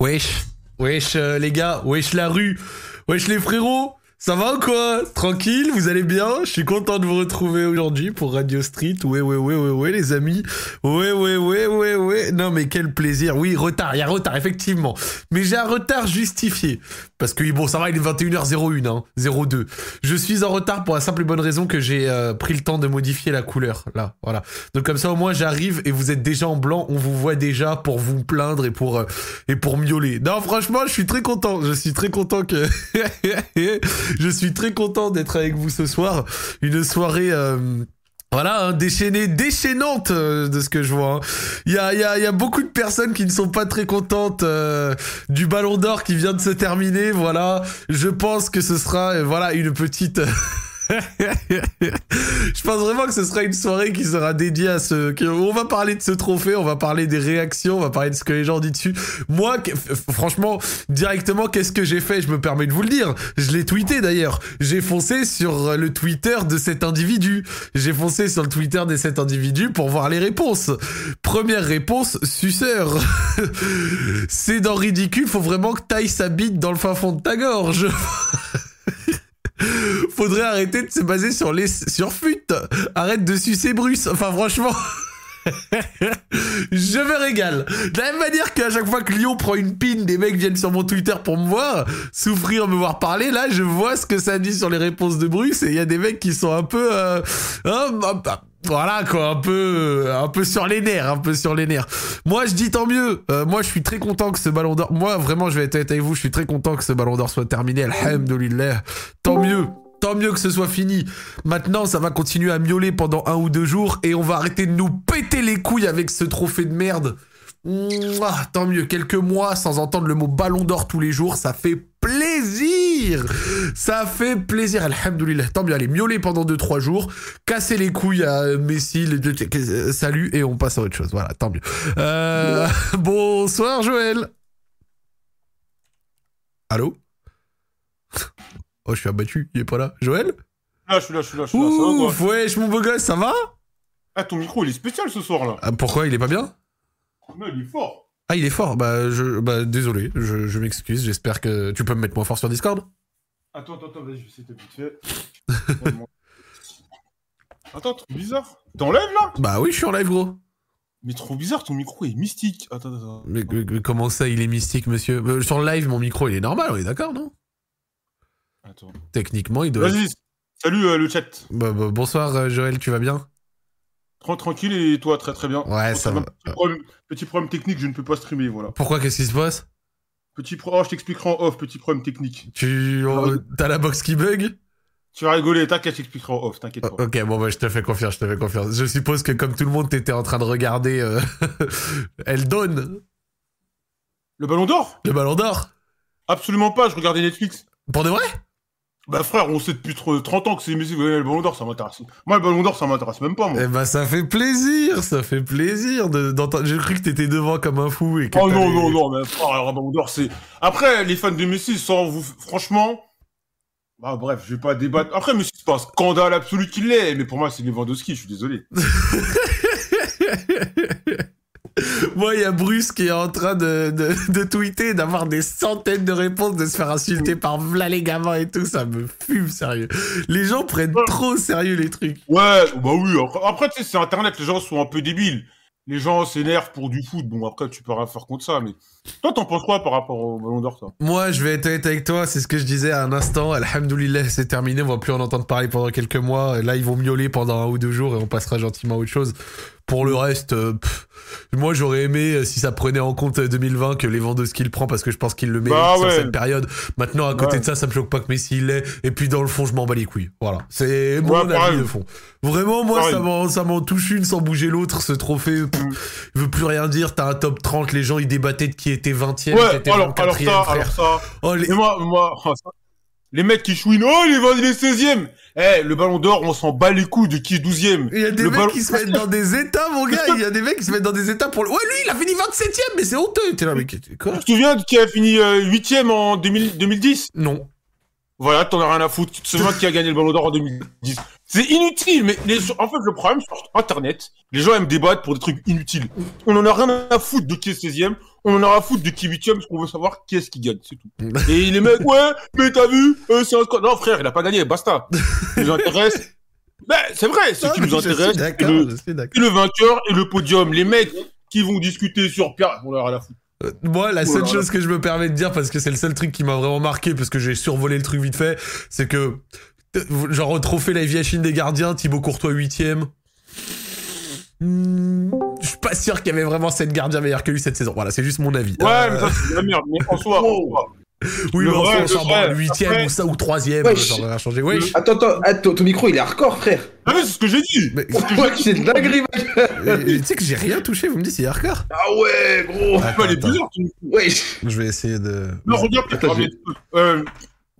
Wesh, wesh euh, les gars, wesh la rue, wesh les frérots, ça va ou quoi? Tranquille, vous allez bien? Je suis content de vous retrouver aujourd'hui pour Radio Street. Ouais, ouais, ouais, ouais, ouais, les amis. Ouais, ouais, ouais, ouais, ouais. Non, mais quel plaisir. Oui, retard, il y a retard, effectivement. Mais j'ai un retard justifié. Parce que, bon, ça va, il est 21h01, hein, 02. Je suis en retard pour la simple et bonne raison que j'ai euh, pris le temps de modifier la couleur. Là, voilà. Donc comme ça, au moins, j'arrive et vous êtes déjà en blanc. On vous voit déjà pour vous plaindre et pour, euh, et pour miauler. Non, franchement, je suis très content. Je suis très content que... Je suis très content d'être avec vous ce soir. Une soirée... Euh, voilà, hein, déchaînée, déchaînante euh, de ce que je vois. Hein. Il y, a, y, a, y, a, beaucoup de personnes qui ne sont pas très contentes euh, du Ballon d'Or qui vient de se terminer. Voilà, je pense que ce sera voilà une petite je pense vraiment que ce sera une soirée qui sera dédiée à ce. On va parler de ce trophée, on va parler des réactions, on va parler de ce que les gens disent dessus. Moi, franchement, directement, qu'est-ce que j'ai fait? Je me permets de vous le dire. Je l'ai tweeté d'ailleurs. J'ai foncé sur le Twitter de cet individu. J'ai foncé sur le Twitter de cet individu pour voir les réponses. Première réponse, suceur. C'est dans ridicule, faut vraiment que taille sa bite dans le fin fond de ta gorge. Faudrait arrêter de se baser sur les sur fut. Arrête de sucer Bruce. Enfin franchement. je me régale. De la même manière qu'à chaque fois que Lyon prend une pine, des mecs viennent sur mon Twitter pour me voir, souffrir, me voir parler. Là, je vois ce que ça dit sur les réponses de Bruce et il y a des mecs qui sont un peu, euh, hein, voilà quoi, un peu, un peu sur les nerfs, un peu sur les nerfs. Moi, je dis tant mieux. Euh, moi, je suis très content que ce Ballon d'Or. Moi, vraiment, je vais être avec vous. Je suis très content que ce Ballon d'Or soit terminé. Alhamdoulilah. Tant mieux. Tant mieux que ce soit fini. Maintenant, ça va continuer à miauler pendant un ou deux jours et on va arrêter de nous péter les couilles avec ce trophée de merde. Mouah, tant mieux, quelques mois sans entendre le mot ballon d'or tous les jours, ça fait plaisir. Ça fait plaisir, alhamdoulilah. Tant mieux, allez, miauler pendant 2-3 jours, casser les couilles à Messi, les... salut, et on passe à autre chose. Voilà, tant mieux. Euh... Bonsoir, Joël. Allô? Oh, je suis abattu, il est pas là. Joël? Là, je suis là, je suis là, je suis là. Ouf, ça va, wesh, mon beau gosse, ça va? Ah, ton micro, il est spécial ce soir là. Ah, pourquoi? Il est pas bien? Il est fort. Ah, il est fort. Bah, je, bah désolé, je, je m'excuse. J'espère que tu peux me mettre moins fort sur Discord. Attends, attends, attends, vas-y, je vais essayer de vite fait. attends, trop bizarre. T'es en live là? Bah oui, je suis en live, gros. Mais trop bizarre, ton micro est mystique. Attends, attends. Mais, mais comment ça, il est mystique, monsieur? Euh, Sur le live, mon micro, il est normal, on est d'accord, non? Attends. Techniquement, il doit. Vas-y, salut euh, le chat. Bah, bah, bonsoir, euh, Joël, tu vas bien? Tranquille et toi, très très bien. Ouais, ça va. Petit problème, petit problème, technique, je ne peux pas streamer, voilà. Pourquoi Qu'est-ce qui se passe? Petit pro... Oh, je t'expliquerai en off, petit problème technique. Tu. Oh, T'as la box qui bug? Tu vas rigoler, t'inquiète, je t'expliquerai en off, t'inquiète pas. Ok, bon, bah, je te fais confiance, je te fais confiance. Je suppose que comme tout le monde, t'étais en train de regarder. Euh... Elle donne Le ballon d'or? Le ballon d'or? Absolument pas, je regardais Netflix. Pour de vrai? Bah frère, on sait depuis 30 ans que c'est Messi le Ballon d'Or, ça m'intéresse. Moi le Ballon d'Or, ça m'intéresse même pas moi. Eh bah ça fait plaisir, ça fait plaisir d'entendre. J'ai cru que t'étais devant comme un fou et que Oh non non non, mais frère, le Ballon d'Or c'est. Après les fans de Messi, sans vous, franchement. Bah bref, je vais pas débattre. Après Messi c'est pas un scandale absolu qu'il l'est, mais pour moi c'est Lewandowski, je suis désolé. Moi, il y a Bruce qui est en train de, de, de tweeter, d'avoir des centaines de réponses, de se faire insulter par v'là les gamins et tout. Ça me fume, sérieux. Les gens prennent trop au sérieux les trucs. Ouais, bah oui. Après, tu sais, c'est Internet, les gens sont un peu débiles. Les gens s'énervent pour du foot. Bon, après, tu peux rien faire contre ça, mais. Toi, t'en penses quoi par rapport au Ballon d'Or, toi? Moi, je vais être honnête avec toi, c'est ce que je disais à un instant. Alhamdoulilah, c'est terminé, on va plus en entendre parler pendant quelques mois. Là, ils vont miauler pendant un ou deux jours et on passera gentiment à autre chose. Pour le reste, euh, moi j'aurais aimé euh, si ça prenait en compte 2020 que Lewandowski le prend parce que je pense qu'il le met bah, sur ouais. cette période. Maintenant à côté Ouais. de ça, ça me choque pas que Messi l'ait. Et puis dans le fond, je m'en bats les couilles. Voilà, c'est mon Ouais, avis de fond. Vraiment, moi Pareil. ça m'en ça m'en touche une sans bouger l'autre. Ce trophée, pff, Mm. il veut plus rien dire. T'as un top 30, les gens ils débattaient de qui était 20ème, qui Ouais, était alors, alors 24ème, ça, frère. alors ça. Oh, les- moi, moi, oh, ça- les mecs qui chouinent, oh, il est, il est 16ème. Eh, le ballon d'or, on s'en bat les couilles de qui est 12ème. Il y a des Le mecs ballon- qui se mettent dans des états, mon gars. Il y a des mecs qui se mettent dans des états pour le. Ouais, lui, il a fini 27ème, mais c'est honteux. T'es là, mais quoi Tu te souviens de qui a fini euh, 8ème en 2000 2010 Non. Voilà, t'en as rien à foutre. Tu te souviens qui a gagné le ballon d'or en 2010 C'est inutile, mais les... en fait, le problème sur Internet, les gens aiment débattre pour des trucs inutiles. On en a rien à foutre de qui est 16ème. On en a à foutre de qui huitième, parce qu'on veut savoir qui est-ce qui gagne, c'est tout. Et les mecs, ouais, mais t'as vu, euh, c'est un score. Non, frère, il a pas gagné, basta. Ce qui nous intéresse. Ben, c'est vrai, ce qui nous intéresse, c'est le, le vainqueur et le podium. Les mecs qui vont discuter sur Pierre, on leur a la foutre. Euh, Moi, la Oh seule là là. chose que je me permets de dire, parce que c'est le seul truc qui m'a vraiment marqué, parce que j'ai survolé le truc vite fait, c'est que, genre, au trophée la Chine des gardiens, Thibaut Courtois 8ème. Je suis pas sûr qu'il y avait vraiment cette gardien meilleur que lui cette saison. Voilà, c'est juste mon avis. Ouais, Euh, mais ça, c'est de la merde. Mais en soi, oui, le mais vrai, genre, bon, huitième Après- ou ça ou troisième, va changer. Wesh. Attends, attends, attends, ton micro il est hardcore, frère. Ah, mais c'est ce que j'ai dit. Mais, Ouais, c'est de dinguerie, mec. euh, tu sais que j'ai rien touché, vous me dites c'est hardcore. Ah ouais, gros. Attends, les attends. Je vais essayer de. Non, regarde, Attends, ah, euh,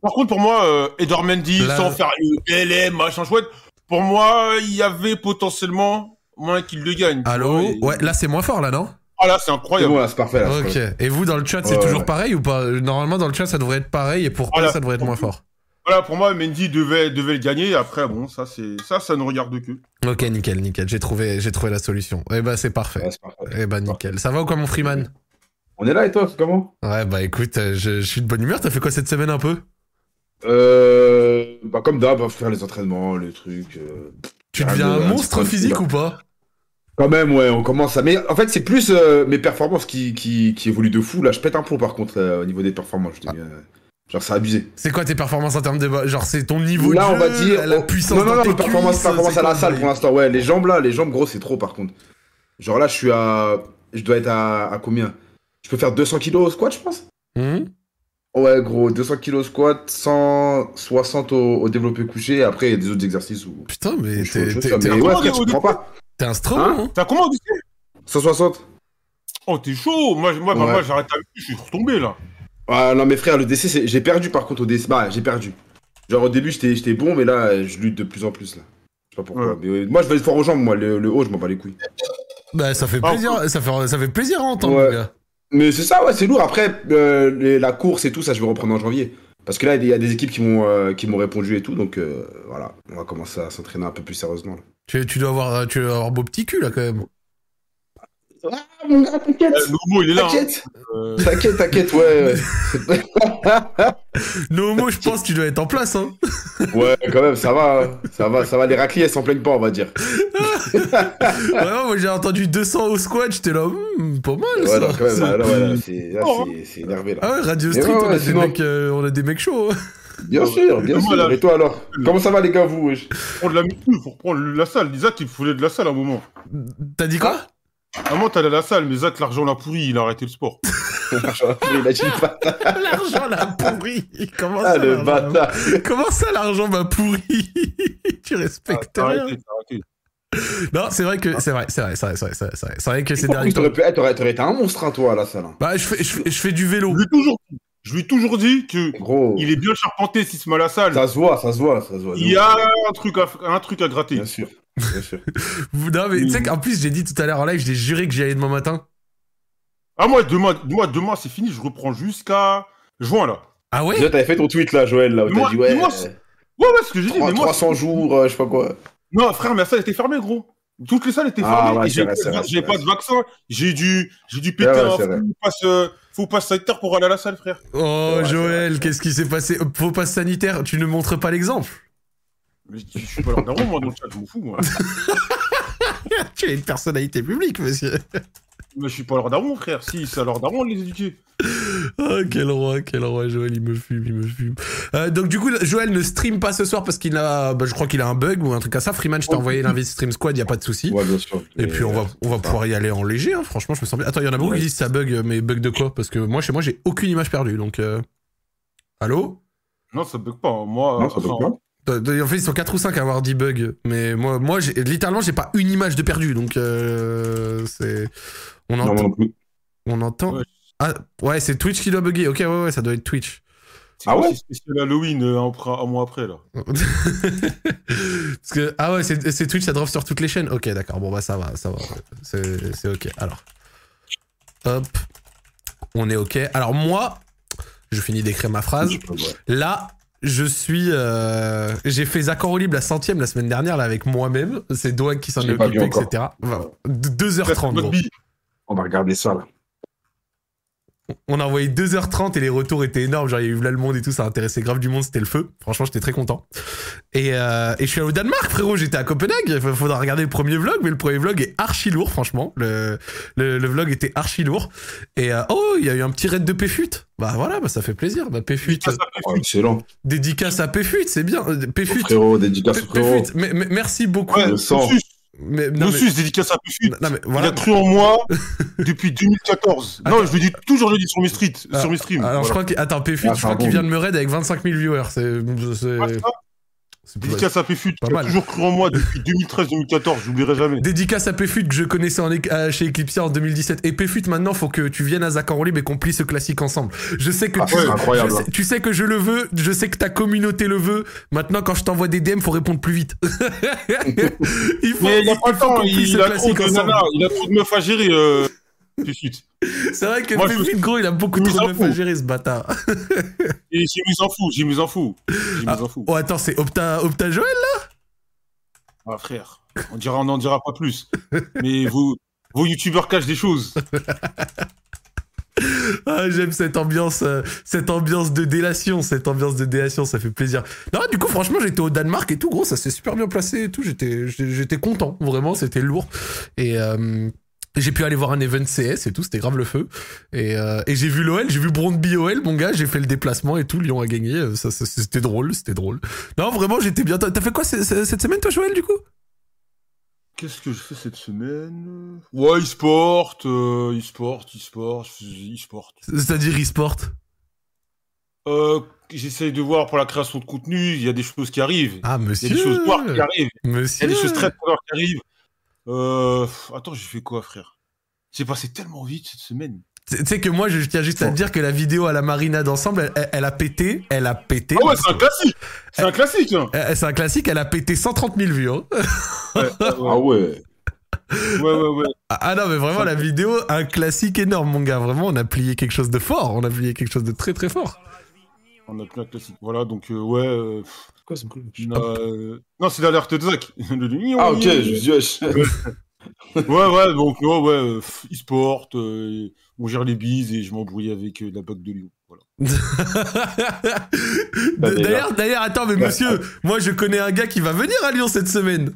par contre, pour moi, euh, Edouard Mendy, Là- sans faire le LM, machin chouette, pour moi, il y avait potentiellement moins qu'il le gagne. Allô vois, et- Ouais, là c'est moins fort là, non Ah là, c'est C'est incroyable. bon, là, c'est parfait. Là, Ok. Et vous, dans le chat, c'est Ouais, toujours ouais. pareil ou pas? Normalement, dans le chat, ça devrait être pareil et pour toi, Voilà. ça devrait être moins fort. Voilà, pour moi, Mendy devait, devait le gagner. Après, bon, ça, c'est, ça, ça ne regarde que. Ok, nickel, nickel. J'ai trouvé, j'ai trouvé la solution. Eh bah, c'est parfait. Ouais, c'est parfait. Eh bah, nickel. Ça va ou quoi, mon Freeman? On est là et toi, c'est comment? Ouais, bah, écoute, euh, je, je suis de bonne humeur. T'as fait quoi cette semaine un peu? Euh. Bah, comme d'hab, hein, faire les entraînements, les trucs. euh, Tu deviens de- un monstre physique là. ou pas? Quand même, ouais, on commence à. Mais en fait, c'est plus euh, mes performances qui, qui, qui évoluent de fou. Là, je pète un plomb par contre euh, au niveau des performances. Je te dis, euh, genre, c'est abusé. C'est quoi tes performances en termes de. Genre, c'est ton niveau là, de on va dire. la oh, puissance Non, non, non, tes performance, performance c'est à la salle le pour l'instant. Ouais, les jambes là, les jambes, gros, c'est trop par contre. Genre là, je suis à. Je dois être à, à combien? Je peux faire 200 kilos au squat, je pense? Hum Ouais, gros, 200 kilos squat, 160 au, au développé couché. et Après, il y a des autres exercices où. Putain, mais t'es ouais, tu comprends pas t'es un strong, Hein hein T'as comment dit 160 Oh, t'es chaud. Moi, moi, bah, Ouais. moi, j'arrête avec lui, je suis retombé, là. Ah non mais frère, le DC, c'est- j'ai perdu par contre au DC. Bah, j'ai perdu. Genre au début, j'étais j'étais bon, mais là, je lutte de plus en plus là. Je sais pas pourquoi. Ouais. Mais, euh, moi, je vais être fort aux jambes, moi. Le, le haut, je m'en bats les couilles. Bah, ça fait Ah, plaisir, ça fait, ça fait plaisir à entendre, Ouais. gars. Mais c'est ça, ouais, c'est lourd. Après, euh, les- la course et tout, ça, je vais reprendre en janvier. Parce que là, il y a des équipes qui m'ont euh, qui m'ont répondu et tout, donc euh, voilà, on va commencer à s'entraîner un peu plus sérieusement. Là. Tu, tu dois avoir, tu dois avoir beau petit cul, là, quand même. Ah, mon gars, t'inquiète, Euh, Nomo, il est là. hein. t'inquiète, Euh, t'inquiète, t'inquiète, ouais. Nomo, je pense que tu dois être en place, hein. ouais, quand même, ça va, hein. ça va, ça va. Les raclis, elles s'en plaignent pas, on va dire. Vraiment, moi j'ai entendu 200 au squat, j'étais là, hmm, pas mal Ouais, ça. non, quand même, là, là, ouais, là, c'est là, c'est- c'est énervé là. Ah ouais, Radio Street, ouais, on, a ouais, des sinon- mecs, euh, on a des mecs chauds. Bien sûr, bien sûr. Et toi alors? Comment ça va les gars, vous wesh? Prendre la muscu, faut reprendre la salle. Isaac, il voulait de la salle à un moment. T'as dit quoi? À un moment, t'allais à la salle, mais Zach, l'argent l'a pourri, il a arrêté le sport. Il a dit pas. L'argent l'a pourri. Comment Ah ça, le l'argent bâtard. Comment ça, l'argent m'a pourri? Tu respectes rien. arrêté, t'as arrêté. Non, c'est vrai que c'est vrai, c'est vrai, c'est vrai, c'est vrai, c'est vrai, c'est vrai. C'est vrai que ces En derniers t'aurais pu- t'aurais t'aurais été un monstre, hein, toi, à la salle. hein. Bah, je fais, je fais, je fais du vélo. Toujours je lui ai toujours dit que Gros, il est bien charpenté s'il se met à la salle. ça se voit, ça se voit, ça se voit. Il y a un truc à, un truc à gratter. Bien sûr, bien sûr. Non, mais tu sais qu'en plus, j'ai dit tout à l'heure en live, j'ai juré que j'y allais demain matin. Ah, moi, demain, moi, demain, c'est fini, je reprends jusqu'à juin, là. Ah ouais? Déjà, t'avais fait ton tweet là, Joël, là, où t'as dit ouais, moi, euh, Ouais, ouais, ce que j'ai dit, mais moi. 300 jours, euh, je sais pas quoi. Non, frère, mais la salle était fermée, gros. Toutes les salles étaient Ah, fermées. ouais, et c'est j'ai pas de vaccin. J'ai dû, j'ai dû péter Ouais, ouais, un passe, euh, passe sanitaire pour aller à la salle, frère. Oh, Joël, qu'est-ce qui s'est passé? Faux passe sanitaire, tu ne montres pas l'exemple. Mais je suis pas leur daron, moi, dans le chat, je m'en fous, moi. tu es une personnalité publique, monsieur. Mais je suis pas leur daron, frère. Si, c'est à leur daron de les éduquer. Oh, quel roi, quel roi, Joël, il me fume, il me fume. Euh, donc, du coup, Joël ne stream pas ce soir parce qu'il a, bah, je crois qu'il a un bug ou un truc à ça. Freeman, je t'ai Oh, envoyé l'invite Stream Squad, y a pas de souci. Ouais, bien sûr. Et puis, on va, on va pouvoir y aller en léger, hein. franchement, je me sens bien. Attends, il y en a beaucoup Ouais. qui disent ça bug, mais bug de quoi? Parce que moi, chez moi, j'ai aucune image perdue, donc. euh, Allô? Non, ça bug pas. hein. Moi, Non, ça peut pas. Euh, En fait, ils sont 4 ou 5 à avoir dit bug. Mais moi, moi littéralement, j'ai pas une image de perdu. Donc, euh, c'est. On Non, entend. non plus. On entend. Ouais. Ah, ouais, c'est Twitch qui doit bugger. Ok, ouais, ouais, ça doit être Twitch. Ah ouais spécial Halloween euh, un, mois après, là? Parce que, ah ouais, c'est Twitch, ça drop sur toutes les chaînes. Ok, d'accord. Bon, bah, ça va, ça va. C'est c'est ok. Alors. Hop. On est ok. Alors, moi, je finis d'écrire ma phrase. Là, je suis. euh, J'ai fait Accords Audibles la centième la semaine dernière là avec moi-même. C'est Doag qui s'en est occupé, etc. Enfin, 2h30 gros. Notre bille. On va regarder ça là. On a envoyé 2h30 et les retours étaient énormes. Genre, il y a eu là le monde et tout, ça intéressait grave du monde, c'était le feu. Franchement, j'étais très content. Et, euh, et je suis allé au Danemark, frérot. J'étais à Copenhague. Il faudra regarder le premier vlog, mais le premier vlog est archi lourd, franchement. Le, le, le vlog était archi lourd. Et euh, oh, il y a eu un petit raid de Péfut. Bah voilà, bah, ça fait plaisir. Bah, Péfut. Dédicace à Oh, Péfut. excellent. Dédicace à Péfut, c'est bien. Euh, Péfut. Frérot, dédicace frérot. Péfut. Merci beaucoup. Ouais, Le sang. Mais, non, mais, dédicace à Péfut. non, mais Il voilà. a cru en moi depuis 2014. Non, je le dis toujours, je le dis sur mes streets, Ah, sur mes streams. Alors, je Voilà. crois que. Attends, Ah, je crois qu'il vient de me raid avec 25 000 viewers. C'est. c'est- Ah, ça, c'est- Dédicace à Péfut, qui a toujours cru en moi depuis 2013-2014, j'oublierai jamais. Dédicace à Péfut que je connaissais en, euh, chez Eclipsia en 2017. Et Péfut, maintenant, faut que tu viennes à Zach en libre et qu'on plie ce classique ensemble. Je sais que Ah, tu, c'est incroyable. je sais- tu sais que je le veux, je sais que ta communauté le veut. Maintenant, quand je t'envoie des DM, faut répondre plus vite. il faut, Mais il a pas le faut temps, il a trop de ensemble. nanas, il a trop de meufs à gérer, euh. C'est vrai que Moi, je- gros, il a beaucoup trop de à gérer, ce bâtard. Et j'ai mis en fou, j'ai mis en fou. Mis Ah. en fou. Oh, attends, c'est Opta, Opta Joël Ah, frère, on dira, on n'en dira pas plus. Mais vos, vos youtubeurs cachent des choses. Ah, j'aime cette ambiance, euh, cette ambiance de délation, cette ambiance de délation, ça fait plaisir. Non, du coup, franchement, j'étais au Danemark et tout, gros, ça s'est super bien placé et tout. J'étais, j'étais j'étais content, vraiment, c'était lourd. Et euh, j'ai pu aller voir un event CS et tout, c'était grave le feu. Et, euh, et j'ai vu l'OL, j'ai vu Brondby OL, mon gars, j'ai fait le déplacement et tout. Lyon a gagné, euh, ça, ça- c'était drôle, c'était drôle. Non, vraiment, j'étais bien. T'as fait quoi c- c- cette semaine, toi, Joël, du coup? Qu'est-ce que je fais cette semaine? Ouais, e-sport, euh, e-sport, e-sport, e-sport. C'est-à-dire e-sport? Euh, J'essaye de voir pour la création de contenu, il y a des choses qui arrivent. Ah, Il y monsieur. a des choses noires qui arrivent. Il y Monsieur. a des choses très noires qui arrivent. Euh, attends, j'ai fait quoi, frère? J'ai passé tellement vite cette semaine. Tu sais que moi, je tiens juste à te dire que la vidéo à la marinade ensemble, elle, a pété, elle a pété. Ah ouais, c'est un classique C'est un classique, hein C'est un classique, elle a pété 130 000 vues. hein. ouais, Ah ouais, ouais. ouais, ouais. Ah ah non, mais vraiment, la vidéo, un classique énorme, mon gars. Vraiment, on a plié quelque chose de fort. On a plié quelque chose de très très fort. On a plein de classiques. Voilà, donc, euh, ouais... euh, pff, Quoi, euh, Non, c'est l'alerte de Zach. Le- Ah ok, je. Ouais, ouais, donc, ouais, ouais, euh, e-sport, euh, on gère les bises et je m'embrouille avec euh, la BAC de Lyon. Voilà. D'ailleurs, d'ailleurs, attends, mais monsieur, moi, je connais un gars qui va venir à Lyon cette semaine.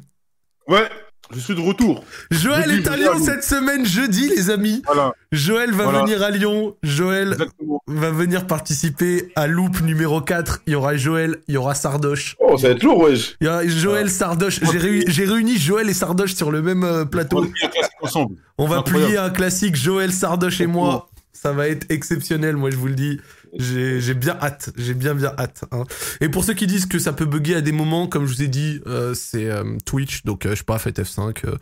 Ouais, je suis de retour. Joël est à Lyon cette semaine, jeudi, les amis. Voilà, Joël va Voilà. venir à Lyon. Joël exactement. va venir participer à Loop numéro 4. Il y aura Joël, il y aura Sardoche. Oh, ça va être lourd, wesh. Il y a Joël, Sardoche. J'ai réuni, Joël et Sardoche sur le même On plateau. va faire un classique ensemble. On va Incroyable. plier un classique Joël, Sardoche et moi. Ça va être exceptionnel, moi je vous le dis. J'ai bien hâte, j'ai bien bien hâte. hein. Et pour ceux qui disent que ça peut bugger à des moments, comme je vous ai dit, euh, c'est euh, Twitch, donc euh, je sais pas, faites F5, euh,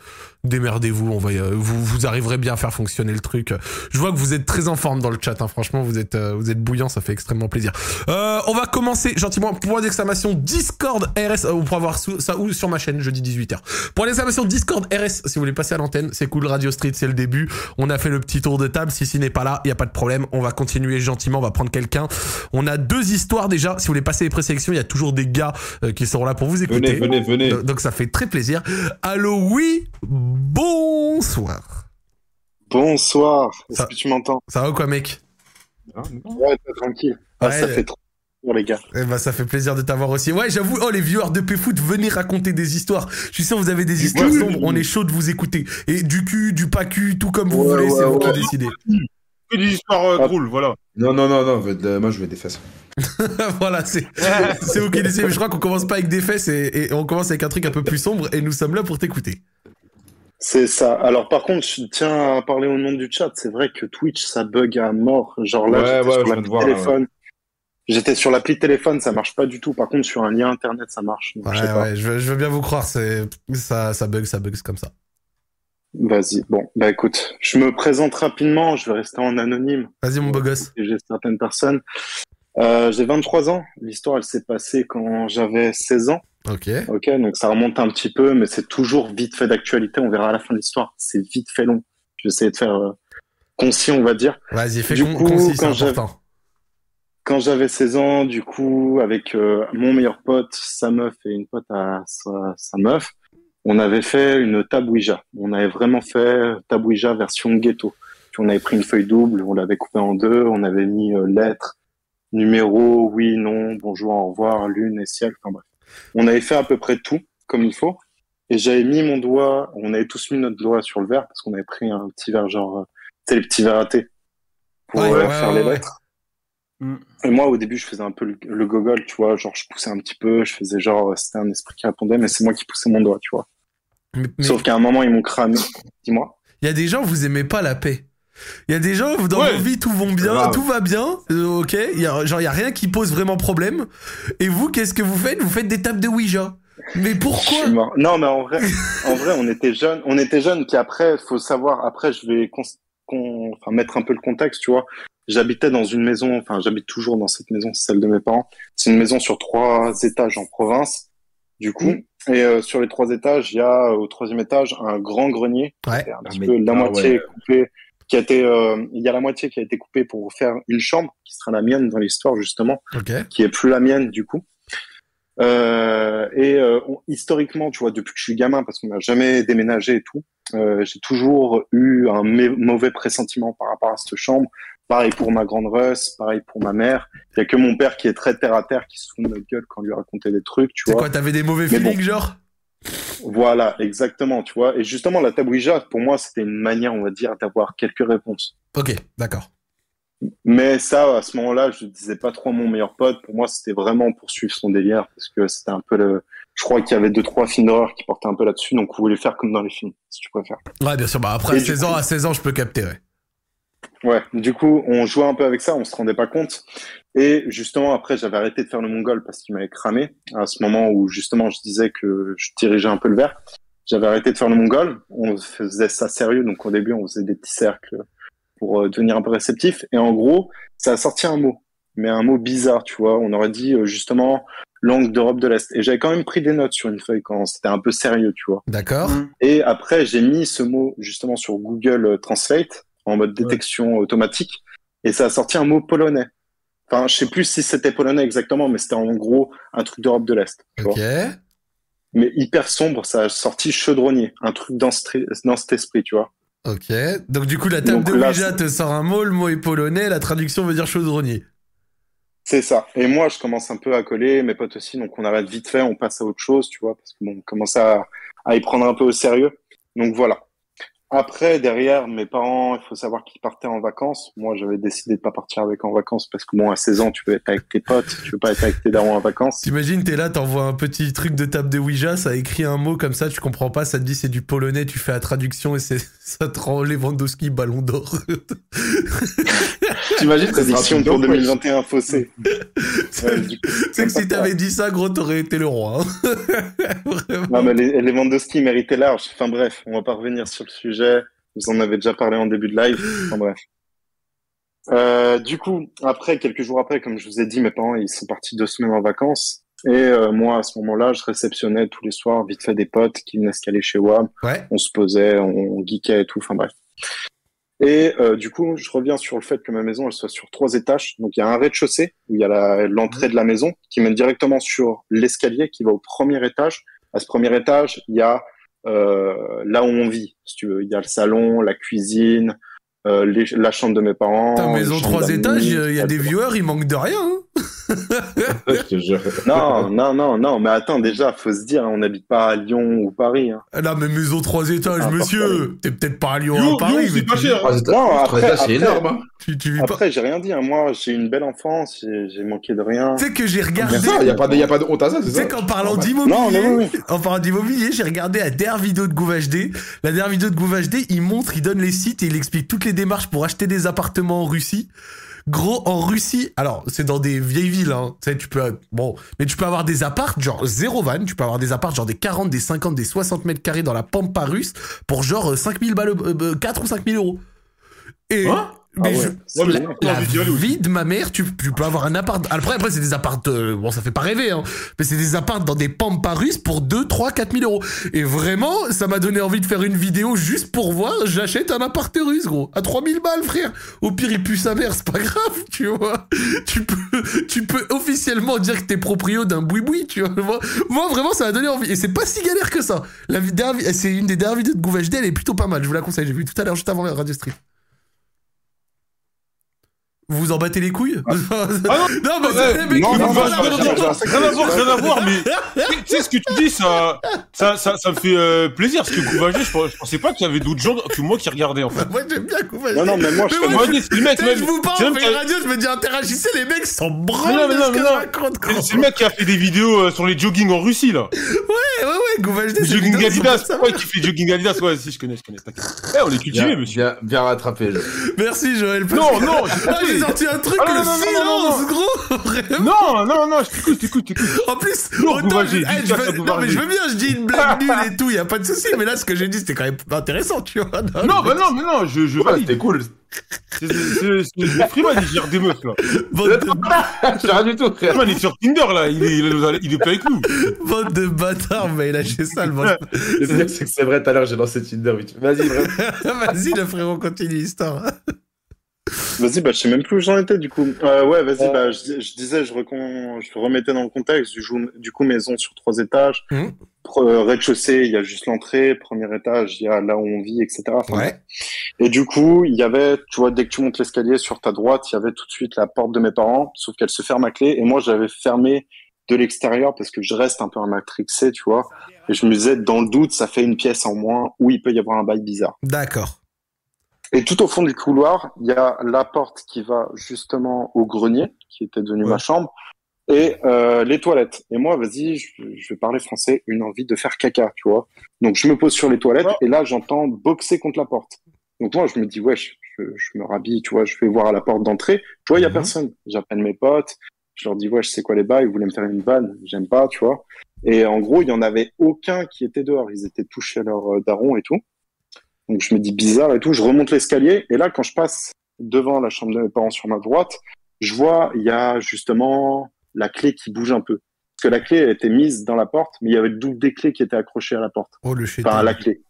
démerdez-vous, on va, euh, vous vous arriverez bien à faire fonctionner le truc. Je vois que vous êtes très en forme dans le chat, hein. franchement, vous êtes euh, vous êtes bouillant, ça fait extrêmement plaisir. On va commencer gentiment. Point d'exclamation Discord RS. vous pourrez voir ça où sur ma chaîne jeudi 18h. Point d'exclamation Discord RS. Si vous voulez passer à l'antenne, c'est cool. Radio Street, c'est le début. On a fait le petit tour de table. Si n'est pas là, il y a pas de problème. On va continuer gentiment. On va prendre quelqu'un. On a deux histoires déjà. Si vous voulez passer les présélections, il y a toujours des gars euh, qui seront là pour vous écouter. Venez, venez, venez. Donc, donc ça fait très plaisir. Allô, oui, bonsoir. Bonsoir, est-ce Ça- que tu m'entends? Ça va ou quoi, mec? Ouais, t'es tranquille. Ah, Ouais, ça euh, fait trop plaisir, les gars. Eh ben, ça fait plaisir de t'avoir aussi. Ouais, j'avoue, oh, les viewers de PFoot, venez raconter des histoires. Je suis sûr, vous avez des histoires sombres. oui, On est chaud de vous écouter. Et du cul, du pas cul, tout comme vous Ouais, voulez, c'est ouais, vous qui décidez. Que des histoires euh, Ah. drôles, voilà. Non, non, non, non, de- moi je veux des fesses. voilà, c'est, c'est vous qui décidez. Je crois qu'on commence pas avec des fesses et, et on commence avec un truc un peu plus sombre et nous sommes là pour t'écouter. C'est ça. Alors, par contre, je tiens à parler au nom du chat. C'est vrai que Twitch, ça bug à mort. Genre là, Ouais, j'étais ouais, je sur viens l'appli de voir, là, téléphone. J'étais sur l'appli téléphone, ça marche pas du tout. Par contre, sur un lien internet, ça marche. Donc, Ouais, je sais pas. ouais, je veux, je veux bien vous croire. C'est, ça, ça bug, ça bug, c'est comme ça. Vas-y. Bon, bah écoute, je me présente rapidement. Je vais rester en anonyme. Vas-y, mon beau gosse. J'ai certaines personnes. Euh, j'ai 23 ans. L'histoire, elle s'est passée quand j'avais 16 ans. Ok. Ok, donc ça remonte un petit peu, mais c'est toujours vite fait d'actualité. On verra à la fin de l'histoire. C'est vite fait long. Je vais essayer de faire euh, concis, on va dire. Vas-y, fais Du con, coup, concis, c'est important. Quand j'avais 16 ans, du coup, avec euh, mon meilleur pote, sa meuf et une pote à sa, sa meuf, on avait fait une table Ouija. On avait vraiment fait table Ouija version ghetto. On avait pris une feuille double, on l'avait coupée en deux, on avait mis euh, lettres, numéros, oui, non, bonjour, au revoir, lune et ciel. Enfin bref. On avait fait à peu près tout comme il faut. Et j'avais mis mon doigt, on avait tous mis notre doigt sur le verre parce qu'on avait pris un petit verre genre, euh, tu sais, les petits verres à thé pour Ouais, euh, ouais, faire ouais, les lettres. Mm. Et moi, au début, je faisais un peu le, le gogol, tu vois, genre je poussais un petit peu, je faisais genre c'était un esprit qui répondait, mais c'est moi qui poussais mon doigt, tu vois. Mais- mais Sauf qu'à un moment, ils m'ont cramé. Dis-moi. il y a des gens, vous aimez pas la paix. Il y a des gens, dans Ouais. vos vies, tout vont bien, tout va bien, euh, ok. Il y a, genre, il y a rien qui pose vraiment problème. Et vous, qu'est-ce que vous faites? Vous faites des tables de Ouija. Mais pourquoi? Non, mais en vrai, en vrai, on était jeunes. On était jeunes. Puis après, faut savoir. Après, je vais con- enfin, mettre un peu le contexte, tu vois. J'habitais dans une maison. Enfin, j'habite toujours dans cette maison, c'est celle de mes parents. C'est une maison sur trois étages en province. Du coup, et euh, sur les trois étages, il y a euh, au troisième étage un grand grenier. Ouais. Un petit peu la ah moitié ouais. coupée. Qui a été, euh, il y a la moitié qui a été coupée pour faire une chambre qui sera la mienne dans l'histoire justement Ok. qui est plus la mienne du coup. Euh, et euh, on- historiquement, tu vois, depuis que je suis gamin, parce qu'on n'a jamais déménagé et tout, euh, j'ai toujours eu un mauvais pressentiment par rapport à cette chambre. Pareil pour ma grande Russ, pareil pour ma mère. Il y a que mon père qui est très terre à terre, qui se fout de notre gueule quand on lui racontait des trucs, tu C'est vois. quoi T'avais des mauvais feelings, genre? Voilà, exactement, tu vois. Et justement, la table Ouija, pour moi, c'était une manière, on va dire, d'avoir quelques réponses. Ok, d'accord. Mais ça, à ce moment-là, je disais pas trop à mon meilleur pote. Pour moi, c'était vraiment pour suivre son délire parce que c'était un peu le. Je crois qu'il y avait deux trois films d'horreur qui portaient un peu là-dessus, donc on voulait faire comme dans les films, si tu préfères. Ouais, bien sûr. Bah après, à Et du 16 ans, à 16 ans, je peux capter. Ouais. Ouais. Du coup, on jouait un peu avec ça, on se rendait pas compte. Et justement, après, j'avais arrêté de faire le mongol parce qu'il m'avait cramé. À ce moment où justement, je disais que je dirigeais un peu le verre, j'avais arrêté de faire le mongol. On faisait ça sérieux, donc au début, on faisait des petits cercles pour euh, devenir un peu réceptif. Et en gros, ça a sorti un mot, mais un mot bizarre, tu vois. On aurait dit euh, justement langue d'Europe de l'Est. Et j'avais quand même pris des notes sur une feuille quand c'était un peu sérieux, tu vois. D'accord. Mm. Et après, j'ai mis ce mot justement sur Google euh, Translate en mode détection automatique, et ça a sorti un mot polonais. Enfin, je sais plus si c'était polonais exactement, mais c'était en gros un truc d'Europe de l'Est. Ok. vois. Mais hyper sombre, ça a sorti chaudronnier, un truc dans, dans cet esprit, tu vois. Ok. Donc, du coup, la table Donc de Ouija te sort un mot, le mot est polonais, la traduction veut dire chaudronnier. C'est ça. Et moi, je commence un peu à coller, mes potes aussi, donc on arrête vite fait, on passe à autre chose, tu vois, parce que bon, on commence à, à y prendre un peu au sérieux. Donc voilà. Après, derrière, mes parents, il faut savoir qu'ils partaient en vacances. Moi, j'avais décidé de pas partir avec en vacances parce que bon, à 16 ans, tu veux être avec tes potes, tu veux pas être avec tes darons en vacances. T'imagines, t'es là, t'envoies un petit truc de table de Ouija, ça écrit un mot comme ça, tu comprends pas, ça te dit c'est du polonais, tu fais la traduction et c'est, ça te rend Lewandowski ballon d'or. T'imagines que ça sera un Prédiction pour de ouf, wesh. 2021 faussé. Ouais, coup, c'est que si t'avais dit ça, gros, t'aurais été le roi. hein. Vraiment. Non, mais les, les Lewandowski méritaient large. Enfin bref, on va pas revenir sur le sujet. Vous en avez déjà parlé en début de live. Enfin bref. Euh, du coup, après, quelques jours après, comme je vous ai dit, mes parents, ils sont partis deux semaines en vacances. Et euh, moi, à ce moment-là, je réceptionnais tous les soirs, vite fait, des potes qui venaient se caler chez WAM. Ouais. On se posait, on, on geekait et tout. Enfin bref. Et euh, du coup, je reviens sur le fait que ma maison, elle soit sur trois étages. Donc, il y a un rez-de-chaussée où il y a l'entrée de la maison qui mène directement sur l'escalier qui va au premier étage. À ce premier étage, il y a euh, là où on vit, si tu veux. Il y a le salon, la cuisine, euh, les- la chambre de mes parents. Ta maison trois étages, il y a des viewers, il manque de rien. hein. Je te jure. Non, non, non, non. Mais attends, déjà, faut se dire, on n'habite pas à Lyon ou Paris. Hein. Ah Non, mais maison trois étages, Ah, monsieur. T'es peut-être pas à Lyon, Lyon, à Paris, Lyon, mais c'est pas tu- cher. hein. Non, trois après- étages, c'est énorme. hein. Tu, tu vis pas. Après, j'ai rien dit. Hein. Moi, j'ai une belle enfance. J'ai manqué de rien. Tu sais que j'ai regardé. C'est ça, y a pas de, y a pas de honte à ça, c'est Tu ça sais qu'en parlant Normal. d'immobilier, en parlant d'immobilier, j'ai regardé la dernière vidéo de Gouv HD. La dernière vidéo de Gouv HD, il montre, il donne les sites et il explique toutes les démarches pour acheter des appartements en Russie. Gros, en Russie, alors c'est dans des vieilles villes, hein. Tu sais, tu peux, bon, mais tu peux avoir des apparts, genre zéro van, tu peux avoir des apparts, genre des 40, des 50, des 60 mètres carrés dans la pampa russe pour genre euh, 5000 balles, euh, euh, 4 ou 5000 euros. Et, Hein? Mais Ah ouais. je- Ouais, mais la, pas la vie de ma mère, tu, tu peux avoir un appart. Après, après c'est des apparts. euh, bon, ça fait pas rêver, hein. Mais c'est des apparts dans des pampas russes pour 2, 3, 4 000 euros. Et vraiment, ça m'a donné envie de faire une vidéo juste pour voir. J'achète un appart russe, gros. À 3000 balles, frère. Au pire, il pue sa mère, c'est pas grave, tu vois. Tu peux, tu peux officiellement dire que t'es proprio d'un boui-boui, tu vois. Moi, vraiment, ça m'a donné envie. Et c'est pas si galère que ça. La c'est une des dernières vidéos de Gouv HD, elle est plutôt pas mal. Je vous la conseille. J'ai vu tout à l'heure, juste avant la Radio Street. Vous vous en battez les couilles Ah Non, mais Ouais, c'est les mecs non, qui non, non, non, non, Rien non, à voir, rien à voir, mais tu sais ce que tu dis, ça, ça, ça, ça me fait euh, plaisir parce que Gouvagé, je, je pensais pas qu'il y avait d'autres gens que moi qui regardaient en fait. Moi, j'aime bien Couvagé. Non, non, mais moi, je Mais moi, c'est le mec, sais, même- je vous parle, c'est on fait une qui radio, je me dis interagissez, les mecs s'en Mais branlent non, mais de non, ce mais que non. je raconte. C'est le mec qui a fait des vidéos euh, sur les jogging en Russie là. Ouais, ouais, ouais, Gouvagé, Les c'est jogging Adidas. Pourquoi il fait jogging Adidas Ouais, si je connais, je connais. t'inquiète. Eh, on est cultivé, Bien, monsieur. bien, rattrapé. je- Merci, Joël. Non, non, j'ai sorti un truc, Ah, non, le non, non, silence, gros. Non, non, non, je t'écoute, t'écoute, t'écoute. En plus, Non, autant je- eh, je pas veux- non, mais je veux bien, je dis une blague nulle et tout, y a pas de souci. Mais là, ce que j'ai dit, c'était quand même intéressant, tu vois. Non, bah non, mais non, je, je Ouais, valide. c'était cool. C'est c'est Freeman, il gère des meufs là. Bande de, Je rien du tout, frère. Freeman, il est sur Tinder là, il est, il est, plus avec nous. bande de bâtards, mais il a lâché ça, le mec. Le c'est que c'est vrai, tout à l'heure, j'ai lancé Tinder. Vas-y. Vas-y, le frérot, continue l'histoire. Vas-y, bah, je sais même plus où j'en étais, du coup. Euh, ouais, vas-y, bah, je, je disais, je, recon... je remettais dans le contexte, du, jou- du coup, maison sur trois étages. Pre- euh, Rez-de-chaussée, il y a juste l'entrée. Premier étage, il y a là où on vit, etc. Enfin, Et du coup, il y avait, tu vois, dès que tu montes l'escalier sur ta droite, il y avait tout de suite la porte de mes parents, sauf qu'elle se ferme à clé. Et moi, j'avais fermé de l'extérieur parce que je reste un peu un matrixé, tu vois. Et je me disais, dans le doute, ça fait une pièce en moins où il peut y avoir un bail bizarre. D'accord. Et tout au fond du couloir, il y a la porte qui va justement au grenier, qui était devenu Ouais. ma chambre, et euh, les toilettes. Et moi, vas-y, je, je vais parler français, une envie de faire caca, tu vois. Donc je me pose sur les toilettes, Ouais. et là, j'entends boxer contre la porte. Donc moi, je me dis, wesh, je, je me rhabille, tu vois, je vais voir à la porte d'entrée. Tu vois, il y a Mhm. personne. J'appelle mes potes, je leur dis, wesh, c'est quoi les bails? Ils voulaient me faire une vanne, j'aime pas, tu vois. Et en gros, il y en avait aucun qui était dehors. Ils étaient tous chez leur euh, daron et tout. Donc je me dis bizarre et tout. Je remonte l'escalier et là, quand je passe devant la chambre de mes parents sur ma droite, je vois il y a justement la clé qui bouge un peu. Parce que la clé elle était mise dans la porte, mais il y avait le double des clés qui étaient accrochées à la porte, Oh, le enfin à la clé.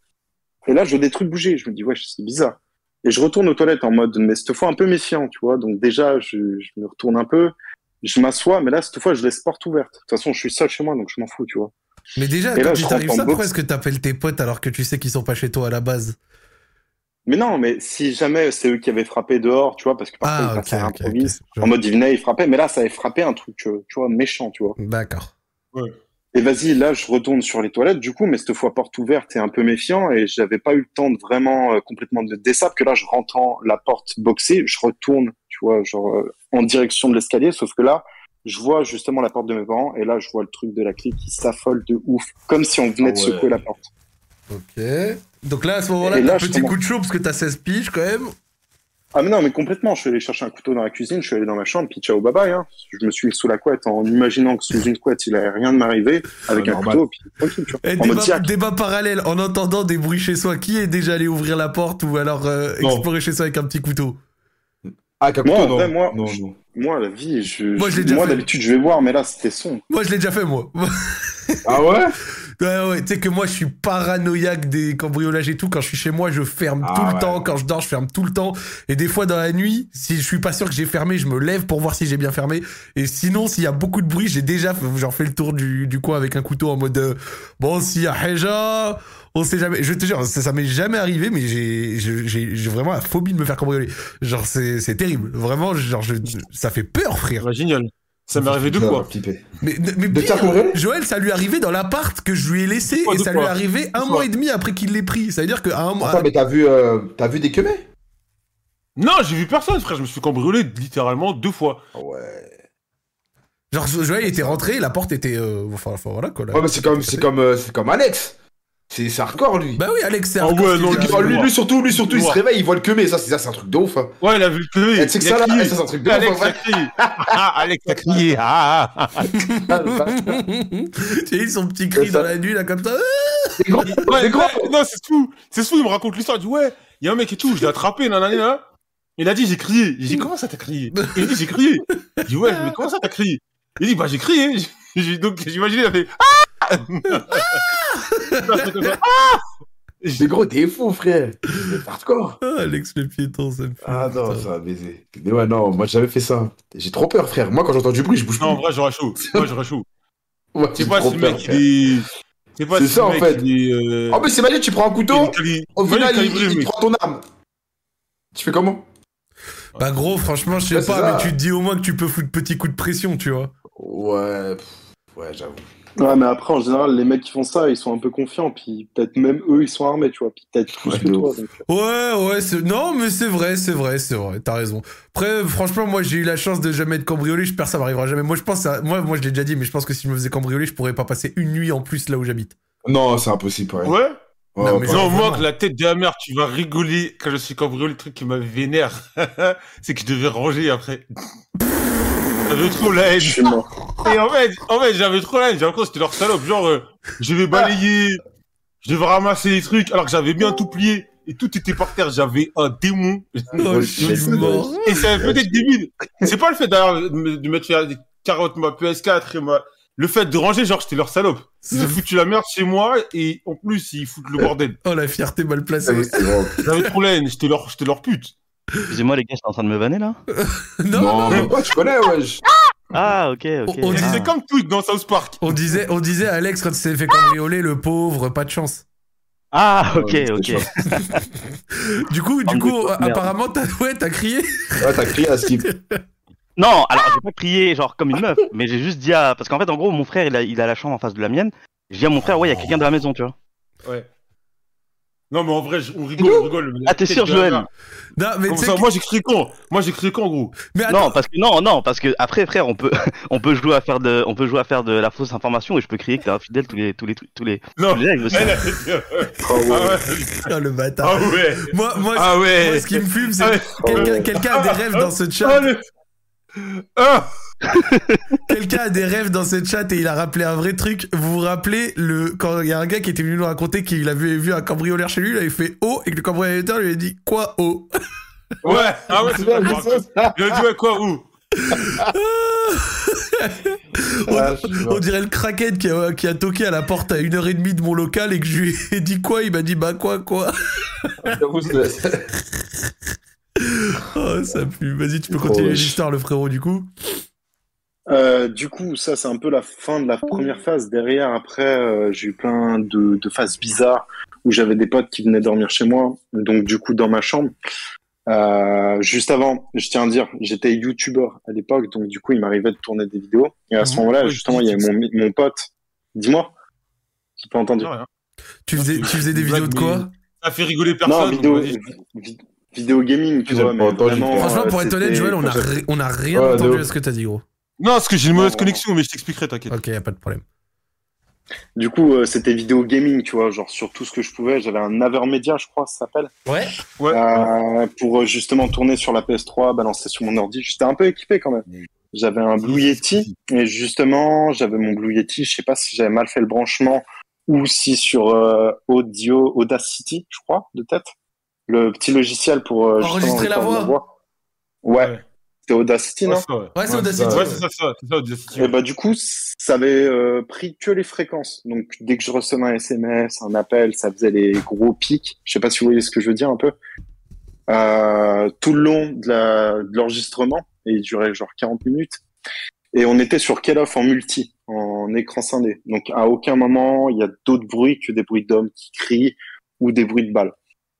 Et là, je vois des trucs bouger. Je me dis ouais, c'est bizarre. Et je retourne aux toilettes en mode, mais cette fois un peu méfiant, tu vois. Donc déjà, je, je me retourne un peu, je m'assois, mais là cette fois, je laisse porte ouverte. De toute façon, je suis seul chez moi, donc je m'en fous, tu vois. Mais déjà, Et quand je il t'arrive rentre en ça, pourquoi boxe. est-ce que t'appelles tes potes alors que tu sais qu'ils sont pas chez toi à la base? Mais non, mais si jamais c'est eux qui avaient frappé dehors, tu vois, parce que parfois Ah, ils ok, passaient à ok, ok. l'improviste. Je- En mode, ils venaient, ils frappaient, mais là, ça avait frappé un truc, tu vois, méchant, tu vois. D'accord. Et vas-y, là, je retourne sur les toilettes, du coup, mais cette fois porte ouverte et un peu méfiant, et j'avais pas eu le temps de vraiment euh, complètement de que là, je rentre en la porte boxée, je retourne, tu vois, genre, euh, en direction de l'escalier, sauf que là, je vois justement la porte de mes parents, et là, je vois le truc de la clé qui s'affole de ouf, comme si on venait de Ah ouais. secouer la porte. Ok. Donc là, à ce moment-là, Et là, t'as un petit coup de chaud parce que t'as 16 piges quand même. Ah mais non, mais complètement. Je suis allé chercher un couteau dans la cuisine, je suis allé dans ma chambre, puis ciao, bye bye. Hein. Je me suis mis sous la couette en imaginant que sous une couette, il allait rien de m'arriver, avec Ouais, un couteau, puis tranquille, tu vois. Débat, parallèle, en entendant des bruits chez soi, qui est déjà allé ouvrir la porte ou alors euh, explorer chez soi avec un petit couteau? Ah, Caputo, Moi, en non. vrai, moi, non, je- non. Moi, la vie, je, Moi, je fait. d'habitude, je vais voir, mais là, c'était sombre. Moi, je l'ai déjà fait, moi. Ah ouais? Ouais, ouais, tu sais que moi, je suis paranoïaque des cambriolages et tout. Quand je suis chez moi, je ferme Ah tout le ouais. temps. Quand je dors, je ferme tout le temps. Et des fois, dans la nuit, si je suis pas sûr que j'ai fermé, je me lève pour voir si j'ai bien fermé. Et sinon, s'il y a beaucoup de bruit, j'ai déjà j'en fais le tour du, du coin avec un couteau en mode euh, bon, s'il y a Heja, on sait jamais. Je te jure, ça, ça m'est jamais arrivé, mais j'ai j'ai- vraiment la phobie de me faire cambrioler. Genre, c'est c'est terrible. Vraiment, genre, je, ça fait peur, frère. Ouais, génial. Ça m'est arrivé deux fois. Mais, mais De pire, Joël, ça lui est arrivé dans l'appart que je lui ai laissé et ça lui est arrivé un mois et demi après qu'il l'ait pris. Ça veut dire qu'à un mois. Attends, mais t'as vu, euh, t'as vu des quemés Non, j'ai vu personne, frère. Je me suis cambriolé littéralement deux fois. Ah ouais. Genre, Joël était rentré, la porte était. euh, Enfin, enfin, voilà quoi. là. Ouais, mais c'est comme, c'est comme, euh, c'est comme Alex. C'est hardcore, lui. Bah oui, Alex, c'est Ah hardcore, ouais, ce non, dit. Lui, lui surtout, lui surtout, il se réveille, il voit le quemé. Ça, c'est ça, c'est un truc de ouf. Hein. Ouais, il a vu le crier. Eh, tu sais que Il a ça, là, ça, c'est un truc de Alex ouf. en a vrai. crié. Ah, Alex a crié. Ah, ah, ah. Tu sais, son petit cri dans la nuit, là, comme ça. C'est gros. Ouais, C'est gros. ouais, non, c'est fou. C'est fou, il me raconte l'histoire. Il dit, ouais, il y a un mec et tout, je l'ai attrapé, nanana, nanana. Il a dit, j'ai crié. J'ai dit, comment ça t'as crié? Il dit, j'ai crié. Je dis, ouais, mais comment ça t'as crié? Il dit, bah, j'ai crié. J'ai- Donc, j'imagine, il a fait, ah C'est gros, t'es fou, frère. C'est hardcore. Ah, Alex le piéton, ça me fait. Ah non, putain. ça va baiser. Mais ouais, non, moi, j'ai jamais fait ça. J'ai trop peur, frère. Moi, quand j'entends du bruit, je bouge Non, en plus. vrai, j'aurais chaud. Moi, j'aurais chaud. Ouais, C'est j'ai pas si le mec, il est. C'est pas C'est si ça, en fait. est. euh, Oh, mais c'est magique, tu prends un couteau. il Au il final, il, prend ton arme. Tu fais comment? Bah gros, franchement, je sais Ouais, pas, mais tu te dis au moins que tu peux foutre petit coup de pression, tu vois. Ouais, pff, ouais, j'avoue. Ouais, mais après, en général, les mecs qui font ça, ils sont un peu confiants, puis peut-être même eux, ils sont armés, tu vois, puis peut-être plus Ouais, que toi. Donc... Ouais, ouais, c'est... non, mais c'est vrai, c'est vrai, c'est vrai, t'as raison. Après, franchement, moi, j'ai eu la chance de jamais être cambriolé, j'espère que ça m'arrivera jamais. Moi, je pense, à... moi, moi, je l'ai déjà dit, mais je pense que si je me faisais cambrioler, je pourrais pas passer une nuit en plus là où j'habite. Non, c'est impossible, ouais. Ouais? Ouais, Non, mais Non, moi, la tête de la mère, tu vas rigoler quand je suis cambriolé. Le truc qui m'a vénère, c'est que je devais ranger après. J'avais trop la haine. Je suis mort. Et en fait, en fait, j'avais trop la haine. J'ai l'impression que c'était leur salope. Genre, euh, je vais balayer, je devais ramasser les trucs, alors que j'avais bien tout plié. Et tout était par terre. J'avais un démon. Oh, je suis mort. Et c'est peut-être débile. C'est pas le fait d'ailleurs de me de mettre des carottes ma PS4 et ma... Le fait de ranger, genre, j'étais leur salope. Ils ont foutu la merde chez moi et en plus, ils foutent le bordel. Oh, la fierté mal placée. Vraiment- J'avais trop la haine. J'étais leur, j'étais leur pute. Excusez-moi les gars, j'étais en train de me vanner là non, Non, mais quoi, tu connais, wesh. Ah ok ok. On Ah. C'est comme Twig dans South Park. on disait, on disait à Alex quand il s'est fait cambrioler, le pauvre, pas de chance. Ah ok ok. Du coup, du coup, apparemment, t'as, ouais, t'as crié. Ouais, t'as crié à Skip. Non, alors j'ai pas crié genre comme une meuf, mais j'ai juste dit à... Parce qu'en fait en gros mon frère il a, il a la chambre en face de la mienne. J'ai dit à mon frère ouais il y a quelqu'un dans la maison tu vois. Ouais. Non, mais en vrai, on rigole, on rigole. Ah, t'es sûr, Joël Non, mais Comme tu sais ça, que- moi j'ai crié quand Moi j'ai crié quand, gros mais attends, Non parce que non non parce que après frère on peut on peut jouer à faire de on peut jouer à faire de la fausse information et je peux crier que t'es infidèle tous les tous les tous les Non. tous les règles aussi. Elle a dit- Oh, ouais. Ah ouais. le bâtard. Ah ouais. Moi, moi, Ah ouais. moi, ce qui me fume, c'est Ah ouais. quelqu'un, a des rêves dans ce Ah, chat. le- Ah Quelqu'un a des rêves dans ce chat et il a rappelé un vrai truc. Vous vous rappelez le quand il y a un gars qui était venu nous raconter qu'il avait vu un cambrioleur chez lui, il avait fait oh et que le cambrioleur lui a dit quoi oh? Ouais, ah ouais, c'est ça. rappelle. Il a dit ouais, quoi, où? On, Ah, mort. on dirait le crackhead qui a, qui a toqué à la porte à une heure et demie de mon local et que je lui ai dit quoi, il m'a dit bah quoi quoi? Oh ça pue. Vas-y tu peux Oh, continuer l'histoire le frérot du coup. Euh, du coup, ça, c'est un peu la fin de la première phase. Derrière, après, euh, j'ai eu plein de, de phases bizarres où j'avais des potes qui venaient dormir chez moi. Donc, du coup, dans ma chambre. Euh, juste avant, je tiens à dire, j'étais youtubeur à l'époque, donc du coup, il m'arrivait de tourner des vidéos. Et à ce Mhm. moment-là, justement, il y avait mon, mon pote. Dis-moi. J'ai pas entendu. Non, rien. Tu faisais, tu faisais des vidéos de quoi? Ça fait rigoler Non, personne. vidéo, donc vas-y. vi- vidéo gaming, tu vois. Mais vraiment. Franchement euh, pour être honnête c'était- Joël on a, on a rien Ouais, de entendu à ce que t'as dit gros. Non, parce que j'ai une mauvaise Non, connexion, mais je t'expliquerai, t'inquiète. Ok y a pas de problème. Du coup, euh, c'était vidéo gaming, tu vois, genre sur tout ce que je pouvais. J'avais un Avermedia, je crois, ça s'appelle. Ouais. Ouais. Euh, pour euh, justement tourner sur la PS3, balancer sur mon ordi. J'étais un peu équipé quand même. J'avais un Blue Yeti et justement, j'avais mon Blue Yeti. Je sais pas si j'avais mal fait le branchement ou si sur euh, Audio Audacity, je crois, de tête, le petit logiciel pour euh, Enregistrer la voix. Ouais, Ouais. c'était Audacity, Ouais, non c'est ouais. Ouais c'est Audacity. Ouais, c'est ça, c'est ça, c'est ça, Audacity, Et bah du coup, ça avait euh, pris que les fréquences. Donc dès que je recevais un SMS, un appel, ça faisait les gros pics. Je sais pas si vous voyez ce que je veux dire un peu. Euh, tout le long de la- de l'enregistrement, et il durait genre 40 minutes. Et on était sur Call of en multi, en écran scindé. Donc à aucun moment il y a d'autres bruits que des bruits d'hommes qui crient ou des bruits de balles.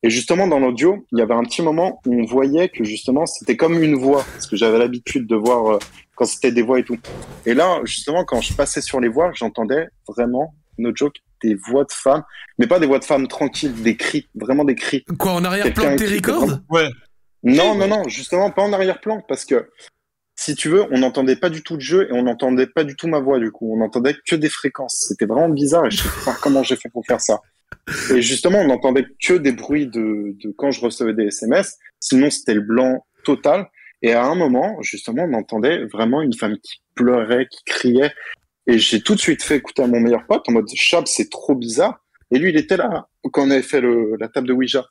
Et justement dans l'audio, il y avait un petit moment où on voyait que justement c'était comme une voix, parce que j'avais l'habitude de voir euh, quand c'était des voix et tout. Et là, justement, quand je passais sur les voix, j'entendais vraiment, no joke, des voix de femmes, mais pas des voix de femmes tranquilles, des cris, vraiment des cris. Quoi en arrière-plan de tes records Ouais. Non, non, non, justement, pas en arrière-plan, parce que si tu veux, on n'entendait pas du tout le jeu et on n'entendait pas du tout ma voix, du coup. On n'entendait que des fréquences. C'était vraiment bizarre et je sais pas comment j'ai fait pour faire ça. Et justement, on n'entendait que des bruits de, de quand je recevais des SMS. Sinon, c'était le blanc total. Et à un moment, justement, on entendait vraiment une femme qui pleurait, qui criait. Et j'ai tout de suite fait écouter à mon meilleur pote en mode Chab, c'est trop bizarre. Et lui, il était là quand on avait fait le, la table de Ouija.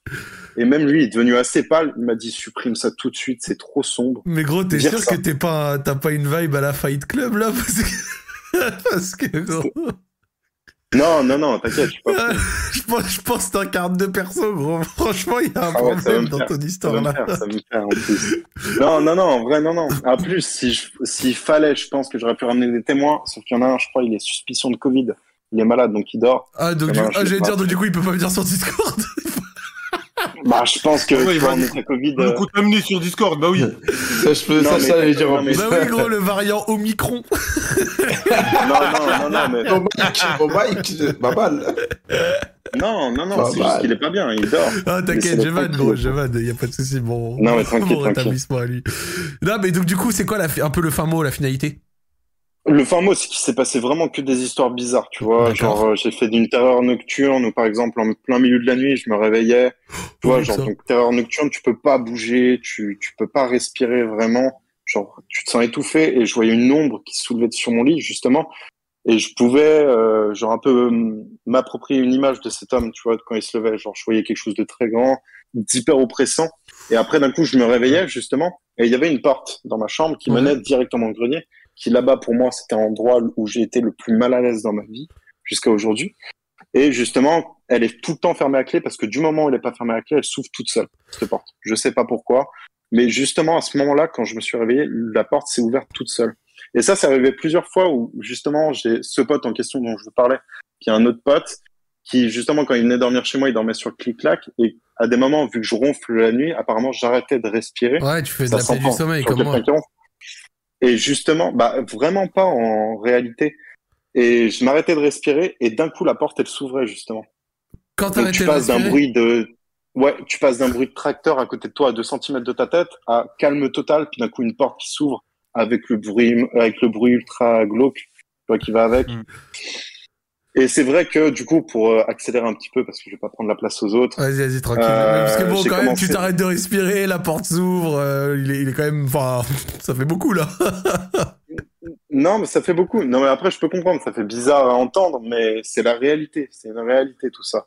Et même lui, il est devenu assez pâle. Il m'a dit supprime ça tout de suite, c'est trop sombre. Mais gros, t'es sûr ça. que t'es pas, t'as pas une vibe à la Fight Club là parce que, parce que gros, Non, non, non, t'inquiète, je suis pas je pense, je pense que t'incarnes deux persos, gros. Franchement, il y a un Ah ouais, problème me dans faire. ton histoire me là. faire, ça va me faire en plus. Non, non, non, en vrai, non, non. En plus, si je- s'il fallait, je pense que j'aurais pu ramener des témoins. Sauf qu'il y en a un, je crois, il est suspicion de Covid. Il est malade, donc il dort. Ah, donc, du... ah, j'allais dire, donc du coup, il peut pas venir sur Discord. Bah, je pense que, Ouais, tu il vois, va- Covid, Le euh, coup t'amener sur Discord, bah oui. Ça, je peux, Non, ça, mais- ça, j'allais dire en plus. Bah oui, gros, le variant Omicron. non, non, non, non, mais, Bon Mike, bon Mike, pas mal. non, non, non, c'est juste qu'il est pas bien, il dort. Ah, t'inquiète, je tranquille. gros, je vanne, y a pas de souci. Bon, Non, mais tranquille, bon tranquille. rétablissement à lui. Non, mais donc, du coup, c'est quoi la, fi- un peu le fin mot, la finalité? Le fin mot, c'est qu'il s'est passé vraiment que des histoires bizarres, tu vois. Genre, euh, j'ai fait d'une terreur nocturne où, par exemple, en plein milieu de la nuit, je me réveillais. Tu vois, genre, ça. donc, terreur nocturne, tu peux pas bouger, tu, tu peux pas respirer vraiment. Genre, tu te sens étouffé et je voyais une ombre qui se soulevait sur mon lit, justement. Et je pouvais, euh, genre, un peu hum, m'approprier une image de cet homme, tu vois, quand il se levait. Genre, je voyais quelque chose de très grand, d'hyper oppressant. Et après, d'un coup, je me réveillais, justement. Et il y avait une porte dans ma chambre qui menait directement au grenier qui là-bas pour moi c'était un endroit où j'ai été le plus mal à l'aise dans ma vie jusqu'à aujourd'hui. Et justement, elle est tout le temps fermée à clé parce que du moment où elle n'est pas fermée à clé, elle s'ouvre toute seule cette porte. Je sais pas pourquoi, mais justement à ce moment-là, quand je me suis réveillé, la porte s'est ouverte toute seule. Et ça, c'est arrivé plusieurs fois où justement j'ai ce pote en question dont je vous parlais, qui est un autre pote qui justement quand il venait dormir chez moi, il dormait sur le clic-clac et à des moments, vu que je ronfle la nuit, apparemment j'arrêtais de respirer Ouais, tu fais de la du sommeil, comme moi. Et justement, bah, vraiment pas en réalité. Et je m'arrêtais de respirer et d'un coup, la porte, elle s'ouvrait, justement. Quand Donc, tu passes d'un bruit de, ouais, tu passes d'un bruit de tracteur à côté de toi à 2 cm de ta tête à calme total, puis d'un coup, une porte qui s'ouvre avec le bruit, avec le bruit ultra glauque, tu vois, qui va avec. Mm. Et c'est vrai que, du coup, pour euh, accélérer un petit peu, parce que je vais pas prendre la place aux autres, Vas-y, vas-y, tranquille. Euh, Parce que bon, quand même, tu t'arrêtes de respirer, la porte s'ouvre, euh, il, est, il est quand même. Enfin, ça fait beaucoup là. Non, mais ça fait beaucoup. Non, mais après, je peux comprendre, ça fait bizarre à entendre, mais c'est la réalité. C'est une réalité, tout ça.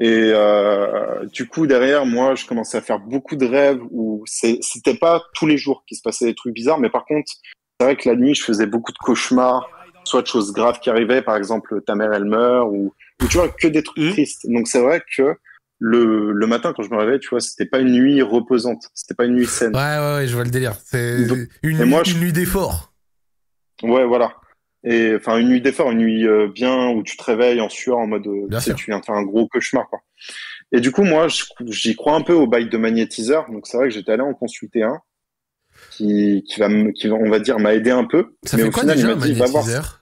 Et euh, du coup, derrière, moi, je commençais à faire beaucoup de rêves où c'était pas tous les jours qu'il se passait des trucs bizarres, mais par contre, c'est vrai que la nuit, je faisais beaucoup de cauchemars, soit de choses graves qui arrivaient, par exemple, ta mère, elle meurt, ou, ou tu vois, que des trucs Mhm. tristes. Donc, c'est vrai que le, le matin, quand je me réveillais, tu vois, c'était pas une nuit reposante, c'était pas une nuit saine. Ouais, ouais, ouais, je vois le délire. C'est une, je- une nuit d'effort. Ouais, voilà. Et enfin, une nuit d'effort, une nuit euh, bien où tu te réveilles en sueur en mode, euh, tu sais, tu viens de faire un gros cauchemar, quoi. Et du coup, moi, j'y crois un peu au bail de magnétiseur. Donc, c'est vrai que j'étais allé en consulter un qui, qui va, me- qui va, on va dire, m'a aidé un peu. Ça Mais fait au quoi final, déjà, il un m'a dit, va voir. magnétiseur?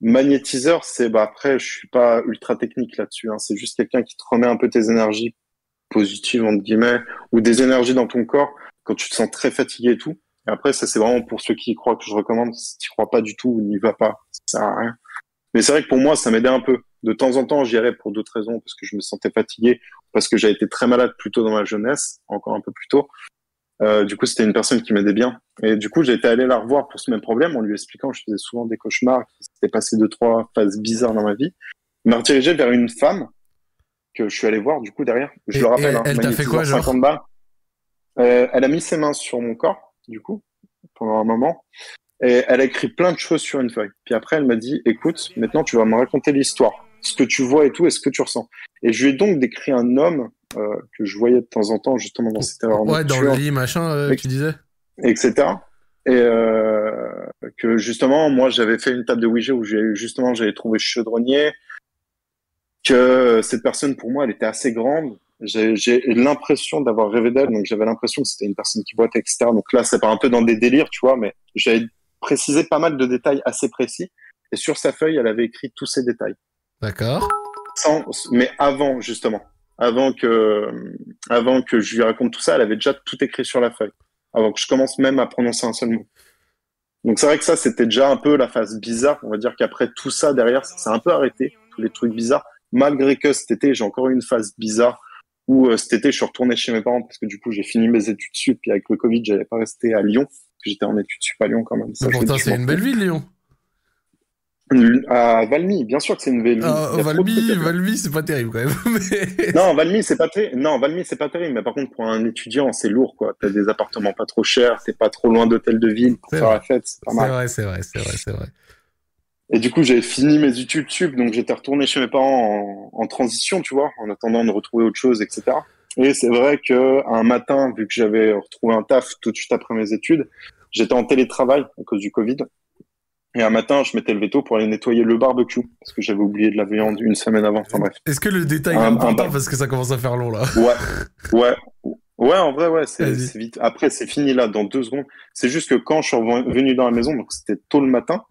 Magnétiseur, c'est, bah, après, je suis pas ultra technique là-dessus. Hein. C'est juste quelqu'un qui te remet un peu tes énergies positives, entre guillemets, ou des énergies dans ton corps quand tu te sens très fatigué et tout. Et après, ça, c'est vraiment pour ceux qui y croient que je recommande. Si tu crois pas du tout, n'y va pas. Ça sert à rien. Mais c'est vrai que pour moi, ça m'aidait un peu. De temps en temps, j'y allais pour d'autres raisons, parce que je me sentais fatigué, parce que j'avais été très malade plus tôt dans ma jeunesse, encore un peu plus tôt. Euh, du coup, c'était une personne qui m'aidait bien. Et du coup, j'ai été allé la revoir pour ce même problème en lui expliquant que je faisais souvent des cauchemars, qu'il s'était passé deux, trois phases bizarres dans ma vie. Il m'a redirigé vers une femme que je suis allé voir, du coup, derrière. Je Et- le rappelle, et hein, elle t'a fait quoi, genre 50 balles. Euh, elle a mis ses mains sur mon corps, du coup, pendant un moment. Et elle a écrit plein de choses sur une feuille. Puis après, elle m'a dit, écoute, maintenant, tu vas me raconter l'histoire. Ce que tu vois et tout, et ce que tu ressens. Et je lui ai donc décrit un homme euh, que je voyais de temps en temps, justement, dans cette erreur Ouais, dans le lit, machin, euh, tu disais etc. Et euh, que justement, moi, j'avais fait une table de Ouija où j'ai justement j'avais trouvé chaudronnier. Que cette personne, pour moi, elle était assez grande. J'ai l'impression d'avoir rêvé d'elle, donc j'avais l'impression que c'était une personne qui boitait, etc. Donc là, c'est pas un peu dans des délires, tu vois, mais j'avais précisé pas mal de détails assez précis. Et sur sa feuille, elle avait écrit tous ces détails. D'accord. Sans, mais avant, justement. Avant que, avant que je lui raconte tout ça, elle avait déjà tout écrit sur la feuille. Avant que je commence même à prononcer un seul mot. Donc c'est vrai que ça, c'était déjà un peu la phase bizarre. On va dire qu'après tout ça, derrière, ça s'est un peu arrêté, tous les trucs bizarres. Malgré que cet été, j'ai encore eu une phase bizarre où euh, cet été, je suis retourné chez mes parents parce que du coup, j'ai fini mes études sup. Puis avec le Covid, j'allais pas rester à Lyon. J'étais en études sup à Lyon quand même. Ça, pourtant, c'est une belle ville, Lyon. À Valmy, bien sûr que c'est une ville. Ah, Valmy. Valmy, c'est pas terrible quand même. mais- Non, Valmy, c'est pas non, Valmy, c'est pas terrible. Mais par contre, pour un étudiant, c'est lourd, quoi. T'as des appartements pas trop chers, t'es pas trop loin d'hôtel de ville pour faire vrai. la fête, c'est pas C'est mal. vrai, c'est vrai, c'est vrai, c'est vrai. Et du coup, j'avais fini mes études sup, donc j'étais retourné chez mes parents en, en transition, tu vois, en attendant de retrouver autre chose, etc. Et c'est vrai que un matin, vu que j'avais retrouvé un taf tout de suite après mes études, j'étais en télétravail à cause du Covid. Et un matin, je m'étais levé tôt pour aller nettoyer le barbecue parce que j'avais oublié de la viande une semaine avant. Enfin bref. Est-ce que le détail Un- est important parce que ça commence à faire long là? Ouais, ouais, ouais. En vrai, ouais, c'est vite. Après, c'est fini là dans deux secondes. C'est juste que quand je suis revenu dans la maison, donc c'était tôt le matin,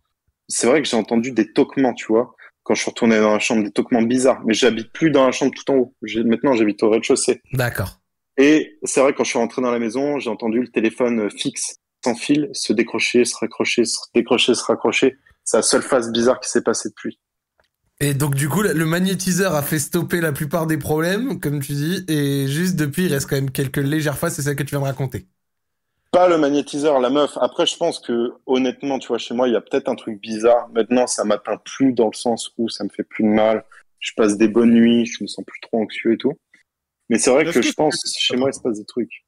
c'est vrai que j'ai entendu des toquements, tu vois. Quand je suis retourné dans la chambre, des toquements bizarres. Mais j'habite plus dans la chambre tout en haut. Maintenant, j'habite au rez-de-chaussée. D'accord. Et c'est vrai, quand je suis rentré dans la maison, j'ai entendu le téléphone fixe, sans fil, se décrocher, se raccrocher, se décrocher, se raccrocher. C'est la seule phase bizarre qui s'est passée depuis. Et donc du coup, le magnétiseur a fait stopper la plupart des problèmes, comme tu dis, et juste depuis, il reste quand même quelques légères phases, c'est ça que tu viens de raconter. Pas le magnétiseur, la meuf. Après, je pense que, honnêtement, tu vois, chez moi, il y a peut-être un truc bizarre. Maintenant, ça m'atteint plus dans le sens où ça me fait plus de mal. Je passe des bonnes nuits, je me sens plus trop anxieux et tout. Mais c'est vrai que, que je pense, chez moi, il se passe des trucs.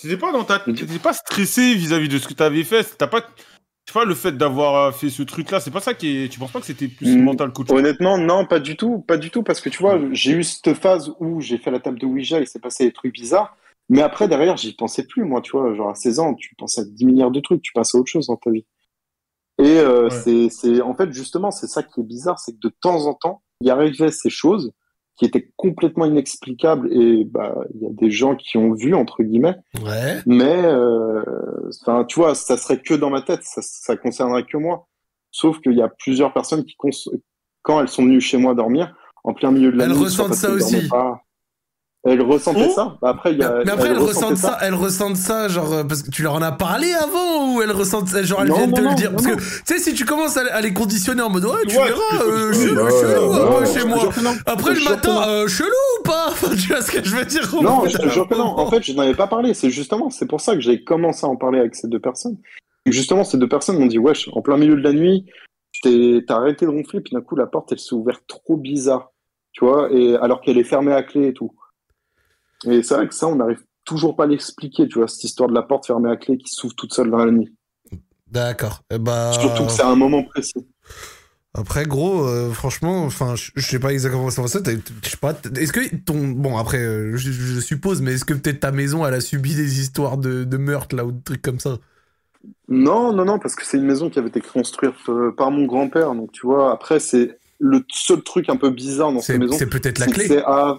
C'était pas dans ta, t'étais pas stressé vis-à-vis de ce que t'avais fait. T'as pas, je sais pas, le fait d'avoir euh, fait ce truc-là, c'est pas ça qui est. Tu penses pas que c'était plus Mm. mental chose? Honnêtement, non, pas du tout, pas du tout, parce que tu vois, j'ai eu cette phase où j'ai fait la table de Ouija et s'est passé des trucs bizarres. Mais après, derrière, j'y pensais plus, moi, tu vois, genre à 16 ans, tu pensais à 10 milliards de trucs, tu passes à autre chose dans ta vie. Et euh, Ouais. c'est, c'est, en fait, justement, c'est ça qui est bizarre, c'est que de temps en temps, il arrivait ces choses qui étaient complètement inexplicables et bah, il y a des gens qui ont vu, entre guillemets, Ouais. mais, euh, enfin, tu vois, ça serait que dans ma tête, ça, ça concernerait que moi. Sauf qu'il y a plusieurs personnes qui, quand elles sont venues chez moi dormir, en plein milieu de la Elles nuit, ressentent soit parce ça aussi. pas, elles ressentaient Oh ça. Bah, après, il y a, mais après, elles ressentaient ressentent ça, elles ressentent ça, genre, euh, parce que tu leur en as parlé avant, ou elles ressentent ça, genre, elles Non, viennent non, te le dire? non, Parce non. que, tu sais, si tu commences à, à les conditionner en mode, ouais, tu Ouais, verras, tu peux euh, chelou, Ouais, chelou, ouais, chez moi. Après, Je le matin, euh, chelou ou pas? Enfin, Tu vois ce que je veux dire Non, je te jure que non. En fait, je n'en avais pas parlé. C'est justement, c'est pour ça que j'ai commencé à en parler avec ces deux personnes. Et justement, ces deux personnes m'ont dit, wesh, en plein milieu de la nuit, t'es- t'as arrêté de ronfler, puis d'un coup, la porte, elle s'est ouverte trop bizarre. Tu vois, et alors qu'elle est fermée à clé et tout. Et c'est vrai que ça, on n'arrive toujours pas à l'expliquer, tu vois, cette histoire de la porte fermée à clé qui s'ouvre toute seule dans la nuit. D'accord. Eh bah... Surtout que c'est à un moment précis. Après, gros, euh, franchement, enfin, je sais pas exactement comment ça. Je sais pas. Est-ce que ton, bon, après, euh, je, suppose, mais est-ce que peut-être ta maison, elle a subi des histoires de, de meurtre là ou de trucs comme ça? Non, non, non, parce que c'est une maison qui avait été construite euh, par mon grand-père. Donc, tu vois, après, c'est le seul truc un peu bizarre dans cette maison. c'est peut-être la clé. C'est à,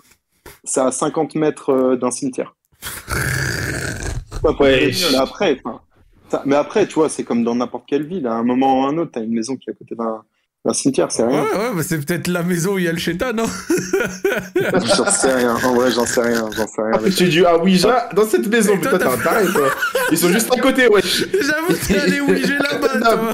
c'est à 50 mètres euh, d'un cimetière. Ouais, Ouais. mais après, mais après, tu vois, c'est comme dans n'importe quelle ville. À un moment ou à un autre, t'as une maison qui est à côté d'un cimetière, c'est Ouais, rien. ouais, bah c'est peut-être la maison où il y a le chétan, non? J'en sais rien. En vrai, j'en sais rien. J'en sais rien. Ah, tu dis, ah Ouija, dans cette maison, Et toi, putain, t'as t'as- un taré, toi. Ils sont juste à côté, wesh. J'avoue que t'es allé ouiger là-bas, Non. toi.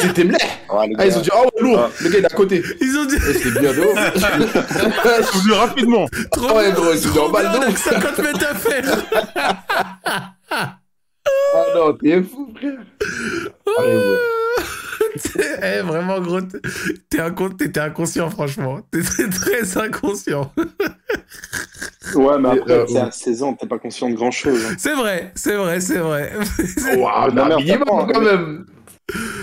C'était. Ah, Ah, ils ont dit, oh, ouais, lourd. Ah. Le gars, il est à côté. Ils ont dit Eh, C'était bien de. C'est rapidement. trop Ouais, bien, gros, ils sont trop en balle bien, on de a ouf. 50 mètres à faire. Ah non, t'es fou, frère. Allez, ouais. Eh, vraiment, gros, t'es- t'es inconscient, franchement. T'étais très inconscient. Ouais, mais après, Euh, t'es à 16 ans, t'es pas conscient de grand chose. C'est vrai, c'est vrai, c'est vrai. Waouh, Non, mais attends, quand même.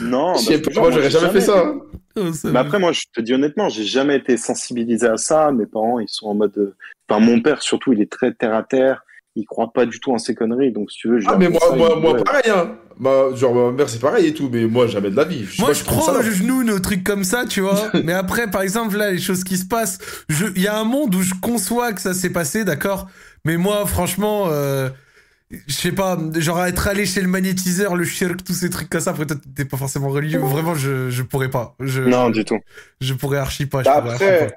Non, Je sais parce que pas, moi, j'aurais jamais fait ça. hein. Oh, ça Mais après, moi, je te dis honnêtement, j'ai jamais été sensibilisé à ça. Mes parents, ils sont en mode. euh, Enfin, mon père, surtout, il est très terre à terre. Il croit pas du tout en ces conneries. Donc, si tu veux, je Ah, mais dis moi, ça, moi, moi, ouais. pareil, hein. Bah, genre, ma mère, c'est pareil et tout, mais moi, jamais de la vie. sais Moi, pas, je trouve prends ça. au genou nos trucs comme ça, tu vois. mais après, par exemple, là, les choses qui se passent, je- il y a un monde où je conçois que ça s'est passé, d'accord. Mais moi, franchement, euh, je sais pas, genre être allé chez le magnétiseur, le shirk, tous ces trucs comme ça. Peut-être t'es pas forcément religieux. Vraiment, je, je pourrais pas. Je, Non, du tout. je pourrais archi pas. je Bah, pourrais archi après, pas.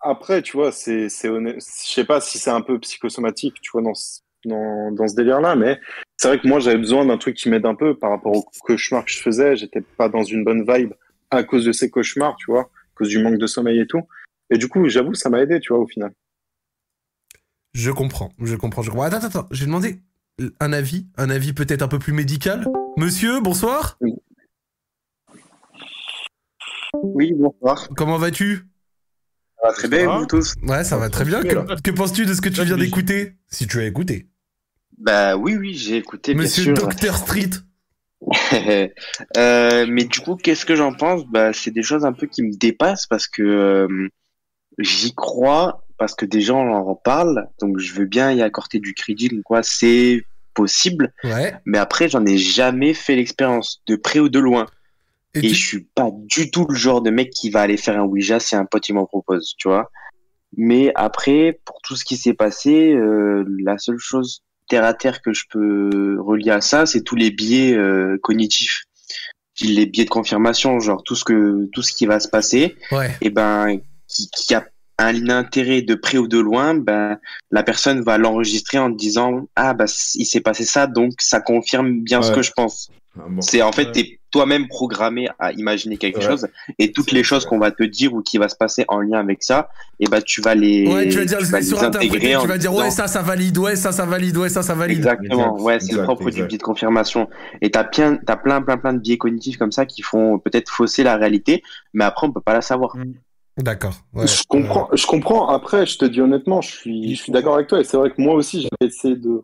après, tu vois, c'est, c'est honnête. Je sais pas si c'est un peu psychosomatique, tu vois, dans ce, dans, dans ce délire-là, mais c'est vrai que moi, j'avais besoin d'un truc qui m'aide un peu par rapport aux cauchemars que je faisais. J'étais pas dans une bonne vibe à cause de ces cauchemars, tu vois, à cause du manque de sommeil et tout. Et du coup, j'avoue, ça m'a aidé, tu vois, au final. Je comprends, je comprends, je comprends. Attends, attends, attends. J'ai demandé un avis, un avis peut-être un peu plus médical. Monsieur, bonsoir. Oui, bonsoir. Comment vas-tu? Ça va très bien, vous tous? Ouais, ça va très bien. Que, que penses-tu de ce que tu viens d'écouter? Si tu as écouté. Bah oui, oui, j'ai écouté, Monsieur. Dr Street. Euh, mais du coup, qu'est-ce que j'en pense? Bah, c'est des choses un peu qui me dépassent parce que euh, j'y crois, parce que des gens en parlent, donc je veux bien y accorder du crédit, donc quoi, c'est possible. Ouais. Mais après, j'en ai jamais fait l'expérience, de près ou de loin. Et Et, tu- je suis pas du tout le genre de mec qui va aller faire un Ouija si un pote il m'en propose, tu vois. Mais après, pour tout ce qui s'est passé, euh, la seule chose terre à terre que je peux relier à ça, c'est tous les biais euh, cognitifs, les biais de confirmation, genre tout ce que tout ce qui va se passer, Ouais. et ben qui, qui a un intérêt de près ou de loin, ben la personne va l'enregistrer en disant ah bah il s'est passé ça, donc ça confirme bien ce que je pense. Ah, bon. C'est en fait, Ouais. t'es toi-même programmé à imaginer quelque Ouais. chose et toutes les choses qu'on va te dire ou qui va se passer en lien avec ça, et ben tu vas les, Ouais, tu vas dire, tu vas vais les surinterpréter, intégrer en tu vas dire, ouais, ça, ça valide, ouais, ça, ça valide, ouais, ça, ça valide. Exactement, Exact, ouais, c'est le exact, propre du biais de confirmation. Et t'as plein, t'as plein, plein, plein de biais cognitifs comme ça qui font peut-être fausser la réalité, mais après on peut pas la savoir. D'accord. ouais. Je comprends, je comprends. Après, je te dis honnêtement, je suis, je suis d'accord avec toi. Et c'est vrai que moi aussi, j'ai essayé de,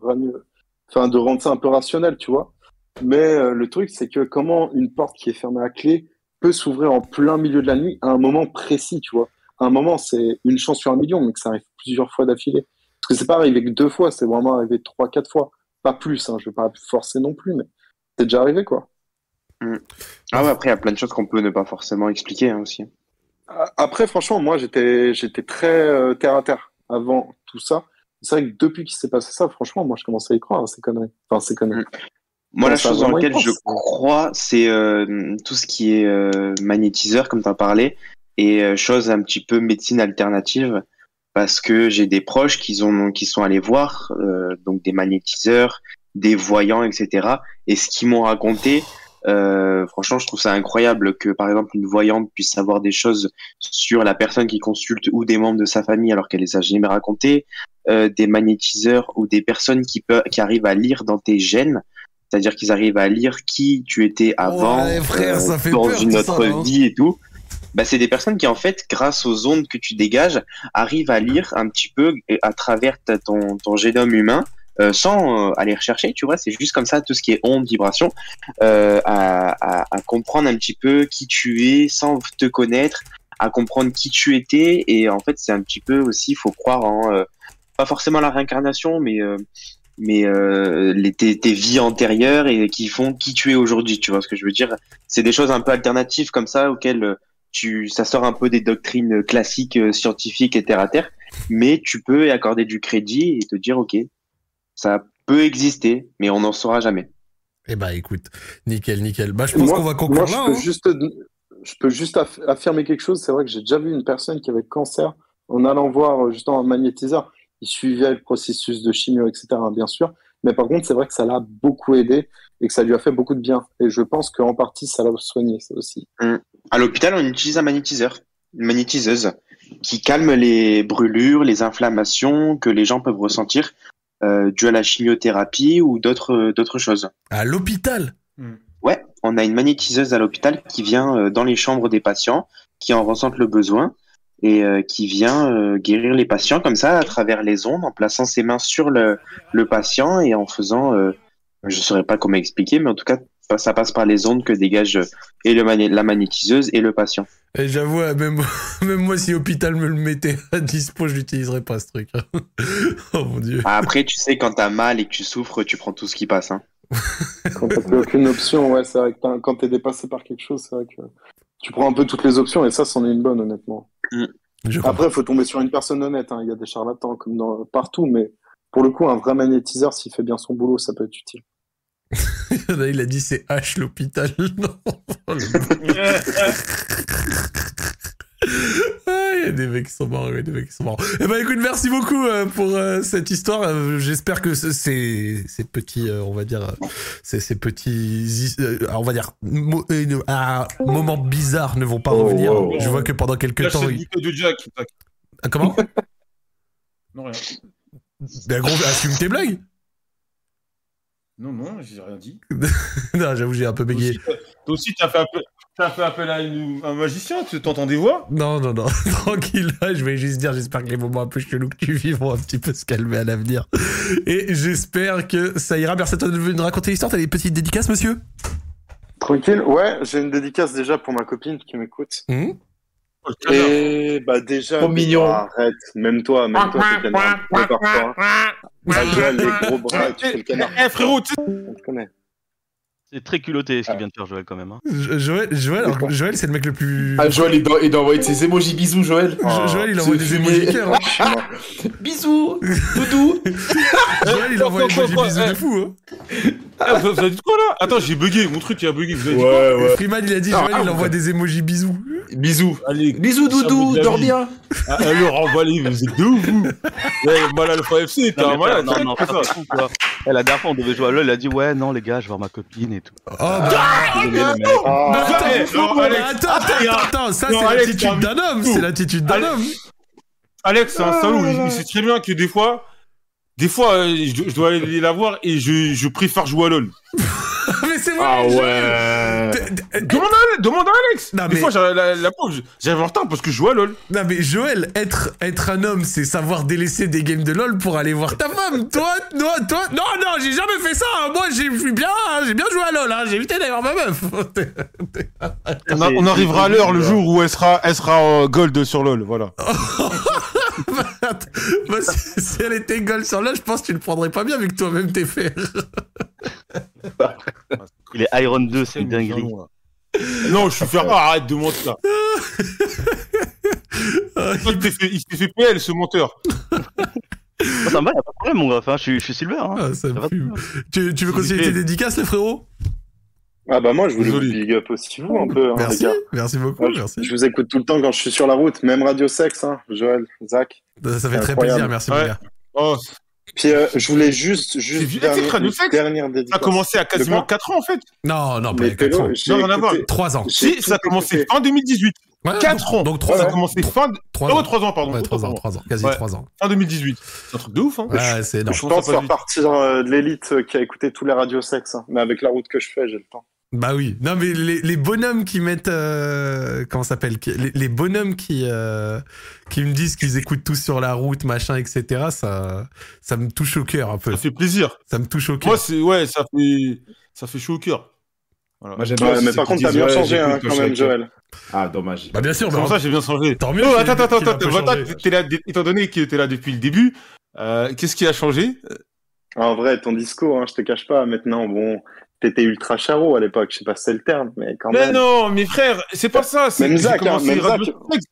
enfin, de rendre ça un peu rationnel, tu vois. Mais euh, le truc, c'est que comment une porte qui est fermée à clé peut s'ouvrir en plein milieu de la nuit à un moment précis, tu vois. À un moment, c'est une chance sur un million, mais que ça arrive plusieurs fois d'affilée. Parce que c'est pas arrivé que deux fois, c'est vraiment arrivé trois, quatre fois. Pas plus, hein, je vais pas forcer non plus, mais c'est déjà arrivé, quoi. Ah ouais, après il y a plein de choses qu'on peut ne pas forcément expliquer hein, aussi. Après, franchement, moi, j'étais, j'étais très euh, terre à terre avant tout ça. C'est vrai que depuis qu'il s'est passé ça, franchement, moi, je commence à y croire à ces conneries. Enfin, ces conneries. Moi, la chose dans laquelle je crois, c'est euh, tout ce qui est euh, magnétiseur, comme tu as parlé, et euh, chose un petit peu médecine alternative, parce que j'ai des proches qui, ont, qui sont allés voir, donc des magnétiseurs, des voyants, etc. Et ce qu'ils m'ont raconté, euh, franchement, je trouve ça incroyable que, par exemple, une voyante puisse savoir des choses sur la personne qui consulte ou des membres de sa famille alors qu'elle les a jamais racontées, euh, des magnétiseurs ou des personnes qui, peuvent, qui arrivent à lire dans tes gènes. C'est-à-dire qu'ils arrivent à lire qui tu étais avant, Ouais, frère, ça fait dans peur, une autre ça, vie et tout. Bah, c'est des personnes qui, en fait, grâce aux ondes que tu dégages, arrivent à lire un petit peu à travers ta- ton, ton génome humain, euh, sans euh, aller rechercher, tu vois. C'est juste comme ça, tout ce qui est ondes, vibrations, euh, à, à, à comprendre un petit peu qui tu es sans te connaître, à comprendre qui tu étais. Et en fait, c'est un petit peu aussi, il faut croire en, euh, pas forcément la réincarnation, mais euh, mais euh, les, tes, tes vies antérieures et qui font qui tu es aujourd'hui. Tu vois ce que je veux dire? C'est des choses un peu alternatives comme ça auxquelles tu, ça sort un peu des doctrines classiques scientifiques et terre à terre, mais tu peux accorder du crédit et te dire ok, ça peut exister, mais on n'en saura jamais. Eh bah, écoute, nickel, nickel. Bah, je pense qu'on va conclure moi, je là. peux hein. juste, je peux juste aff- affirmer quelque chose. C'est vrai que j'ai déjà vu une personne qui avait cancer en allant voir euh, justement un magnétiseur. Il suivait le processus de chimio, etc. Bien sûr. Mais par contre, c'est vrai que ça l'a beaucoup aidé et que ça lui a fait beaucoup de bien. Et je pense qu'en partie, ça l'a soigné, ça aussi. À l'hôpital, on utilise un magnétiseur, une magnétiseuse, qui calme les brûlures, les inflammations que les gens peuvent ressentir euh, dues à la chimiothérapie ou d'autres d'autres choses. À l'hôpital. Ouais, on a une magnétiseuse à l'hôpital qui vient euh, dans les chambres des patients, qui en ressentent le besoin et euh, qui vient euh, guérir les patients comme ça à travers les ondes, en plaçant ses mains sur le, le patient et en faisant, euh, je saurais pas comment expliquer, mais en tout cas, ça passe par les ondes que dégage euh, et le la magnétiseuse et le patient. Et j'avoue, euh, même, même moi, si l'hôpital me le mettait à dispo, je l'utiliserais pas, ce truc. hein. oh mon dieu. Ah, Après, tu sais, quand t'as mal et que tu souffres, tu prends tout ce qui passe. Hein. Quand t'as plus aucune option, ouais, c'est vrai que quand t'es dépassé par quelque chose, c'est vrai que tu prends un peu toutes les options et ça, c'en est une bonne, honnêtement. Je comprends. Après, il faut tomber sur une personne honnête. hein. Il y a des charlatans comme dans, partout, mais pour le coup, un vrai magnétiseur, s'il fait bien son boulot, ça peut être utile. Il a dit c'est H l'hôpital. Non. Oh, Ah, Il y a des mecs qui sont morts, il y a des mecs qui sont morts. Eh ben écoute, merci beaucoup euh, pour euh, cette histoire. Euh, J'espère que ce- ces, ces petits, on va dire, ces, ces petits, on va dire, mo- ah, moments bizarres ne vont pas Oh, revenir. wow. Je vois que pendant quelques Là, temps, il- de Jack. Ah, comment? Non, rien. Ben gros, assume tes blagues. Non, non, j'ai rien dit. non, j'avoue, j'ai un peu bégayé. aussi, t'as- toi aussi, t'as fait, appel... t'as fait appel à une- un magicien, tu t'entends des voix? Non, non, non, tranquille, là, je vais juste dire, j'espère que les moments un peu chelous que tu vis vont un petit peu se calmer à l'avenir. Et j'espère que ça ira. Merci à toi de nous raconter l'histoire. T'as des petites dédicaces, monsieur? Tranquille, ouais, j'ai une dédicace déjà pour ma copine qui m'écoute. Canard. Et bah déjà, Trop mignon. arrête, même toi, même toi, t'es canard, parfois. Ta gueule, les gros bras, tu fais le canard. Eh, frérot, tu On te connaît. C'est très culotté ce Ah. qu'il vient de faire Joël quand même. hein. Jo- Joël, Joël, alors, Joël c'est le mec le plus. Ah, Joël, il doit, il doit envoyer ses emojis bisous, Joël. Jo- Joël, il envoie des emojis cœur. hein. Bisous, doudou. Joël, il envoie des quoi, emojis quoi, bisous eh. de fou. Hein. Ah, vous, vous avez dit quoi là? Attends, j'ai bugué, mon truc il a bugué. Vous avez dit quoi? Ouais, ouais. Freeman, il a dit Ah, Joël, ah, il envoie des emojis bisous. Bisous. Allez, Bisous, doudou, de la dors vie. bien. ah, alors envoie-les, vous êtes de ouf vous Ouais, Malal FC, t'es Non, un mais malade, non, non, frère, fou, quoi. Eh, La dernière fois, on devait jouer à LoL, il a dit Ouais, non, les gars, je vais voir ma copine et tout. Oh, bah. Ah, Bah, attends, attends, attends, ça c'est l'attitude d'un homme, c'est l'attitude d'un homme. Alex, c'est un Ah salaud, il, sait très bien que des fois, des fois, euh, je, dois aller la voir et je préfère jouer à LoL. Mais c'est vrai, Ah ouais. Demande à, Alex- demande à Alex Non, Des mais- fois, j'arrive la, la pauvre, j'arrive en retard parce que je joue à LoL. Non mais Joël, être, être un homme, c'est savoir délaisser des games de LoL pour aller voir ta femme. Toi, toi, toi, non, non, j'ai jamais fait ça. hein. Moi, j'ai je suis bien, hein, j'ai bien joué à LoL. Hein. J'ai évité d'aller voir ma meuf. On, a- on arrivera à l'heure le jour où elle sera, elle sera euh, gold sur LoL, voilà. Bah, si, si elle était gold sur LoL, je pense que tu le prendrais pas bien vu que toi-même t'es fait. Il est Iron 2, c'est une dinguerie. Non, je suis. Ah, arrête de mentir. Il s'est fait, il s'est fait PL, ce menteur. Oh, ça me va, y'a pas de problème, mon gars. Enfin, je, suis, je suis Silver. Hein. Ah, ça va tu, tu veux continuer tes dédicaces, le frérot? Ah bah moi, je voulais vous Désolé. big up aussi vous un peu, hein, les Merci, gars. merci beaucoup, Moi, je, merci. je vous écoute tout le temps quand je suis sur la route, même Radio Sex, hein, Joël, Zach. Ça, ça fait très Incroyable. plaisir, merci mon Ouais. gars. Oh, Puis euh, je voulais juste, juste vieux, Radio une Sex dernière ça a dédicace. commencé à quasiment quoi 4 ans en fait. Non, non, pas Mais les 4 Pélo, ans. Non, rien à voir. écouté- 3 ans. Si, ça a commencé écouté. fin 2018. Ouais, 4 ans. Donc Ça 3 a ans. commencé fin. 3 Oh, ans. 3 ans, pardon. Ouais, 3 autant ans, pour moi. 3 ans, quasi Ouais. 3 ans. Fin 2018. C'est un truc de ouf, hein. Ouais, c'est énorme. Je Comment pense ça faire vite partir euh, de l'élite euh, qui a écouté tous les radios sex, hein. mais avec la route que je fais, j'ai le temps. Bah oui. Non, mais les, les bonhommes qui mettent. euh, comment ça s'appelle les, les bonhommes qui, euh, qui me disent qu'ils écoutent tous sur la route, machin, etc., ça, ça me touche au cœur un peu. Ça fait plaisir. Ça me touche au cœur. Moi, c'est, ouais, ça fait, ça fait chaud au cœur. Voilà. Moi, j'aime bien Ouais, mais par contre, t'as bien changé hein, quand même, Joël. Ah, dommage. Bah bien sûr, C'est bah, pour ça j'ai bien changé. tant mieux. Oh, attends, attends, attends, là, étant donné que t'es là depuis le début, euh, qu'est-ce qui a changé? En vrai, ton discours, hein, je te cache pas, maintenant, bon, t'étais ultra charo à l'époque, je sais pas si c'est le terme, mais quand Mais même. non, mes frères, c'est pas ça. C'est Même Zach, hein, même Radio Zach. Sex.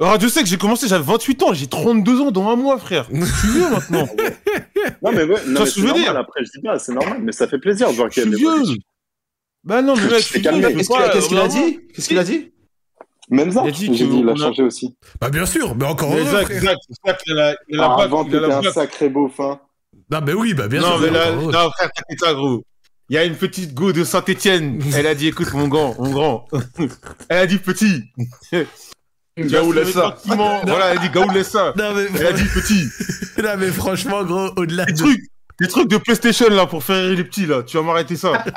Radio Sex, j'ai commencé, j'avais 28 ans, j'ai 32 ans dans un mois, frère. Je suis vieux maintenant. Non, mais ouais, Tu non, mais ce c'est normal, dire après, je dis pas, c'est normal, mais ça fait plaisir de voir qu'il y a suis de l'évolution. vieux. Bah non, mais mec, je suis vieux. Qu'est-ce qu'il pas, a, dit Qu'est-ce qu'il a dit Même Zach, Il a j'ai dit, il changé aussi. Bah bien sûr, mais encore Mais heureux, Zach, frère. Zach, Zach, il a la, il a la Ah, bague, avant, il a la t'étais un sacré beauf, hein. Non, mais oui, bah bien Non, sûr. mais là, non, frère, t'inquiète ça, gros. Il y a une petite go de Saint-Etienne. Elle a dit, écoute, mon grand, mon grand. Elle a dit petit. Gaou, laisse ça. Voilà, elle a dit, Gaou, laisse ça. Non, mais, Elle a dit petit. non, mais franchement, gros, au-delà Des de... trucs, des trucs de PlayStation, là, pour faire rire les petits, là. Tu vas m'arrêter ça.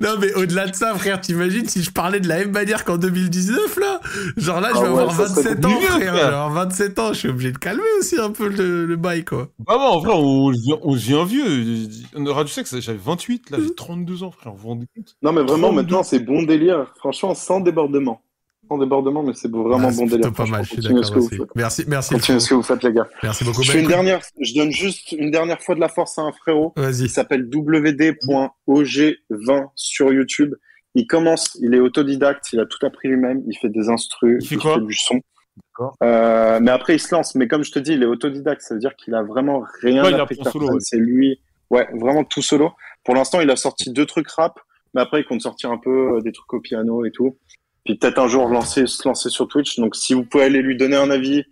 Non, mais au-delà de ça, frère, t'imagines si je parlais de la même manière qu'en 2019, là? Genre là, je Ah vais ouais, avoir ça serait 27 ans, mieux, frère. frère. Avoir 27 ans, je suis obligé de calmer aussi un peu le, le bail, quoi. Vraiment, en vrai, on devient, on devient vieux. On aura du sexe, j'avais 28, là, j'ai 32 ans, frère. Vous vous rendez compte? Non, mais vraiment, 32. maintenant, c'est bon délire. Franchement, sans débordement. Sans débordement, mais c'est vraiment Ah, bon délire. pas mal, je suis d'accord. Merci, merci. Continuez ce que vous faites, les gars. Merci beaucoup. Je fais une dernière, je donne juste une dernière fois de la force à un frérot. Vas-y. Il s'appelle wd.og20 sur YouTube. Il commence, il est autodidacte, il a tout appris lui-même, il fait des instrus, Il fait quoi du son. D'accord. Euh, mais après, il se lance. Mais comme je te dis, il est autodidacte, ça veut dire qu'il a vraiment rien Ouais, appris ouais. C'est lui, ouais, vraiment tout solo. Pour l'instant, il a sorti deux trucs rap, mais après, il compte sortir un peu euh, des trucs au piano et tout. Puis peut-être un jour lancer, se lancer sur Twitch. Donc, si vous pouvez aller lui donner un avis,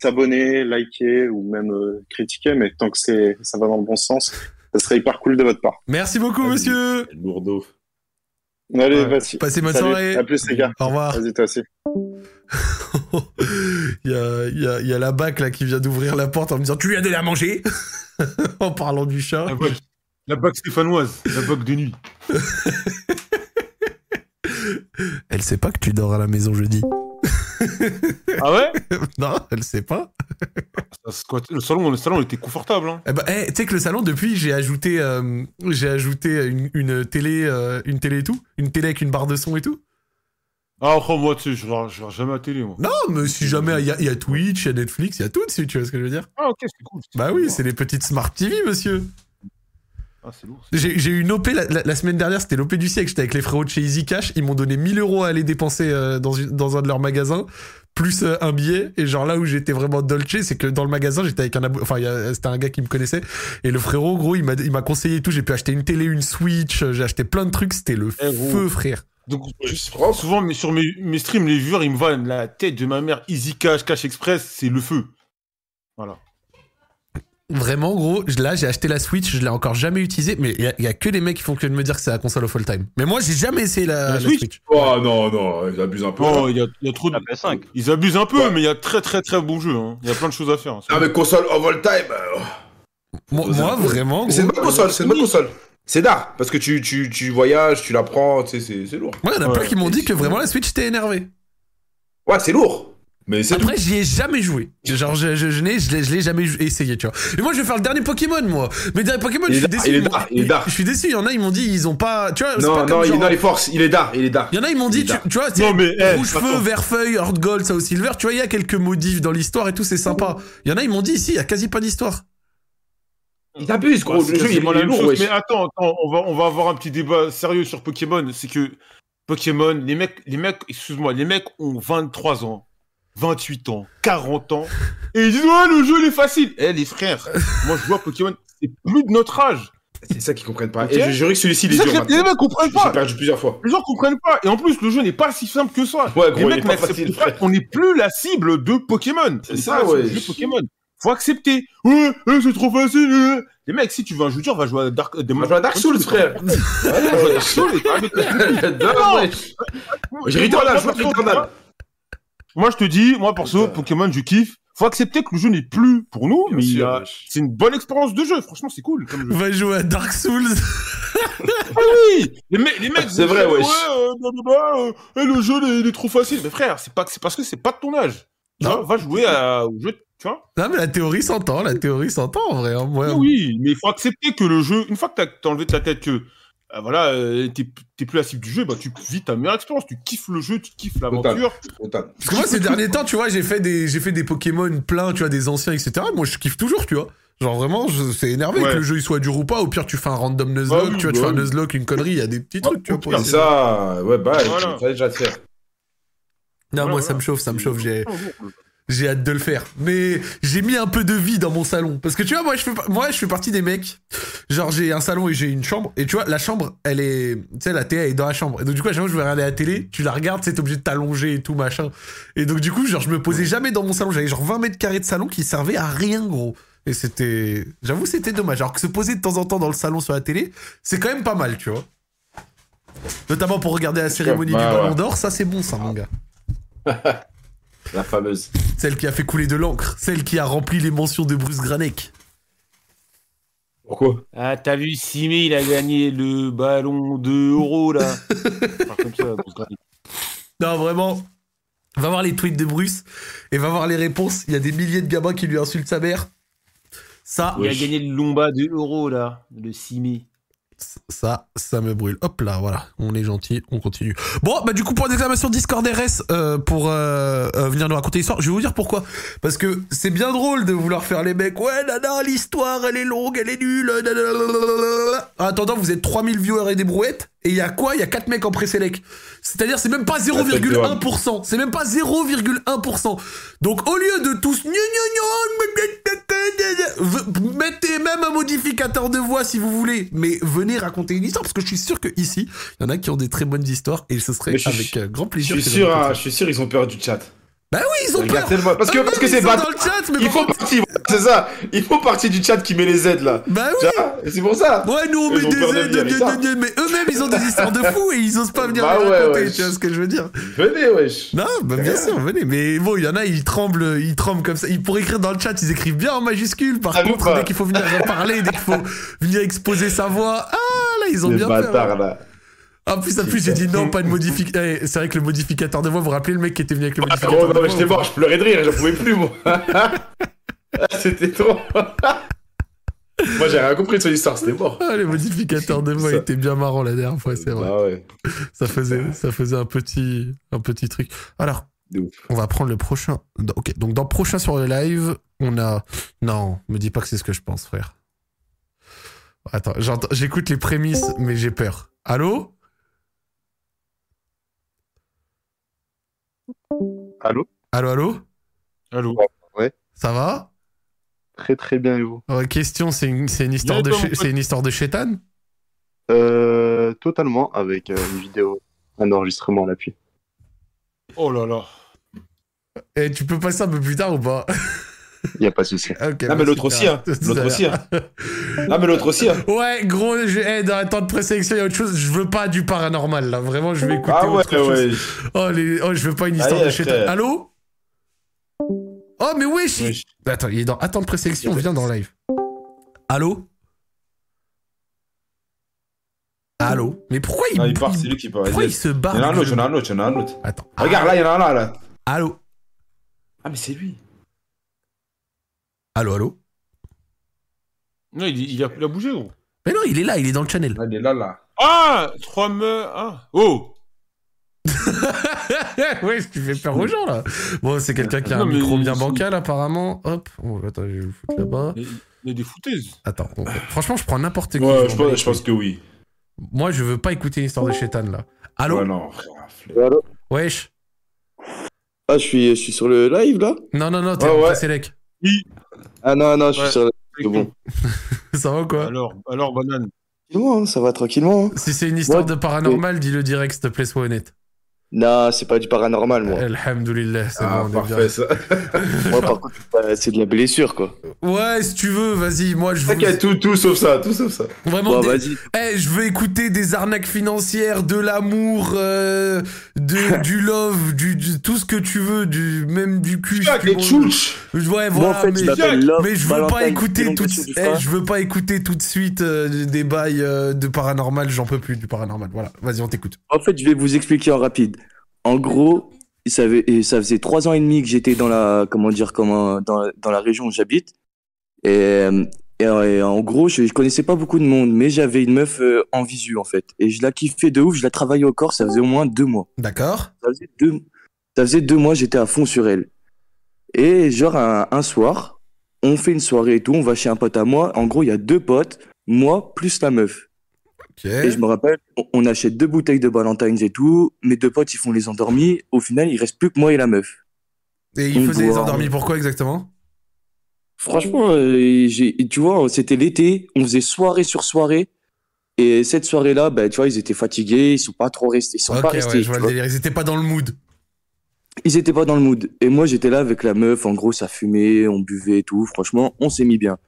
s'abonner, liker ou même euh, critiquer, mais tant que c'est, ça va dans le bon sens, ça serait hyper cool de votre part. Merci beaucoup, monsieur. Lourdeau. Allez, Ouais. vas-y. Passez bonne Salut. soirée. À plus, les gars. Au revoir. Vas-y, toi aussi. il, y a, il, y a, il y a la bac là qui vient d'ouvrir la porte en me disant Tu lui as donné à manger? En parlant du chat. La bague, la bague stéphanoise, la bague de nuit. Elle sait pas que tu dors à la maison jeudi. Ah ouais? Non, elle sait pas. Le salon, le salon était confortable, hein. Eh ben, eh, tu sais que le salon, depuis, j'ai ajouté, euh, j'ai ajouté une, une télé, euh, une télé et tout, une télé avec une barre de son et tout. Ah, après, moi, tu sais, je regarde jamais la télé, moi. Non, mais si jamais il y, a- il y a Twitch, il y a Netflix, il y a tout dessus, tu vois ce que je veux dire? Ah, ok, c'est cool. Bah oui, c'est les petites smart TV, monsieur. Ah, c'est lourd. c'est J'ai eu une OP la, la- la semaine dernière, c'était l'OP du siècle. J'étais avec les frérots de chez Easy Cash. Ils m'ont donné 1000 euros à aller dépenser euh, dans, une- dans un de leurs magasins, plus euh, un billet. Et genre là où j'étais vraiment dolce, c'est que dans le magasin, j'étais avec un abou- Enfin, c'était un gars qui me connaissait. Et le frérot, gros, il m'a il m'a conseillé et tout. J'ai pu acheter une télé, une Switch. J'ai acheté plein de trucs. C'était le Eh, feu, frère. Donc, souvent, mais sur mes, mes streams, les viewers, ils me voient la tête de ma mère, Easy Cash, Cash Express, c'est le feu. Voilà. Vraiment, gros, je- là, j'ai acheté la Switch. Je l'ai encore jamais utilisée. Mais il y, a- il y a que les mecs qui font que de me dire que c'est la console of all time. Mais moi, j'ai jamais essayé la, La la Switch Switch. Oh non, non, ils abusent un peu. Oh, il y a, il y a trop de. La PS5. Ils abusent un peu, Ouais. mais il y a très très très bons jeux. hein. Il y a plein de choses à faire. hein. Ah, mais console of all time. euh, Moi, C'est moi, vraiment, C'est une bonne console, c'est une bonne console. C'est d'art, parce que tu, tu, tu voyages, tu la prends, tu sais, c'est- c'est lourd. Ouais, il y en a Ouais. plein qui m'ont dit que vraiment la Switch était énervé. Ouais, c'est lourd. Mais c'est. Après, j'y ai jamais joué. Genre, je, je, je n'ai, je l'ai, je l'ai jamais essayé, tu vois. Mais moi, je vais faire le dernier Pokémon, moi. Mais le dernier Pokémon, Il je suis déçu. il est dark, il est dark. Je suis déçu. Il y en a, ils m'ont dit, ils ont pas. Tu vois, c'est Non, pas non, comme il, genre- non, il force, il est d'art, il est d'art. Il y en a, ils m'ont dit, Il est tu, dark. tu vois, c'est Non, mais, eh, rouge feu, attends. vert feuille, Heart Gold, Sao Silver. Tu vois, il y a quelques modifs dans l'histoire et tout, c'est sympa. Il y en a, ils m'ont dit, ici, il y a quasi pas d'histoire. Il abuse, gros. Bah, c'est le jeu, il, est lourd, chose. wesh. Mais attends, attends, on va, on va avoir un petit débat sérieux sur Pokémon. C'est que Pokémon, les mecs, les mecs, excuse-moi, les mecs ont 23 ans, 28 ans, 40 ans, et ils disent ouais le jeu il est facile. Eh les frères, moi je joue à Pokémon, c'est plus de notre âge. C'est ça qu'ils comprennent pas. Ok. Et je jurais que celui-ci, il est dur les mecs comprennent J'ai pas. perdu plusieurs fois. Les gens comprennent pas. Et en plus, le jeu n'est pas si simple que ça. Ouais, les gros, il est mecs n'acceptent pas qu'on n'est plus la cible de Pokémon. C'est ça, la ouais. jeu Pokémon. Faut accepter. Ouais, ouais, c'est trop facile. euh. Les mecs, si tu veux un jeu dur, va jouer à Dark, On va jouer à Dark Souls, frère. Ouais, Dark Souls, et t'arrêtes de- J'adore, wesh. J'ai Returnal, je joue à Returnal. Moi, je te dis, moi, perso. Pokémon, je kiffe. Faut accepter que le jeu n'est plus pour nous, Bien mais sûr, a- c'est une bonne expérience de jeu. Franchement, c'est cool. Comme jeu. Va jouer à Dark Souls. Oui, les, mecs, les mecs, C'est vrai. Ouais, euh, blablabla, euh, eh, le jeu, il est, il est trop facile. Mais frère, c'est pas, c'est parce que c'est pas de ton âge. Tu Non. vois, va jouer à, au jeu, tu vois. Non, mais la théorie s'entend, la théorie s'entend, en vrai. hein. Oui, mais il faut accepter que le jeu, une fois que t'as t'as enlevé de ta tête que, euh, voilà, euh, t'es t'es plus la cible du jeu, bah, tu vis ta meilleure expérience. Tu kiffes le jeu, tu kiffes l'aventure. Parce que moi, ces derniers temps, tu vois, j'ai fait des, j'ai fait des Pokémon plein, tu vois, des anciens, etc. Moi, je kiffe toujours, tu vois. Genre vraiment, je- c'est énervé Ouais. que le jeu il soit dur ou pas. Au pire, tu fais un random Nuzlocke, Ah oui, tu vois, tu bah fais un. Nuzlocke, une connerie, il y a des petits trucs, tu vois. pour ça, ouais, bah, Voilà. il fallait déjà faire. Non, moi, Voilà, ça me chauffe, ça me chauffe. J'ai, voilà. J'ai hâte de le faire. Mais j'ai mis un peu de vie dans mon salon. Parce que tu vois, moi, je fais, moi, je fais partie des mecs. Genre, j'ai un salon et j'ai une chambre. Et tu vois, la chambre, elle est. Tu sais, la télé, elle est dans la chambre. Et donc, du coup, à chaque fois que je vais regarder la télé, tu la regardes, t'es obligé de t'allonger et tout, machin. Et donc, du coup, genre, je me posais jamais dans mon salon. J'avais genre 20 mètres carrés de salon qui servaient à rien, gros. Et c'était. J'avoue, c'était dommage. Alors que se poser de temps en temps dans le salon sur la télé, c'est quand même pas mal, tu vois. Notamment pour regarder la cérémonie du. Ballon d'Or, ça c'est bon, ça, mon gars. La fameuse. Celle qui a fait couler de l'encre, celle qui a rempli les mentions de Bruce Granek. Pourquoi? Ah, t'as vu, Simé, il a gagné le ballon de euro, là. Enfin, comme ça, Bruce Granik. Non, vraiment. Va voir les tweets de Bruce et va voir les réponses. Il y a des milliers de gamins qui lui insultent sa mère. Ça, Il a gagné le Lomba de euro, là. Le Simé. Ça, ça me brûle. Hop là, voilà. On est gentil, on continue. Bon, bah du coup, point d'exclamation Discord RS euh, pour euh, euh, venir nous raconter l'histoire. Je vais vous dire pourquoi. Parce que c'est bien drôle de vouloir faire les mecs. Ouais, nana, l'histoire, elle est longue, elle est nulle. En attendant, vous êtes 3000 viewers et des brouettes. Et il y a quoi? Il y a 4 mecs en pré-sélect. C'est-à-dire, c'est même pas 0,1%. C'est même pas 0,1%. Donc, au lieu de tous... Mettez même un modificateur de voix si vous voulez. Mais venez raconter une histoire. Parce que je suis sûr que ici, il y en a qui ont des très bonnes histoires. Et ce serait je suis- avec euh, grand Je plaisir. suis que sûr, je hein, je suis sûr, ils ont peur du chat. Bah oui, ils ont peur. tellement- Parce que, Ah parce que c'est pas. dans le chat, mais Ils par font contre- partie, c'est ça. Ils font partie du chat qui met les aides là. Bah oui. C'est pour ça. Ouais, nous on met des peur de aides, gna, gna, mais eux-mêmes ils ont des histoires de fous et ils osent pas venir Bah les ouais, raconter, ouais. tu vois ce que je veux dire. Venez, wesh. Non, bah bien sûr, venez. Mais bon, il y en a, ils tremblent, ils tremblent comme ça. Ils pourraient écrire dans le chat, ils écrivent bien en majuscule. Par contre, dès qu'il faut venir parler, dès qu'il faut venir exposer sa voix, ah là, ils ont Les bien peur. bâtards là. En plus, en plus, j'ai dit non, pas de modificateur. c'est vrai que le modificateur de voix, vous vous rappelez le mec qui était venu avec le Ah, modificateur gros, non, mais j'étais mort, je pleurais de rire, j'en pouvais plus, moi. Ah, C'était trop. moi, j'ai rien compris de son histoire, c'était mort. Ah, les modificateurs de voix Ça. étaient bien marrants la dernière fois, c'est vrai. Ah ouais, Ça faisait, ça faisait un petit, un petit truc. Alors, on va prendre le prochain. Ok, donc dans prochain sur le live, on a. Non, me dis pas que c'est ce que je pense, frère. Attends, j'écoute les prémices, mais j'ai peur. Allô? Allô? Allô, allô? Allô? Ça va? Très très bien et vous? Euh, Question, c'est une, c'est une histoire de c'est une histoire de chétane euh, Totalement, avec euh, une vidéo, un enregistrement à l'appui. Oh là là. Et tu peux passer un peu plus tard ou pas? Il n'y a pas de souci. Ok, Non, bah, mais l'autre aussi, hein. L'autre aussi, hein. Non, mais l'autre aussi, hein. Ouais, gros, je... eh, dans la temps de présélection, il y a autre chose. Je veux pas du paranormal, là. Vraiment, je vais écouter Ah ouais, autre chose. ouais. Oh, les... oh, je veux pas une histoire Allez, de chétane. frère. Allô? Oh, mais wesh Oui. Attends, il est dans attente de présélection, viens dans live. Allô? Allô? Mais pourquoi il, Non, il part, il- c'est lui qui part. pourquoi Il il se y barre en a un autre, il y en a un autre, il y en a un autre. Attends. Regarde, là, il y en a un là, là. Allô? Ah, mais c'est lui. Allô, allô Non, il, il, a, il a bougé, gros. Mais non, il est là, il est dans le channel. Ah, il est là, là. Ah Trois meufs. Ah Oh ouais, tu fais peur aux gens là. Bon, c'est quelqu'un qui a un Non, micro bien bancal apparemment. Hop, oh, attends, je vais le foutre là-bas. Il y a des foutaises. Attends, bon, franchement, je prends n'importe qui. Ouais, je pense, je pense couilles. que oui. Moi, je veux pas écouter une histoire de chétan là. Allô Ouais, non, frère. Allô Wesh Ah, je suis, je suis sur le live là Non, non, non, t'es Ouais, en Ah non, non, je suis Ouais. sur le C'est bon. Ça va ou quoi? Alors, alors, banane. Tranquillement, hein, ça va tranquillement. hein. Si c'est une histoire Ouais. de paranormal, dis-le direct, s'il te plaît, sois honnête. Non, c'est pas du paranormal, moi. Alhamdoulilah, c'est Ah, bon, on est parfait, ça. moi, par contre, c'est de la blessure, quoi. Ouais, si tu veux, vas-y, moi je veux. T'inquiète, tout, tout sauf ça, tout sauf ça. Vraiment, Bon, des- vas-y. Eh, je veux écouter des arnaques financières, de l'amour, euh, de, du love, du, du- tout ce que tu veux, du, même du cul. Jack, les tu veux. tchouch Ouais, Moi, voilà, en fait, mais, je Love. mais je veux Valentine, pas écouter tout, eh, frein. je veux pas écouter tout de suite euh, des bails euh, de paranormal, j'en peux plus du paranormal. Voilà, vas-y, on t'écoute. En fait, je vais vous expliquer en rapide. En gros, ça, avait- et ça faisait trois ans et demi que j'étais dans la, comment dire, comment, dans, dans la région où j'habite. Et, euh, et, euh, et en gros, je, je connaissais pas beaucoup de monde, mais j'avais une meuf euh, en visu, en fait. Et je la kiffais de ouf, je la travaillais au corps, ça faisait au moins deux mois. D'accord Ça faisait deux, ça faisait deux mois, j'étais à fond sur elle. Et genre, un, un soir, on fait une soirée et tout, on va chez un pote à moi. En gros, il y a deux potes, moi plus la meuf. Et je me rappelle, on- achète deux bouteilles de Ballantines et tout. Mes deux potes, ils font les endormis. Au final, il reste plus que moi et la meuf. Et il on faisait les endormis pourquoi exactement? Franchement, euh, tu vois, c'était l'été. On faisait soirée sur soirée. Et cette soirée-là, bah, tu vois, ils étaient fatigués. Ils sont pas trop restés. Ils sont pas ouais, restés. je vois tu le vois. délire. Ils étaient pas dans le mood. Ils étaient pas dans le mood. Et moi, j'étais là avec la meuf. En gros, ça fumait, on buvait et tout. Franchement, on s'est mis bien.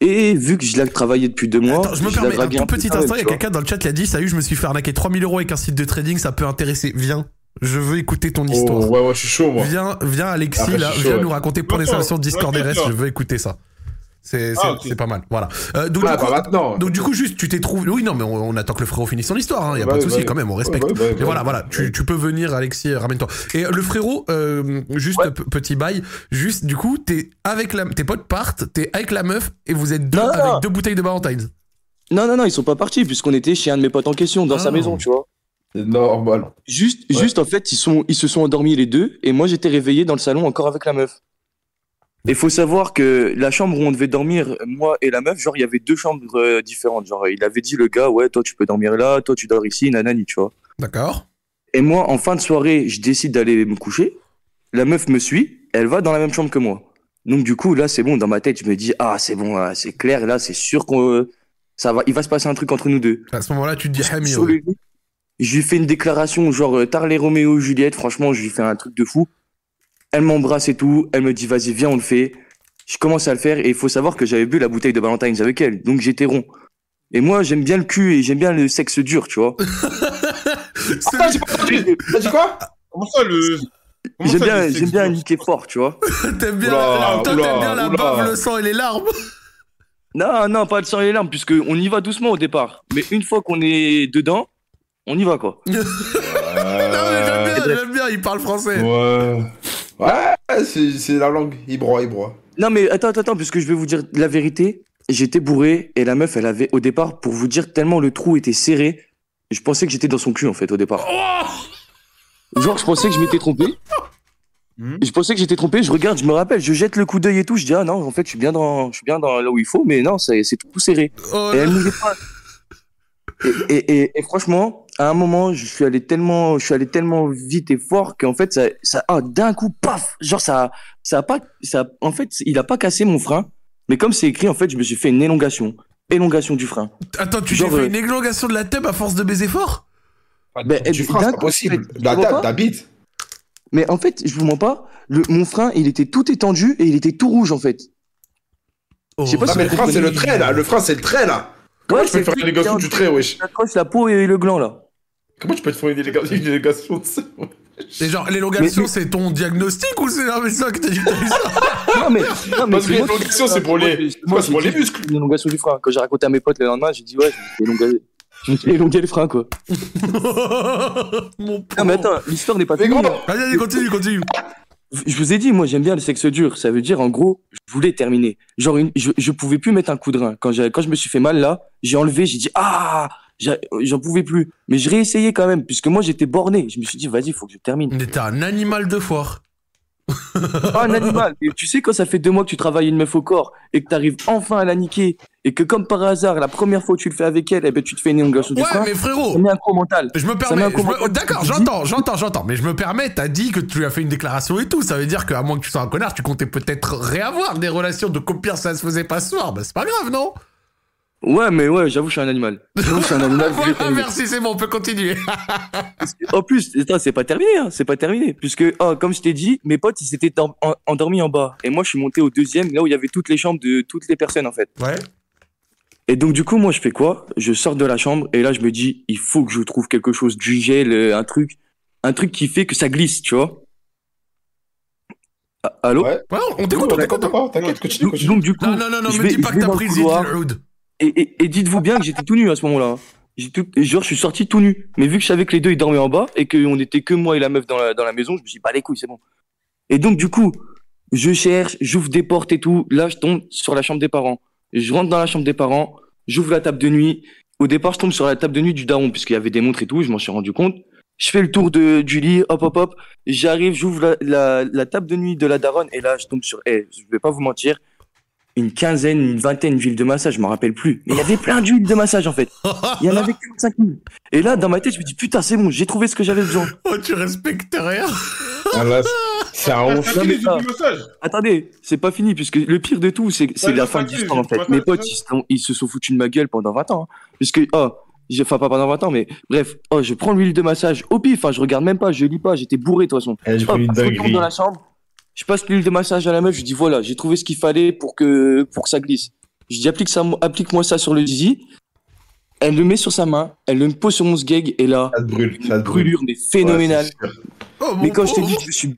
Et vu que je l'ai travaillé depuis deux mois, Attends, je me permets, un tout petit instant, il y a quelqu'un dans le chat qui a dit Salut, je me suis fait arnaquer 3000 euros avec un site de trading, ça peut intéresser. Viens, je veux écouter ton histoire. Oh, ouais, ouais, je suis chaud, moi. Viens, viens Alexis, là, chaud, viens ouais. nous raconter pour les installations de Discord RS, je veux écouter ça. C'est c'est- Ah, pas mal, voilà. Euh, donc, Ah, du coup, pas maintenant. donc du coup, juste, tu t'es trouvé... Oui, non, mais on, on attend que le frérot finisse son histoire, il y a Ouais, pas de souci quand même, on respecte. Mais voilà, voilà, tu, tu peux venir Alexis, euh, ramène-toi. Et euh, le frérot, euh, juste Ouais. petit bail, juste, du coup, t'es avec la... tes potes partent, t'es avec la meuf, et vous êtes deux Non, avec non. deux bouteilles de Valentine's. Non, non, non, ils sont pas partis puisqu'on était chez un de mes potes en question, dans Ah. sa maison, tu vois. C'est normal. Juste, Ouais. juste en fait, ils, sont, ils se sont endormis les deux et moi j'étais réveillé dans le salon encore avec la meuf. Il faut savoir que la chambre où on devait dormir, moi et la meuf, genre il y avait deux chambres euh, différentes. Genre il avait dit le gars, ouais, toi tu peux dormir là, toi tu dors ici, nanani, tu vois. D'accord Et moi, en fin de soirée, je décide d'aller me coucher. La meuf me suit, elle va dans la même chambre que moi. Donc du coup, là c'est bon, dans ma tête, je me dis, ah c'est bon, ah, c'est clair, là c'est sûr qu'on euh, ça va, il va se passer un truc entre nous deux. À ce moment-là, tu te dis Hami, Sur le lit, je lui fais une déclaration genre euh, Tarlet Roméo Juliette, franchement, je lui fais un truc de fou. Elle m'embrasse et tout, elle me dit vas-y, viens, on le fait. Je commence à le faire et il faut savoir que j'avais bu la bouteille de Valentine's avec elle, donc j'étais rond. Et moi, j'aime bien le cul et j'aime bien le sexe dur, tu vois. Ah, j'ai pas entendu. T'as dit quoi? Comment ça, le. J'aime bien, j'aime bien niquer fort, tu vois. T'aimes bien, Oula, toi, oula, t'aimes bien la bave, le sang et les larmes? Non, non, pas le sang et les larmes, puisque on y va doucement au départ. Mais une fois qu'on est dedans, on y va quoi. Non, mais j'aime bien, j'aime bien, il parle français. Ouais. Ouais, c'est la langue. Il broie, il broie. Non mais attends, attends, attends, puisque je vais vous dire la vérité. J'étais bourré et la meuf, elle avait au départ, pour vous dire tellement le trou était serré, je pensais que j'étais dans son cul en fait au départ. Oh Genre, je pensais que je m'étais trompé. Mhm. Je pensais que j'étais trompé, je regarde, je me rappelle, je jette le coup d'œil et tout, je dis ah non, en fait, je suis bien dans, je suis bien dans là où il faut, mais non, c'est c'est tout serré. Oh, Et elle me dit pas. Et, et, et, et franchement, à un moment, je suis allé tellement, je suis allé tellement vite et fort qu'en fait, ça, ça, ah, d'un coup, paf, genre ça, ça a pas, ça, en fait, il a pas cassé mon frein, mais comme c'est écrit, en fait, je me suis fait une élongation, élongation du frein. Attends, tu t'es fait euh, une élongation de la tube à force de baiser fort? Ben, freins, d'un c'est pas possible. La ta bite. Mais en fait, je vous mens pas, le, mon frein, il était tout étendu et il était tout rouge en fait. Oh. Je sais pas Ah, si mais le frein, c'est le trait, là. Le frein, c'est le trait, là. Comment Ouais, tu peux c'est faire une élégation trait. du trait, wesh? J'accroche la peau et le gland là. Comment tu peux te faire une élégation, une élégation de ça Et genre, l'élongation, Mais- c'est ton diagnostic ou c'est un médecin qui t'a dit que t'as eu ça? Non mais, non, mais Parce que c'est l'élongation, c'est pour les- Moi, c'est pour j'ai les muscles. Une élongation du frein. Quand j'ai raconté à mes potes le lendemain, j'ai dit ouais, je me suis élongé le frein quoi. Mon Non Ah, mais attends, l'histoire n'est pas Mais finie. vas-y, continue, continue. Je vous ai dit, moi j'aime bien le sexe dur. Ça veut dire en gros, je voulais terminer. Genre, une- je, je pouvais plus mettre un coup de rein. Quand, je me suis fait mal là, j'ai enlevé, j'ai dit ah, j'en pouvais plus. Mais je réessayais quand même, puisque moi j'étais borné. Je me suis dit, vas-y, faut que je termine. Mais t'es un animal de foire. Un animal. Et tu sais, quand ça fait deux mois que tu travailles une meuf au corps et que t'arrives enfin à la niquer et que comme par hasard, la première fois que tu le fais avec elle, eh ben, tu te fais une élongation du Ouais, frein, mais ça frérot, met un coup mental. je me met permets. me- D'accord, j'entends, j'entends, j'entends. Mais je me permets, t'as dit que tu lui as fait une déclaration et tout. Ça veut dire qu'à moins que tu sois un connard, tu comptais peut-être réavoir des relations de copier, ça se faisait pas ce soir. Bah, c'est pas grave, non? Ouais, mais ouais, j'avoue, je suis un animal. J'avoue, je suis un animal. Voilà. Merci, c'est bon, on peut continuer. En plus, c'est pas terminé, hein, c'est pas terminé. Puisque, oh, comme je t'ai dit, mes potes, ils s'étaient en- en- endormis en bas. Et moi, je suis monté au deuxième, là où il y avait toutes les chambres de toutes les personnes, en fait. Ouais. Et donc, du coup, moi, je fais quoi? Je sors de la chambre, et là, je me dis, il faut que je trouve quelque chose, du gel, euh, un truc, un truc qui fait que ça glisse, tu vois. Ah, Allô? Ouais. Ouais, on t'écoute, on t'écoute. T'inquiète pas, t'inquiète, continue, donc, donc, du coup, Non, non, non, non, je me vais- dis pas je que vais t'as dans le pris. Et, et, et dites-vous bien que j'étais tout nu à ce moment-là. hein. J'ai tout- genre, je suis sorti tout nu. Mais vu que je savais que les deux, ils dormaient en bas et qu'on était que moi et la meuf dans la, dans la maison, je me suis dit, bah les couilles, c'est bon. Et donc, du coup, je cherche, j'ouvre des portes et tout. Là, je tombe sur la chambre des parents. Je rentre dans la chambre des parents, j'ouvre la table de nuit. Au départ, je tombe sur la table de nuit du daron, puisqu'il y avait des montres et tout, je m'en suis rendu compte. Je fais le tour du lit, hop, hop, hop. J'arrive, j'ouvre la, table de nuit de la daronne, et là, je tombe sur, eh, je vais pas vous mentir, une quinzaine, une vingtaine d'huiles de massage, je m'en rappelle plus. Mais il y avait plein d'huiles de massage, en fait. Il y en avait 45 000. Et là, dans ma tête, je me dis, putain, c'est bon, j'ai trouvé ce que j'avais besoin. Oh, tu respectes rien. Ah, là, c'est un T'as ouf. fait mais les ça-. Attendez, c'est pas fini, puisque le pire de tout, c'est c'est Ouais, la fin de l'histoire, en fait. Mes potes, ils, se sont- ils se sont foutus de ma gueule pendant 20 ans. hein. Puisque, oh, enfin, pas pendant 20 ans, mais bref, oh, je prends l'huile de massage au pif, enfin, je regarde même pas, je lis pas, j'étais bourré, de toute façon. Eh, Hop, je retourne dans la chambre, je passe l'huile de massage à la meuf, je dis, voilà, j'ai trouvé ce qu'il fallait pour que, pour que ça glisse. Je dis, applique ça, applique-moi ça sur le zizi. Elle le met sur sa main, elle le pose sur mon sgeg, et là, Ça te brûle, ça te brûle. brûlure, mais phénoménale. Ouais. Oh, mais quand je te pauvre. dis, je me suis,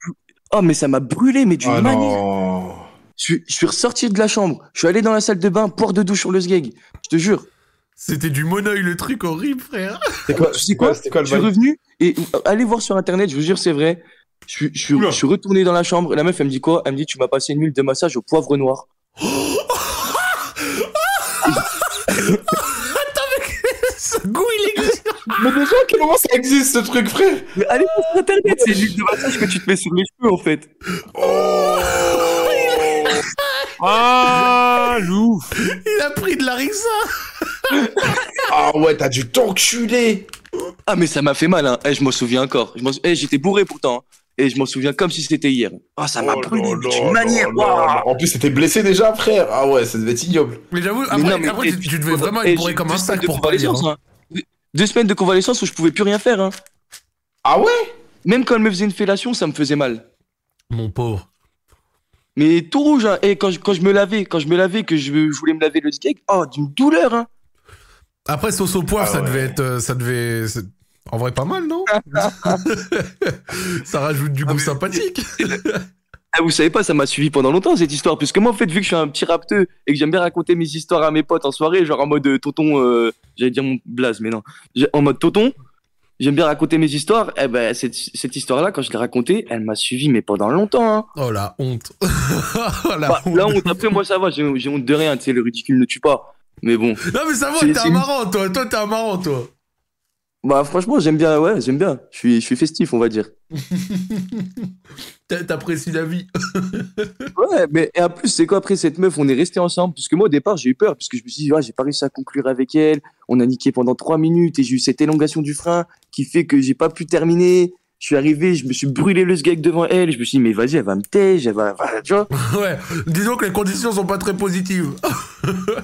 oh, mais ça m'a brûlé, mais d'une Ah manière. non. Je suis, je suis ressorti de la chambre, je suis allé dans la salle de bain, porte de douche sur le sgeg. Je te jure. C'était du monoeil, le truc horrible, frère. C'est quoi, Tu sais quoi quoi le Je suis revenu et allez voir sur internet, je vous jure, c'est vrai. Je suis, je, suis, Oula. je suis retourné dans la chambre. La meuf, elle me dit quoi? Elle me dit Tu m'as passé une huile de massage au poivre noir. Ce goût, il existe. Mais déjà, à quel moment ça existe ce truc, frère? Mais allez sur internet, c'est l'huile de massage que tu te mets sur les cheveux en fait. Ah, louf. Il a pris de la rissa. Ah ouais, t'as dû t'enculer Ah, mais ça m'a fait mal, hein. Eh, je m'en souviens encore. Eh, J'étais bourré pourtant. Hein. Et je m'en souviens comme si c'était hier. Ah, ça m'a Oh brûlé d'une manière. En plus, t'étais blessé déjà, frère. Ah ouais, ça devait être ignoble. Mais j'avoue, Mais après, non, mais- après, tu, tu devais vraiment être bourré comme un sac de pour dire. convalescence, hein. Deux- semaines de convalescence où je pouvais plus rien faire. Hein. Ah ouais? Même quand elle me faisait une fellation, ça me faisait mal. Mon pauvre. Mais tout rouge, hein. Et quand je, quand je me lavais, quand je me lavais, que je, je voulais me laver le skate, oh, d'une douleur, hein. Après, sauce au poivre, Ah ça ouais. devait être. euh, Ça devait. En vrai, pas mal, non Ça rajoute du goût Ah, sympathique. Ah, vous savez pas, ça m'a suivi pendant longtemps cette histoire. Parce que moi, en fait, vu que je suis un petit rapteux et que j'aime bien raconter mes histoires à mes potes en soirée, genre en mode euh, tonton, euh, j'allais dire mon blaze, mais non. En mode tonton, j'aime bien raconter mes histoires. Eh ben, cette, cette histoire-là, quand je l'ai racontée, elle m'a suivi, mais pendant longtemps. Hein. Oh la honte. oh, la Bah, honte. après, moi, ça va, j'ai honte de rien, tu sais, le ridicule ne tue pas. Mais bon. Non, mais ça va, t'es un marrant, toi. Toi, t'es un marrant, toi. Bah franchement, j'aime bien, ouais, j'aime bien. Je suis, je suis festif, on va dire. T'a- T'apprécies la vie. Ouais, mais et en plus, c'est quoi après cette meuf, on est resté ensemble, puisque moi au départ j'ai eu peur, puisque je me suis dit, ah, j'ai pas réussi à conclure avec elle, on a niqué pendant trois minutes et j'ai eu cette élongation du frein qui fait que j'ai pas pu terminer. Je suis arrivé, je me suis brûlé le sgeg devant elle, je me suis dit, mais vas-y, elle va me tège, elle va, va- tu vois? ouais, disons que les conditions sont pas très positives.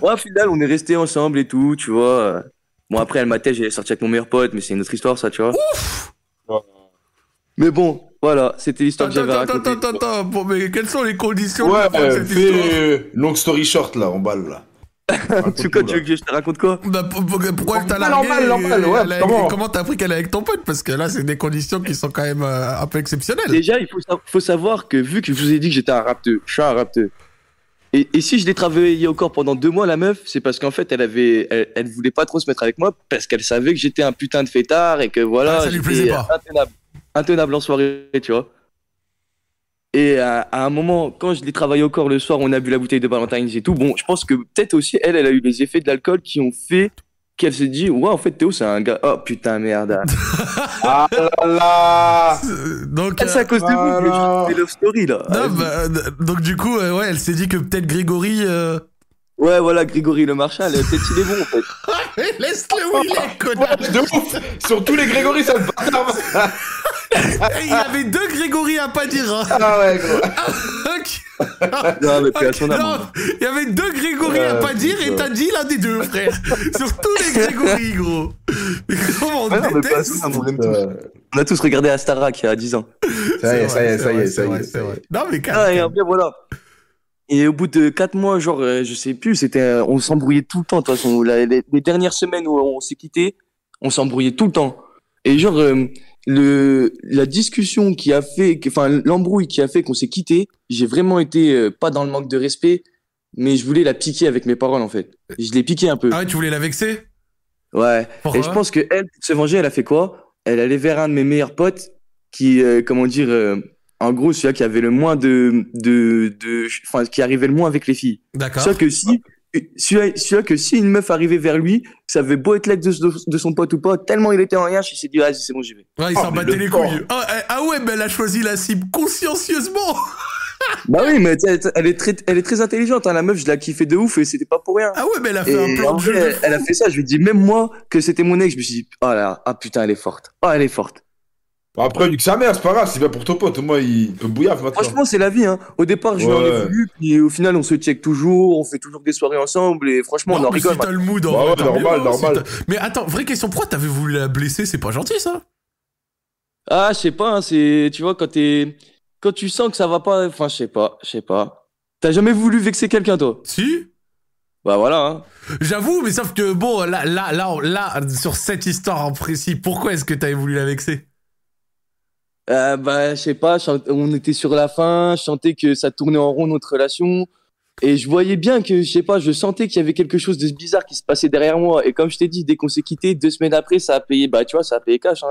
Ouais, au final, on est resté ensemble et tout, tu vois. Bon, après, elle m'a est sortie avec mon meilleur pote, mais c'est une autre histoire, ça, tu vois. Mais bon, voilà, c'était l'histoire que Attends, j'avais attends, racontée. attends, attends, bon, mais quelles sont les conditions Ouais, de euh, cette histoire? fais long story short là, en balle là. Tu quoi, tu veux que je te raconte quoi? Bah, pour- pour- pourquoi elle t'a Normal, largué comment Comment t'as appris qu'elle est avec ton pote? Parce que là, c'est des conditions qui sont quand même euh, un peu exceptionnelles. Déjà, il faut, sa- faut savoir que vu que je vous ai dit que j'étais un rapteur, je suis un rapteur. Et, et si je l'ai travaillé encore pendant deux mois, la meuf, c'est parce qu'en fait, elle avait, elle, elle voulait pas trop se mettre avec moi parce qu'elle savait que j'étais un putain de fêtard et que voilà, Ah, ça lui plaisait pas. intenable, intenable en soirée, tu vois. Et à, à un moment, quand je l'ai travaillé au corps le soir, on a bu la bouteille de Valentine's et tout. Bon, je pense que peut-être aussi elle, elle a eu les effets de l'alcool qui ont fait qu'elle s'est dit, ouais, en fait, Théo, c'est un gars. Oh putain, merde. Ah là là Euh, Donc, Ah, c'est à euh, cause de vous que Voilà. je fais Love Story là. non, Ah, bah, euh, donc du coup, euh, ouais, elle s'est dit que peut-être Grégory. euh, Ouais, voilà, Grégory le Marshal, peut-être il est bon en fait. Laisse-le où il est, connard. De ouf Sur tous les Grégory, ça se bâtard Il y avait deux Grégory à pas dire. hein. Ah ouais, gros. Ok. Non, mais à son. Non, il y avait deux Grégory à pas dire et t'as dit l'un des deux, frère. Sur tous les Grégory, gros. Mais comment on Ouais, non, mais déteste on. Euh, a tous regardé Astarac il y a 10 ans. Ça y est, ça y est, ça y est, c'est ça y est. Non, mais calme. Ah, et après, voilà. Et au bout de 4 mois, genre, euh, je sais plus, c'était, euh, on s'embrouillait tout le temps, de toute façon. La- les, les dernières semaines où on s'est quitté, on s'embrouillait tout le temps. Et genre, euh, le, la discussion qui a fait, enfin, l'embrouille qui a fait qu'on s'est quitté, j'ai vraiment été, euh, pas dans le manque de respect, mais je voulais la piquer avec mes paroles, en fait. Je l'ai piqué un peu. Ah ouais, tu voulais la vexer? Ouais. Pourquoi? Et je pense que elle, pour se venger, elle a fait quoi? Elle allait vers un de mes meilleurs potes qui, euh, comment dire, euh, en gros, celui qui avait le moins de, de, de, enfin, qui arrivait le moins avec les filles. D'accord. Celui que si, celui, celui que si une meuf arrivait vers lui, ça avait beau être l'ex de, de, de son pote ou pas, tellement il était en rien, il s'est dit, vas-y, c'est bon, j'y vais. Ouais, il Oh, s'en mais battait le les porc. couilles. Ah, eh, ah ouais, mais elle a choisi la cible consciencieusement. bah oui, mais t'sais, elle est très, elle est très intelligente, hein, la meuf, je l'ai kiffé de ouf et c'était pas pour rien. Ah ouais, mais elle a fait un plan de jeu. elle, elle a fait ça, je lui ai dit, même moi, que c'était mon ex, je me suis dit, oh là, ah putain, elle est forte. Oh, elle est forte. Après, vu que sa mère, c'est pas grave, c'est bien pour ton pote. Au moins, il peut bouillir maintenant. Franchement, c'est la vie. Hein. Au départ, je lui en ai Ouais. voulu, puis au final, on se check toujours, on fait toujours des soirées ensemble, et franchement, on en mais rigole. si t'as le mood, en Bah ouais, normal, si normal. Mais attends, vraie question, pourquoi t'avais voulu la blesser? C'est pas gentil, ça Ah, je sais pas, hein, c'est, tu vois, quand t'es, quand tu sens que ça va pas, enfin, je sais pas, je sais pas. T'as jamais voulu vexer quelqu'un, toi? Si Bah voilà. Hein. J'avoue, mais sauf que bon, là, là, là, là, sur cette histoire en précis, pourquoi est-ce que t'avais voulu la vexer? Euh, bah, je sais pas, on était sur la fin, je sentais que ça tournait en rond notre relation. Et je voyais bien que, je sais pas, je sentais qu'il y avait quelque chose de bizarre qui se passait derrière moi. Et comme je t'ai dit, dès qu'on s'est quitté, deux semaines après, ça a payé, bah, tu vois, ça a payé cash. Hein,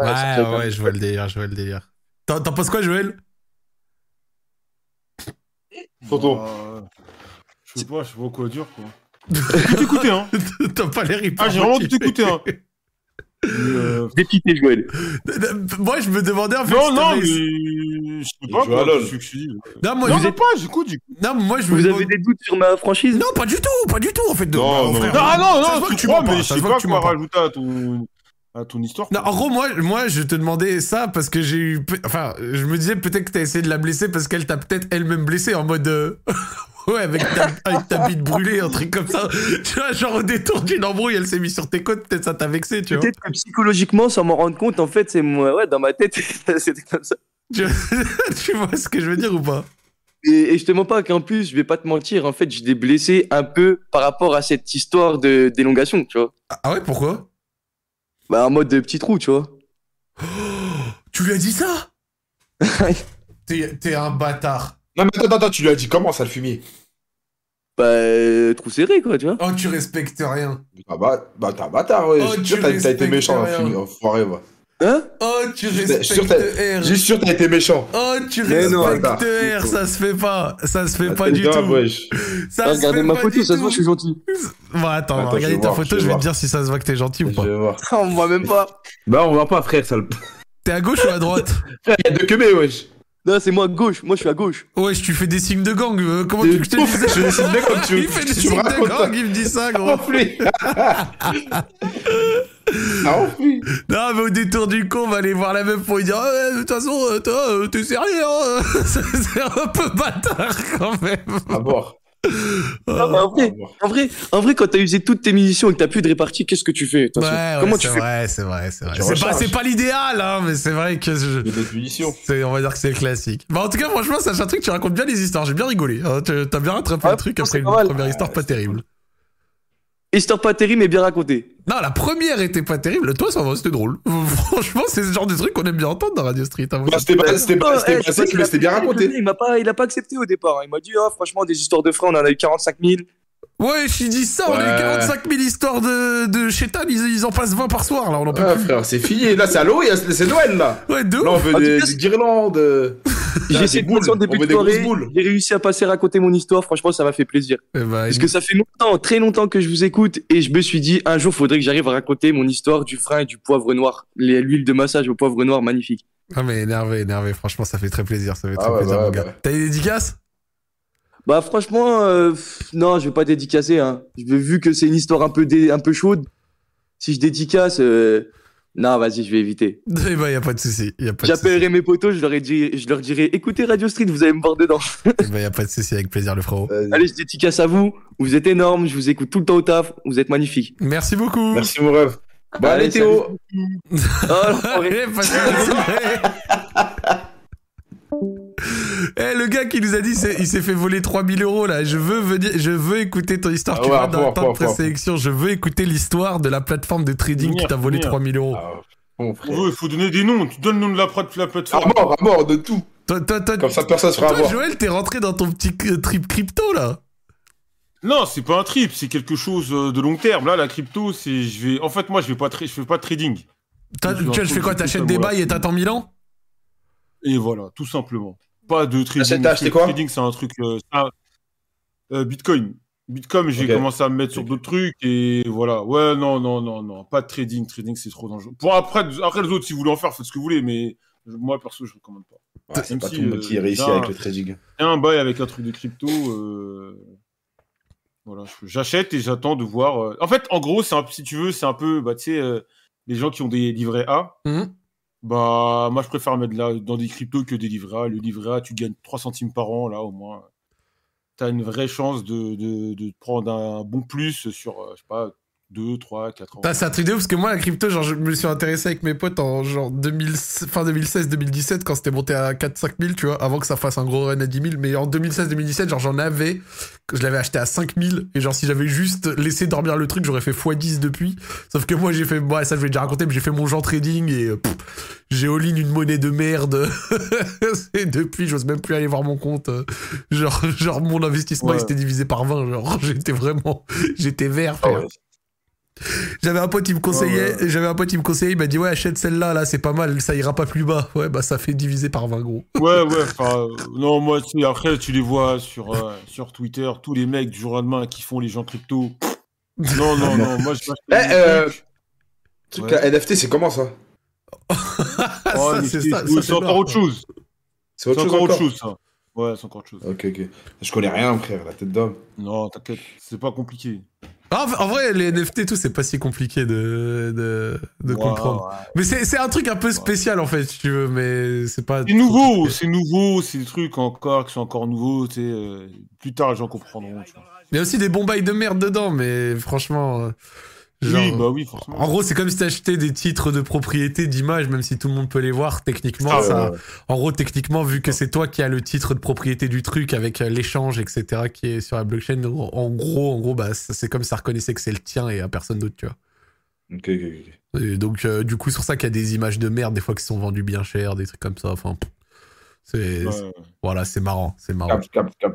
Ouais, ouais, je vois le délire, je vois le délire. T'en t'en penses quoi, Joël? Tonton. Bah, je sais pas, je sais pas quoi dire, quoi. J'ai tout écouté, hein. T'as pas l'air hyper Ah, j'ai vraiment tout écouté, hein. Euh, Dépité, Joël. Moi, je me demandais en fait. Non, si non, mais. Je sais pas, quoi. Je. Non, moi, Non, je... non, pas, j'écoute, j'écoute. non, moi, je me Vous demande- avez des doutes sur ma franchise? Non, pas du tout, pas du tout, en fait. de- Non, bah, non. frère, Non, ah non, non, tu que tu crois, mais je sais pas quoi rajouter à ton, à ton histoire. Non, en gros, moi, moi, je te demandais ça parce que j'ai eu. Enfin, je me disais peut-être que t'as essayé de la blesser parce qu'elle t'a peut-être elle-même blessé en mode. euh, ouais, avec ta, avec ta bite brûlée, un truc comme ça. Tu vois, genre au détour d'une embrouille, elle s'est mise sur tes côtes, peut-être ça t'a vexé, tu vois. Peut-être que psychologiquement, sans m'en rendre compte, en fait, c'est moi, ouais, dans ma tête, c'était comme ça. Tu... tu vois ce que je veux dire ou pas? Et, et je te mens pas qu'en plus, je vais pas te mentir, en fait, je l'ai blessé un peu par rapport à cette histoire de d'élongation, tu vois. Ah ouais, pourquoi? Bah, en mode de petit trou, tu vois. Tu lui as dit ça? T'es un bâtard. Non, mais attends, attends, tu lui as dit comment ça le fumier? Bah, euh, trou serré, quoi, tu vois. Oh, tu respectes rien. Ah bah, bah t'es un bâtard, ouais. Oh, Je tu suis sûr que t'as- t'as été respectes méchant, rien. hein, enfoiré, va. Hein? Oh, tu respectes sûr, t'as- R. Sûr, t'as été méchant. Oh, tu Mais non, respectes attends. R, ça se fait pas. Ça se fait Ah, pas t'es du grave, tout. wesh. Ça Ah, se Regardez fait ma pas photo, du ça se voit, tout. je suis gentil. Bon, attends, Attends, je regardez vais ta voir, photo, je vais je vais te voir. dire si ça se voit que t'es gentil ou Je pas. vais voir. On me voit même pas. Bah, on voit pas, frère, ça le. T'es à gauche ou à droite? Frère, y a deux queumés, wesh. Non, c'est moi à gauche. Moi, je suis à gauche. Ouais, tu fais des signes de gang. euh, Comment tu veux que je te dise je fais des signes de gang, tu veux- Il fait des tu signes de gang, il me dit ça, gros. Enflé. Ah. Non, mais au détour du con, on va aller voir la meuf pour lui dire Ouais, de toute façon, euh, toi, euh, t'es sérieux, hein C'est un peu bâtard quand même. À Ah, en, vrai, en, vrai, en vrai, quand t'as usé toutes tes munitions et que t'as plus de répartie, qu'est-ce que tu fais Ouais, Comment c'est tu fais vrai, c'est vrai, c'est vrai. C'est pas, pas l'idéal, hein, mais c'est vrai que je. Il y a des on va dire que c'est le classique. Bah, en tout cas, franchement, c'est un truc, tu racontes bien les histoires. J'ai bien rigolé. hein. T'as bien rattrapé Ouais, le truc c'est après une mal. première histoire pas terrible. Histoire pas terrible, mais bien racontée. Non, la première était pas terrible. Toi, ça va, c'était drôle. Franchement, c'est ce genre de truc qu'on aime bien entendre dans Radio Street. hein. Bah, c'était pas, c'était pas, Oh, eh, pas mais c'était bien raconté. Il m'a pas, il a pas accepté au départ. hein. Il m'a dit, ah, franchement, des histoires de freins, on en a eu 45 000. Ouais, je dis ça, on a eu Ouais. 45 000 histoires de, de Chétan, ils, ils en passent 20 par soir, là, on en peut Ah, plus. frère, c'est fini. Là, c'est Halloween, c'est Noël, là. Ouais, de Là, on veut En des, tout cas, des guirlandes. euh. J'ai essayé de passer en début de soirée. J'ai réussi à passer à raconter mon histoire. Franchement, ça m'a fait plaisir. Eh ben, Parce que ça fait longtemps, très longtemps que je vous écoute et je me suis dit, un jour, faudrait que j'arrive à raconter mon histoire du frein et du poivre noir. Les- L'huile de massage au poivre noir, magnifique. Ah, mais énervé, énervé, franchement, ça fait très plaisir, ça fait très Ah ouais, plaisir, bah mon gars. bah. T'as des dédicaces Bah franchement, euh, non, je vais pas dédicacer. Hein. Je veux- Vu que c'est une histoire un peu, dé- un peu chaude, si je dédicace, euh, non, vas-y, je vais éviter. Eh ben, y a pas de souci. J'appellerai mes potos, je leur, ai dit, je leur dirai, écoutez Radio Street, vous allez me voir dedans. Eh ben, y a pas de souci, avec plaisir, le frérot. Allez, je dédicace à vous. Vous êtes énormes, je vous écoute tout le temps au taf. Vous êtes magnifiques. Merci beaucoup. Merci, mon rêve. Bon, allez, Allez, Théo. Oh, Eh, le gars qui nous a dit, il s'est fait voler 3000 euros là. Je veux venir, je veux écouter ton histoire. Ah tu ouais, vois, à dans à temps de présélection, je veux écouter l'histoire de la plateforme de trading qui t'a volé venir. 3000 euros. Ah, bon, il faut donner des noms. Tu donnes le nom de la, plat- la À plateforme. mort, à mort, de tout. Toi, toi, toi, Comme ça, personne se fera toi. Joël, t'es rentré dans ton petit trip crypto là. Non, c'est pas un trip, c'est quelque chose euh, de long terme. Là, la crypto, c'est, je vais, en fait, moi, je vais pas, tra- je fais pas de trading. T'as- Je fais quoi? T'achètes des bails et t'attends 1000 ans? Et voilà, tout simplement. Pas de trading. T'achètes- t'as acheté quoi Trading, c'est un truc. euh, ça- euh, Bitcoin. Bitcoin, j'ai commencé à me mettre sur d'autres trucs et voilà. Ouais, non, non, non, non, pas de trading. Trading, c'est trop dangereux. Pour après, après les autres, si vous voulez en faire, faites ce que vous voulez, mais moi, perso, je recommande pas. Ouais, c'est pas si, tout le monde euh, qui réussit là- avec le trading. Et un bail avec un truc de crypto. euh, Voilà, j'achète et j'attends de voir. euh, En fait, en gros, c'est un... si tu veux, c'est un peu, bah, tu sais, euh, les gens qui ont des livrets A. Mhm. Bah, moi, je préfère mettre là, dans des cryptos que des livrets. Le livret A, tu gagnes 3 centimes par an, là, au moins. Tu as une vraie chance de, de, de prendre un bon plus sur, euh, je sais pas, 2, 3, 4 ans. C'est un truc de ouf parce que moi, la crypto, genre, je me suis intéressé avec mes potes en genre 2000, fin 2016-2017 quand c'était monté à 4-5 000, tu vois, avant que ça fasse un gros run à 10 000. Mais en 2016-2017, genre, j'en avais, je l'avais acheté à 5 000. Et genre, si j'avais juste laissé dormir le truc, j'aurais fait x10 depuis. Sauf que moi, j'ai fait, ouais, ça je vais déjà raconter, mais j'ai fait mon genre trading et euh, j'ai all-in une monnaie de merde. et depuis, j'ose même plus aller voir mon compte. Genre, genre mon investissement, Ouais. il s'était divisé par 20. Genre, j'étais vraiment, j'étais vert, Ah frère. ouais. J'avais un pote, il me conseillait, ouais. j'avais un pote, il me conseillait, il m'a dit ouais achète celle-là, là c'est pas mal, ça ira pas plus bas. Ouais bah ça fait diviser par 20 gros. Ouais, ouais, enfin, euh, non, moi, tu sais, après, tu les vois sur, euh, sur Twitter, tous les mecs du jour au lendemain qui font les gens crypto. Non, non, non, moi, je Eh, euh, Truc Ouais. à NFT, c'est comment ça? Oh, ça c'est encore autre chose. C'est C'est autre chose encore autre chose, ça. Ouais, c'est encore autre chose. Ok, ok. Je connais rien, frère, la tête d'homme. Non, t'inquiète, c'est pas compliqué. Ah, en, vrai les NFT et tout c'est pas si compliqué de, de, de comprendre. ouais. Mais c'est c'est un truc un peu spécial en fait si tu veux, mais c'est pas. C'est nouveau, c'est nouveau, c'est des trucs encore qui sont encore nouveaux, tu sais. euh, plus tard, les gens comprendront. tu vois. Il y a aussi des bons bails de merde dedans, mais franchement. euh, genre- Oui, bah oui, forcément. En gros, c'est comme si t'achetais des titres de propriété d'image, même si tout le monde peut les voir. Techniquement, Ah, ça, ouais. En gros, techniquement, vu que c'est toi qui as le titre de propriété du truc avec euh, l'échange, etc., qui est sur la blockchain, en gros, en gros, bah, c'est comme si ça reconnaissait que c'est le tien et à personne d'autre, tu vois. Ok, ok, ok. Et donc, euh, du coup, c'est pour ça qu'il y a des images de merde, des fois, qui sont vendues bien cher, des trucs comme ça. Enfin, c'est, Ouais, c'est- ouais. voilà, c'est marrant, c'est marrant. Cap, cap, cap.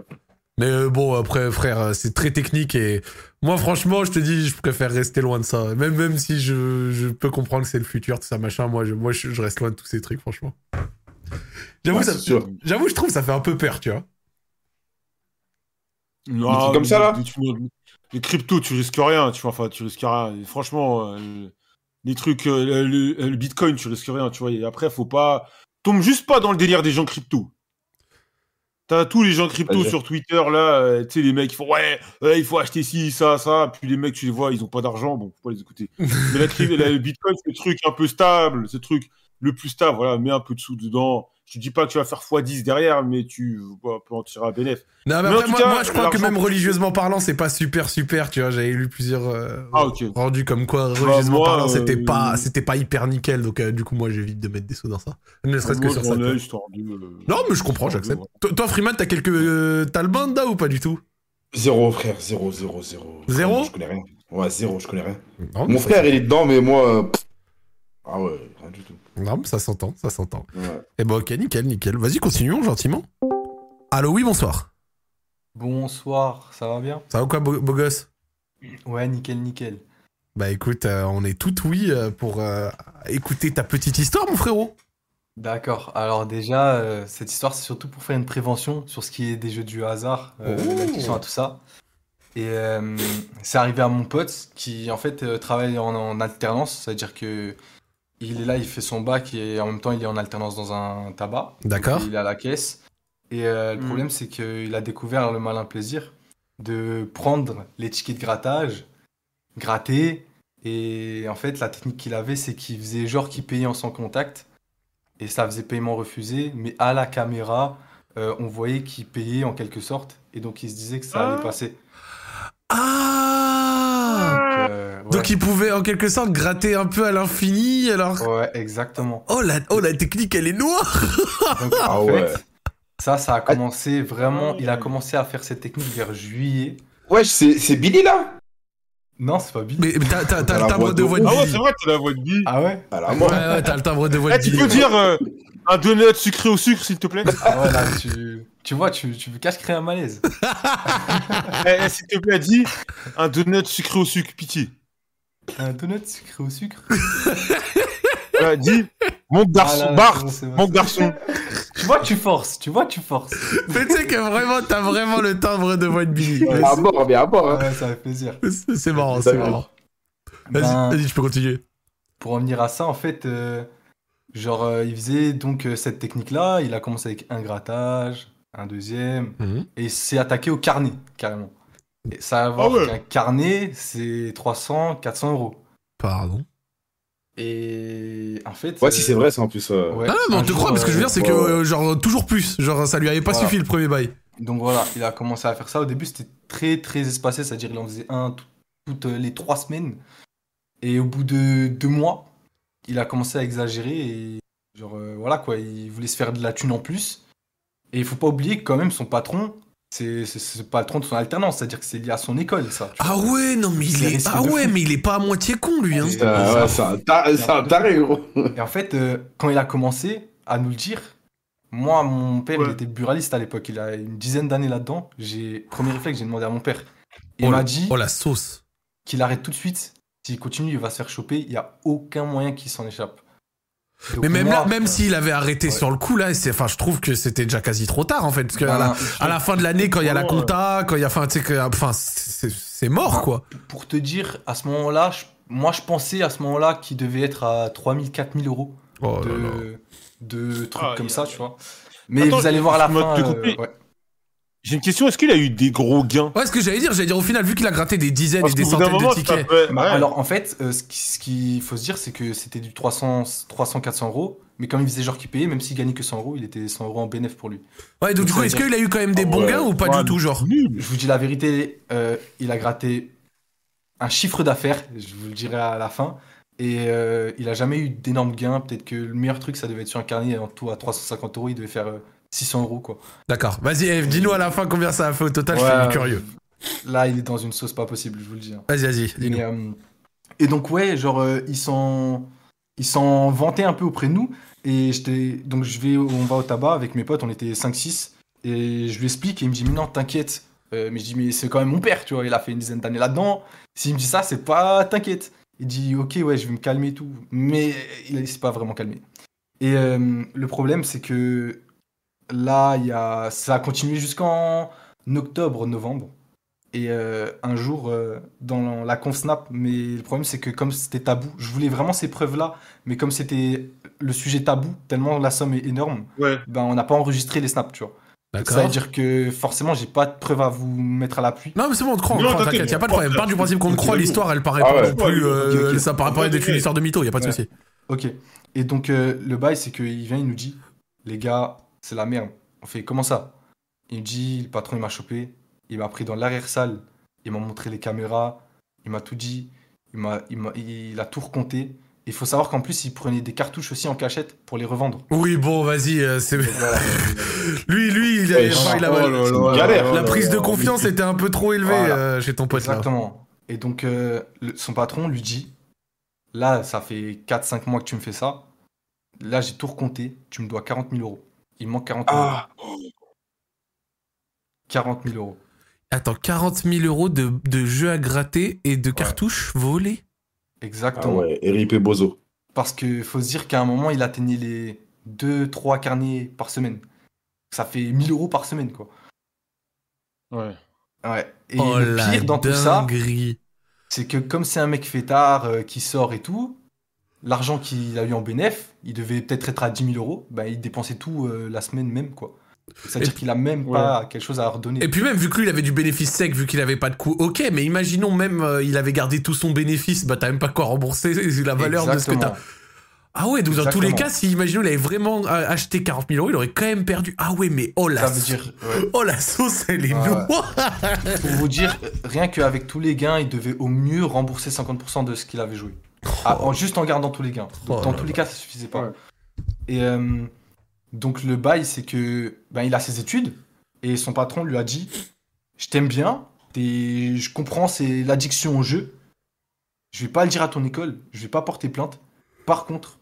Mais euh, bon, après, frère, euh, c'est très technique et moi, franchement, je te dis, je préfère rester loin de ça. Même, même si je, je peux comprendre que c'est le futur, tout ça, machin, moi, je, moi, je, reste loin de tous ces trucs, franchement. J'avoue, Ouais, je trouve que ça fait un peu peur, tu vois. Non, trucs comme ça, là les- cryptos, tu risques rien, tu vois. Enfin, tu risques rien. Et franchement, euh, les trucs, euh, le, le- le bitcoin, tu risques rien, tu vois. Et après, faut pas. Tombe juste pas dans le délire des gens crypto. T'as tous les gens crypto sur Twitter, là, euh, tu sais, les mecs, ils font ouais, ouais, il faut acheter ci, ça, ça. Puis les mecs, tu les vois, ils ont pas d'argent, bon, faut pas les écouter. Mais la, crypto- la- le bitcoin, c'est le truc un peu stable, c'est le truc le plus stable, voilà, mets un peu de sous dedans. Je te dis pas que tu vas faire x10 derrière, mais tu bah, peux en tirer un bénéfice. Non, mais Mais en après, tout moi, cas, moi, je crois que même religieusement parlant, c'est pas super, super, tu vois. J'avais lu plusieurs euh, Ah, rendus comme quoi, religieusement moi, parlant, euh, c'était pas, c'était pas hyper nickel. Donc, euh, du coup, moi, j'évite de mettre des sous dans ça. Ne serait-ce que Moi, sur ça. euh, Non, mais je comprends, j'accepte. Toi, toi, Freeman, t'as quelques. euh, T'as le banda ou pas du tout? Zéro, frère, zéro, zéro, zéro. Zéro? Je connais rien. Ouais, zéro, je connais rien. Non, Mon frère, il est dedans, mais moi. euh. Ah ouais, rien du tout. Non, mais ça s'entend, ça s'entend. Ouais. Eh ben, ok, nickel, nickel. Vas-y, continuons gentiment. Allô, oui, bonsoir. Bonsoir, ça va bien? Ça va ou quoi, beau, beau gosse? Ouais, nickel, nickel. Bah écoute, euh, on est tout oui euh, pour euh, écouter ta petite histoire, mon frérot. D'accord. Alors déjà, euh, cette histoire, c'est surtout pour faire une prévention sur ce qui est des jeux du hasard, euh, Oh. l'addiction à tout ça. Et euh, c'est arrivé à mon pote qui, en fait, euh, travaille en, en alternance. C'est-à-dire que il est là, il fait son bac et en même temps, il est en alternance dans un tabac. D'accord. Il est à la caisse. Et euh, le Mm. problème, c'est qu'il a découvert le malin plaisir de prendre les tickets de grattage, gratter. Et en fait, la technique qu'il avait, c'est qu'il faisait genre qu'il payait en sans contact. Et ça faisait paiement refusé. Mais à la caméra, euh, on voyait qu'il payait en quelque sorte. Et donc, il se disait que ça allait Ah. passer. Ah Donc, ouais. Donc il pouvait en quelque sorte gratter un peu à l'infini, alors... Ouais, exactement. Oh la, oh, la technique, elle est noire Donc, Ah ouais. fait, ça, ça a commencé vraiment. Il a commencé à faire cette technique vers juillet. Wesh, c'est c'est Billy là? Non, c'est pas Bill. Mais mais t'as t'as- t'as Dans le timbre de de voix de Ah ouais, Billy. c'est vrai, t'as la voix de Guy. Ah ouais? Alors Ouais, moi. ouais, t'as le timbre de voix Eh, de tu Billy. peux dire euh, un donut sucré au sucre, s'il te plaît? Ah ouais, là, tu, tu vois, tu, tu veux cache créer un malaise. Eh, eh, S'il te plaît, dis un donut sucré au sucre, pitié. Un donut sucré au sucre? Voilà, dis mon garçon, Ah là, Bart, bon, mon garçon. Tu vois, tu forces, tu vois, tu forces. Mais tu sais que vraiment, t'as vraiment le timbre de voix de Billy. Mais À mort, mais à mort. hein. Ouais, ça fait plaisir. c'est- marrant, c'est marrant. Vas-y, Ben, vas-y, je peux continuer. pour en venir à ça, en fait, euh, genre, euh, il faisait donc euh, cette technique-là. Il a commencé avec un grattage, un deuxième, Mhm. et il s'est attaqué au carnet, carrément. Et ça va voir ouais. qu'un carnet, c'est 300, 400 euros. Pardon. Et en fait. Ouais, si c'est vrai, ça en plus. euh, ouais, Ah non, mais on te jour, croit, parce que je veux dire, c'est que, euh, genre, toujours plus. Genre, ça lui avait pas Voilà. suffi le premier bail. Donc voilà, il a commencé à faire ça. Au début, c'était très très espacé, c'est-à-dire il en faisait un tout- toutes les trois semaines. Et au bout de deux mois, il a commencé à exagérer et genre euh, voilà quoi, il voulait se faire de la thune en plus. Et il faut pas oublier que quand même son patron, c'est c'est- c'est pas le patron de son alternance, c'est-à-dire que c'est lié à son école, ça. Ah ouais, non, mais il est. Ah ouais, fou. mais il est pas à moitié con, lui, hein. C'est un- ouais, c'est un c'est un taré, gros. Et en fait, euh, quand il a commencé à nous le dire, moi, mon père, Ouais. il était buraliste à l'époque, il a une dizaine d'années là-dedans. J'ai premier réflexe, j'ai demandé à mon père. Il Oh, m'a la- dit. Oh la sauce. qu'il arrête tout de suite. S'il continue, il va se faire choper. Il n'y a aucun moyen qu'il s'en échappe. Donc Mais même moi, là, même s'il avait arrêté ouais. sur le coup, là, c'est, enfin, je trouve que c'était déjà quasi trop tard, en fait. Parce que à, la, à la fin de l'année, quand il y a la compta, quand il y a, enfin, tu sais que, enfin, c'est, mort, quoi. Pour te dire, à ce moment-là, moi, je pensais à ce moment-là qu'il devait être à 3000, 4000 euros Oh là là. de, de trucs Ah, comme a- ça, tu vois. Mais Attends, vous allez voir à la fin. euh, ouais. J'ai une question, est-ce qu'il a eu des gros gains Ouais, ce que j'allais dire, j'allais dire au final, vu qu'il a gratté des dizaines Parce et des centaines moment, de tickets. Bah, ouais. Alors en fait, euh, ce qui- ce qu'il faut se dire, c'est que c'était du 300, 300, 400 euros. Mais comme il faisait genre qu'il payait, même s'il gagnait que 100 euros, il était 100 euros en bénéf pour lui. Ouais, donc du coup, est-ce qu'il a eu quand même des Ah bons gains ou pas Ouais, du tout, genre. Je vous dis la vérité, euh, il a gratté un chiffre d'affaires, je vous le dirai à la fin, et euh, il a jamais eu d'énormes gains. Peut-être que le meilleur truc, ça devait être sur un carnet en tout à 350 euros, il devait faire euh, 600 euros quoi. D'accord. Vas-y, Eve, dis-nous à la fin combien ça a fait au total, je suis curieux. Là, il est dans une sauce pas possible, je vous le dis. hein. Vas-y, vas-y, dis-nous. Et, euh, et donc ouais, genre euh, ils s'en ils s'en vantaient un peu auprès de nous et j'étais donc je vais on va au tabac avec mes potes, on était 5 6 et je lui explique et il me dit mais non, t'inquiète, Euh, mais je dis, mais c'est quand même mon père, tu vois, il a fait une dizaine d'années là-dedans. S'il me dit ça, c'est pas, t'inquiète. Il dit, ok, ouais, je vais me calmer et tout. Mais il s'est pas vraiment calmé. Et euh, le problème, c'est que là, il y a... ça a continué jusqu'en octobre, novembre. Et euh, un jour, euh, dans la conf Snap, mais le problème, c'est que comme c'était tabou, je voulais vraiment ces preuves-là, mais comme c'était le sujet tabou, tellement la somme est énorme, Ouais. ben, on n'a pas enregistré les snaps, tu vois. Ça veut dire que forcément, j'ai pas de preuves à vous mettre à l'appui. Non, mais c'est bon, on te croit, Non, croit, t'inquiète, y a pas de problème. Part du principe qu'on te croit, l'histoire, elle paraît Ah pas ouais. non plus, euh, ça paraît pas d'être une histoire de mytho, y a pas de Ouais. souci. Ok. Et donc, euh, le bail, c'est qu'il vient, il nous dit Les gars, c'est la merde. On fait Comment ça? Il me dit Le patron, il m'a chopé. Il m'a pris dans l'arrière-salle. Il m'a montré les caméras. Il m'a tout dit. Il, m'a, il, m'a- il a tout recompté. Il faut savoir qu'en plus, il prenait des cartouches aussi en cachette pour les revendre. Oui, bon, vas-y, euh, c'est. Lui, lui, il a, Ouais, enfin, il a- Oh galère. la là prise de confiance était un peu trop élevée Voilà. euh, chez ton pote là. Exactement. Et donc, euh, le- son patron lui dit Là, ça fait 4-5 mois que tu me fais ça. Là, j'ai tout recompté. Tu me dois 40 000 euros. Il manque 40 000 euros. Ah, 40 000 euros. Attends, 40 000 euros de, de jeux à gratter et de cartouches volées? Ah Exactement. ouais, RIP Bozo. Parce qu'il faut se dire qu'à un moment, il atteignait les 2-3 carnets par semaine. Ça fait 1000 euros par semaine, quoi. Ouais. Ouais. Et Oh le pire dans tout ça, c'est que comme c'est un mec fêtard euh, qui sort et tout, l'argent qu'il a eu en bénéf, il devait peut-être être à 10 000 euros, bah, il dépensait tout euh, la semaine même, quoi. C'est-à-dire qu'il a même pas quelque chose à redonner. Et puis même, vu que lui, il avait du bénéfice sec, vu qu'il avait pas de coût, ok, mais imaginons même, euh, il avait gardé tout son bénéfice, bah t'as même pas quoi rembourser la valeur de ce que t'as. Ah ouais, donc dans tous les cas, si imaginons il avait vraiment euh, acheté 40 000 euros, il aurait quand même perdu. Ah ouais, mais oh la, veut dire, ouais. oh la sauce, elle est ouais. noire. Pour vous dire, rien qu'avec tous les gains, il devait au mieux rembourser 50% de ce qu'il avait joué. Ah, en- juste en gardant tous les gains. Donc, Oh dans tous les cas, ça suffisait pas. Ouais. Et euh, donc le bail, c'est que ben, il a ses études et son patron lui a dit Je t'aime bien, je comprends, c'est l'addiction au jeu. Je vais pas le dire à ton école, je vais pas porter plainte. Par contre,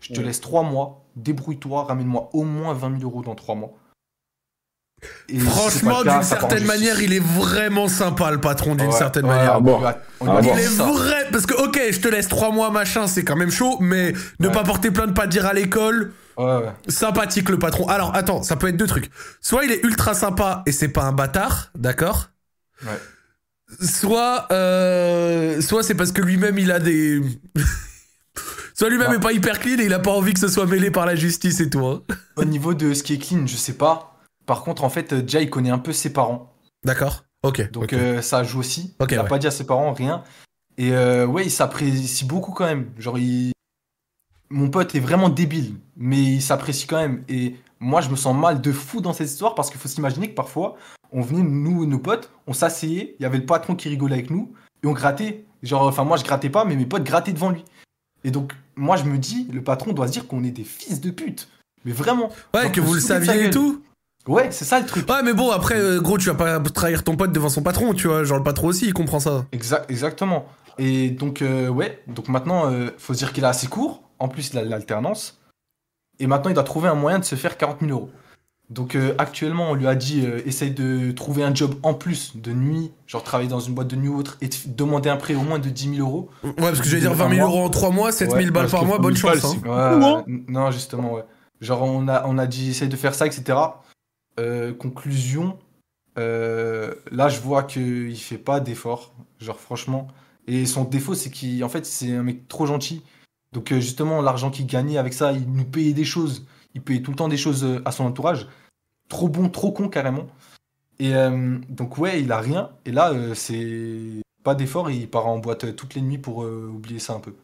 je te Ouais. laisse trois mois, débrouille-toi, ramène-moi au moins 20 000 euros dans trois mois. Et Franchement, d'une certaine manière, il est vraiment sympa, le patron, d'une Ouais, certaine ouais, manière. bon. on Ah bon. Il est vrai, parce que ok, je te laisse trois mois, machin, c'est quand même chaud, mais ne Ouais. pas porter plainte, pas dire à l'école, Ouais, ouais. sympathique le patron. Alors attends, ça peut être deux trucs. Soit il est ultra sympa et c'est pas un bâtard, d'accord Ouais. Soit, euh, soit c'est parce que lui-même il a des. soit lui-même est pas hyper clean et il a pas envie que ce soit mêlé par la justice et tout. hein. Au niveau de ce qui est clean, je sais pas. Par contre, en fait, il connaît un peu ses parents. D'accord Ok. Donc euh, ça joue aussi. Ok, il a ouais. pas dit à ses parents rien. Et euh, ouais, il s'apprécie beaucoup quand même. Genre, il... mon pote est vraiment débile, mais il s'apprécie quand même. Et moi, je me sens mal de fou dans cette histoire parce qu'il faut s'imaginer que parfois, on venait, nous, nos potes, on s'asseyait, il y avait le patron qui rigolait avec nous, et on grattait. Genre, enfin, moi, je grattais pas, mais mes potes grattaient devant lui. Et donc, moi, je me dis, le patron doit se dire qu'on est des fils de pute. Mais vraiment. ouais, que vous le saviez et tout. Ouais, c'est ça le truc. Ouais, mais bon, après, euh, gros, tu vas pas trahir ton pote devant son patron, tu vois. Genre, le patron aussi, il comprend ça. Exact, exactement. Et donc, euh, ouais, donc maintenant, euh, faut se dire qu'il a assez court. En plus, il a l'alternance. Et maintenant, il doit trouver un moyen de se faire 40 000 euros. Donc, euh, actuellement, on lui a dit euh, essaye de trouver un job en plus de nuit, genre travailler dans une boîte de nuit ou autre, et demander un prêt au moins de 10 000 euros. Ouais, parce que je vais dire 20 000 euros en 3 mois, 7 000 Ouais, balles par mois, bonne 1000 chance. balles, hein. Ouais, non, justement, ouais. Genre, on a, on a dit essaye de faire ça, etc. Euh, conclusion, euh, là, je vois qu'il fait pas d'efforts, genre franchement. Et son défaut, c'est qu'en fait, c'est un mec trop gentil. Donc, euh, justement, l'argent qu'il gagnait avec ça, il nous payait des choses. Il payait tout le temps des choses à son entourage. Trop bon, trop con, carrément. Et donc, ouais, il a rien. Et là, c'est pas d'effort et il part en boîte toutes les nuits pour oublier ça un peu.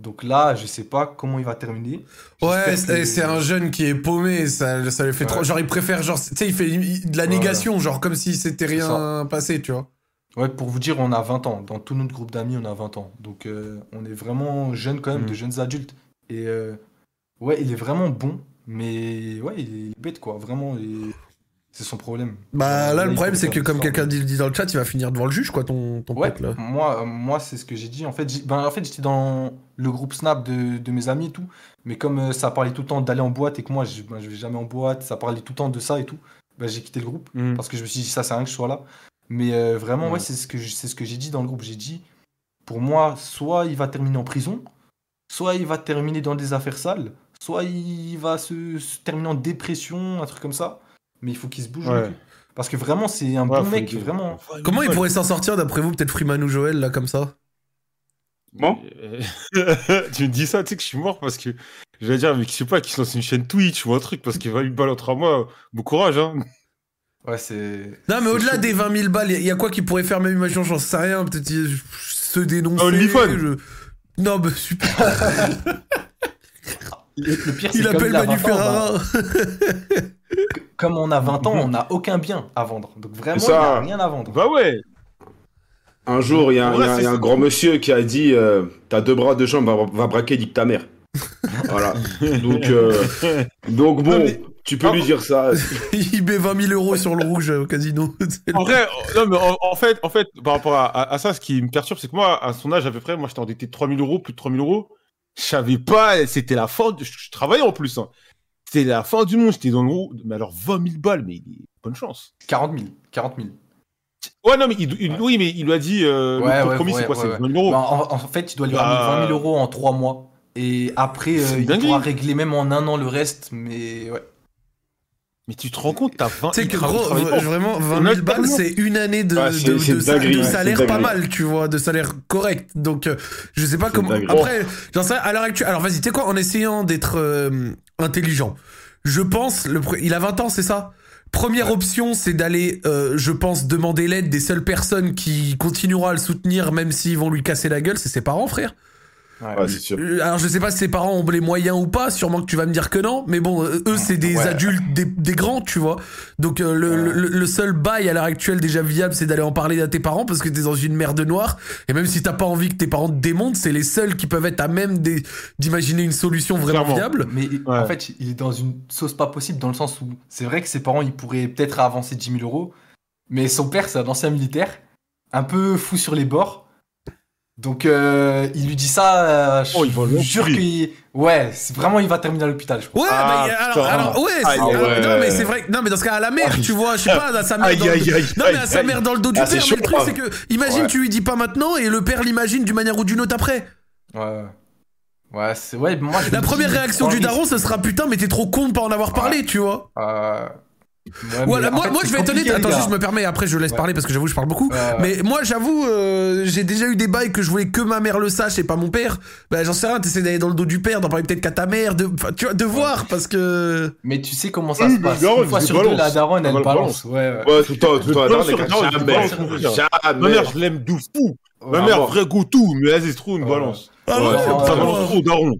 Donc là, je sais pas comment il va terminer. Ouais, c'est que- un jeune qui est paumé, ça, ça lui fait trop. Genre, il préfère, genre, tu sais, il fait de la Ouais, négation, genre, comme si c'était rien passé, tu vois. Ouais, pour vous dire, on a 20 ans. Dans tout notre groupe d'amis, on a 20 ans. Donc, euh, on est vraiment jeunes quand même, Mm. de jeunes adultes. Et euh, ouais, il est vraiment bon, mais ouais, il est bête, quoi. Vraiment, c'est son problème. Bah, là, le problème, c'est que, comme quelqu'un dit, dit dans le chat, il va finir devant le juge, quoi, ton, ton Ouais, pote, là. moi, euh, moi c'est ce que j'ai dit. En fait, ben, en fait j'étais dans le groupe Snap de, de mes amis et tout. Mais comme euh, ça parlait tout le temps d'aller en boîte et que moi, je, ben, je vais jamais en boîte, ça parlait tout le temps de ça et tout. bah, j'ai quitté le groupe Mm. parce que je me suis dit ça à rien que je sois là. Mais euh, vraiment, ouais, Ouais. c'est ce que je- c'est ce que j'ai dit dans le groupe. J'ai dit, pour moi, soit il va terminer en prison, soit il va terminer dans des affaires sales, soit il va se, se terminer en dépression, un truc comme ça. Mais il faut qu'il se bouge. Ouais. le cul. Parce que vraiment, c'est un Ouais, bon mec, vraiment. Comment il pourrait s'en sortir d'après vous Peut-être Freeman ou Joël, là, comme ça Bon. tu me dis ça, tu sais que je suis mort parce que j'allais dire, mais qui sais pas, qui se lance une chaîne Twitch ou un truc parce qu'il va une balle entre moi. Bon courage, hein. Ouais, c'est. Non, mais au-delà des 20 000 balles, il y, a quoi qui pourrait faire même imaginons, j'en sais rien, peut-être se dénoncer. OnlyFans. je- Non, bah super. Le, le pire, c'est Il comme appelle Manu 20 ans, bah, Ferrara. comme on a 20 ans, on n'a aucun bien à vendre. Donc vraiment, il C'est n'y ça. a rien à vendre. Bah ouais. Un jour, il y a, un- Ouais, il y a un- c'est il y a un ça. grand monsieur qui a dit euh, T'as deux bras, deux jambes, va, va braquer, nique ta mère. voilà. Donc, euh, donc bon, Non, mais- tu peux lui dire ça. il met 20 000 euros sur le rouge euh, au casino. En vrai, euh, non, mais en, en fait, en fait, par rapport à, à- à ça, ce qui me perturbe, c'est que moi, à son âge à peu près, moi, j'étais endetté de 3000 euros, plus de 3000 euros. Je savais pas, c'était la je, je travaillais en plus, hein. C'était la fin du monde, j'étais dans le haut. Mais alors, 20 000 balles, mais bonne chance. 40 000. 40 000. Ouais, non, mais il, il- oui, mais il lui a dit, euh, Ouais, le ouais, compromis, c'est quoi, c'est ouais. 20 000 euros. Bah, en, en fait, tu dois lui ramener Bah. 20 000 euros en 3 mois. Et après, euh, il dinguerie. pourra régler même en un an le reste. Mais ouais. Mais tu te rends compte, t'as 20 Tu sais que gros, vraiment, 20 On a 000 balles, c'est une année de, Ah, salaire pas mal, tu vois, de salaire correct. Donc, euh, je sais pas comment. dinguerie. Après, j'en sais rien, à l'heure actuelle. Alors, vas-y, tu sais quoi, en essayant d'être euh, intelligent, je pense, le, il a 20 ans, c'est ça? Première option, c'est d'aller, euh, je pense, demander l'aide des seules personnes qui continueront à le soutenir, même s'ils vont lui casser la gueule, c'est ses parents, frère. Ouais, c'est sûr. Euh, Alors je sais pas si ses parents ont les moyens ou pas, sûrement que tu vas me dire que non, mais bon, euh, eux c'est des Ouais. adultes, des, des grands, tu vois. Donc euh, le, Ouais. le, le seul bail à l'heure actuelle déjà viable, c'est d'aller en parler à tes parents parce que t'es dans une merde noire. Et même si t'as pas envie que tes parents te démontent, c'est les seuls qui peuvent être à même d'imaginer une solution vraiment Clairement. viable. Mais Ouais. en fait, il est dans une sauce pas possible dans le sens où c'est vrai que ses parents, ils pourraient peut-être avancer 10 000 euros. Mais son père, c'est un ancien militaire, un peu fou sur les bords. Donc euh, il lui dit ça, euh, je Oh, il va jure qu'il. Ouais, c'est vraiment, il va terminer à l'hôpital, je crois. Ouais, Ah, mais alors, alors, ouais, alors, non mais c'est vrai, que- non mais dans ce cas à la mère, tu vois, je sais pas, à sa mère. Aïe, dans le- aïe, aïe, non mais à sa aïe, mère dans le dos du Ah, père, mais chaud, le truc grave. c'est que, imagine Ouais. tu lui dis pas maintenant et le père l'imagine d'une manière ou d'une autre après. Ouais. Ouais, c'est. Ouais, moi, La première dis, réaction du daron, ce sera putain, mais t'es trop con de pas en avoir parlé, tu vois. Euh, ouais, Voilà, moi, fait, moi c'est je vais être honnête, attends, juste, je me permets, après je laisse Ouais. parler parce que j'avoue, je parle beaucoup. Ouais. Mais moi, j'avoue, euh, j'ai déjà eu des bails que je voulais que ma mère le sache et pas mon père. Bah, j'en sais rien, t'essaies d'aller dans le dos du père, d'en parler peut-être qu'à ta mère, de, tu vois, de voir parce que. Mais tu sais comment ça se passe. daronne, Une fois sur deux, la daronne, Ah, elle balance. Ouais, ouais. Ouais, tout le temps, tout le temps. Elle- jamais, jamais. Ma mère, je l'aime de fou. Ma Ouais, mère, vrai goût, tout. Mais vas-y, c'est trop une Ouais. balance. Ah Ça balance trop, daron.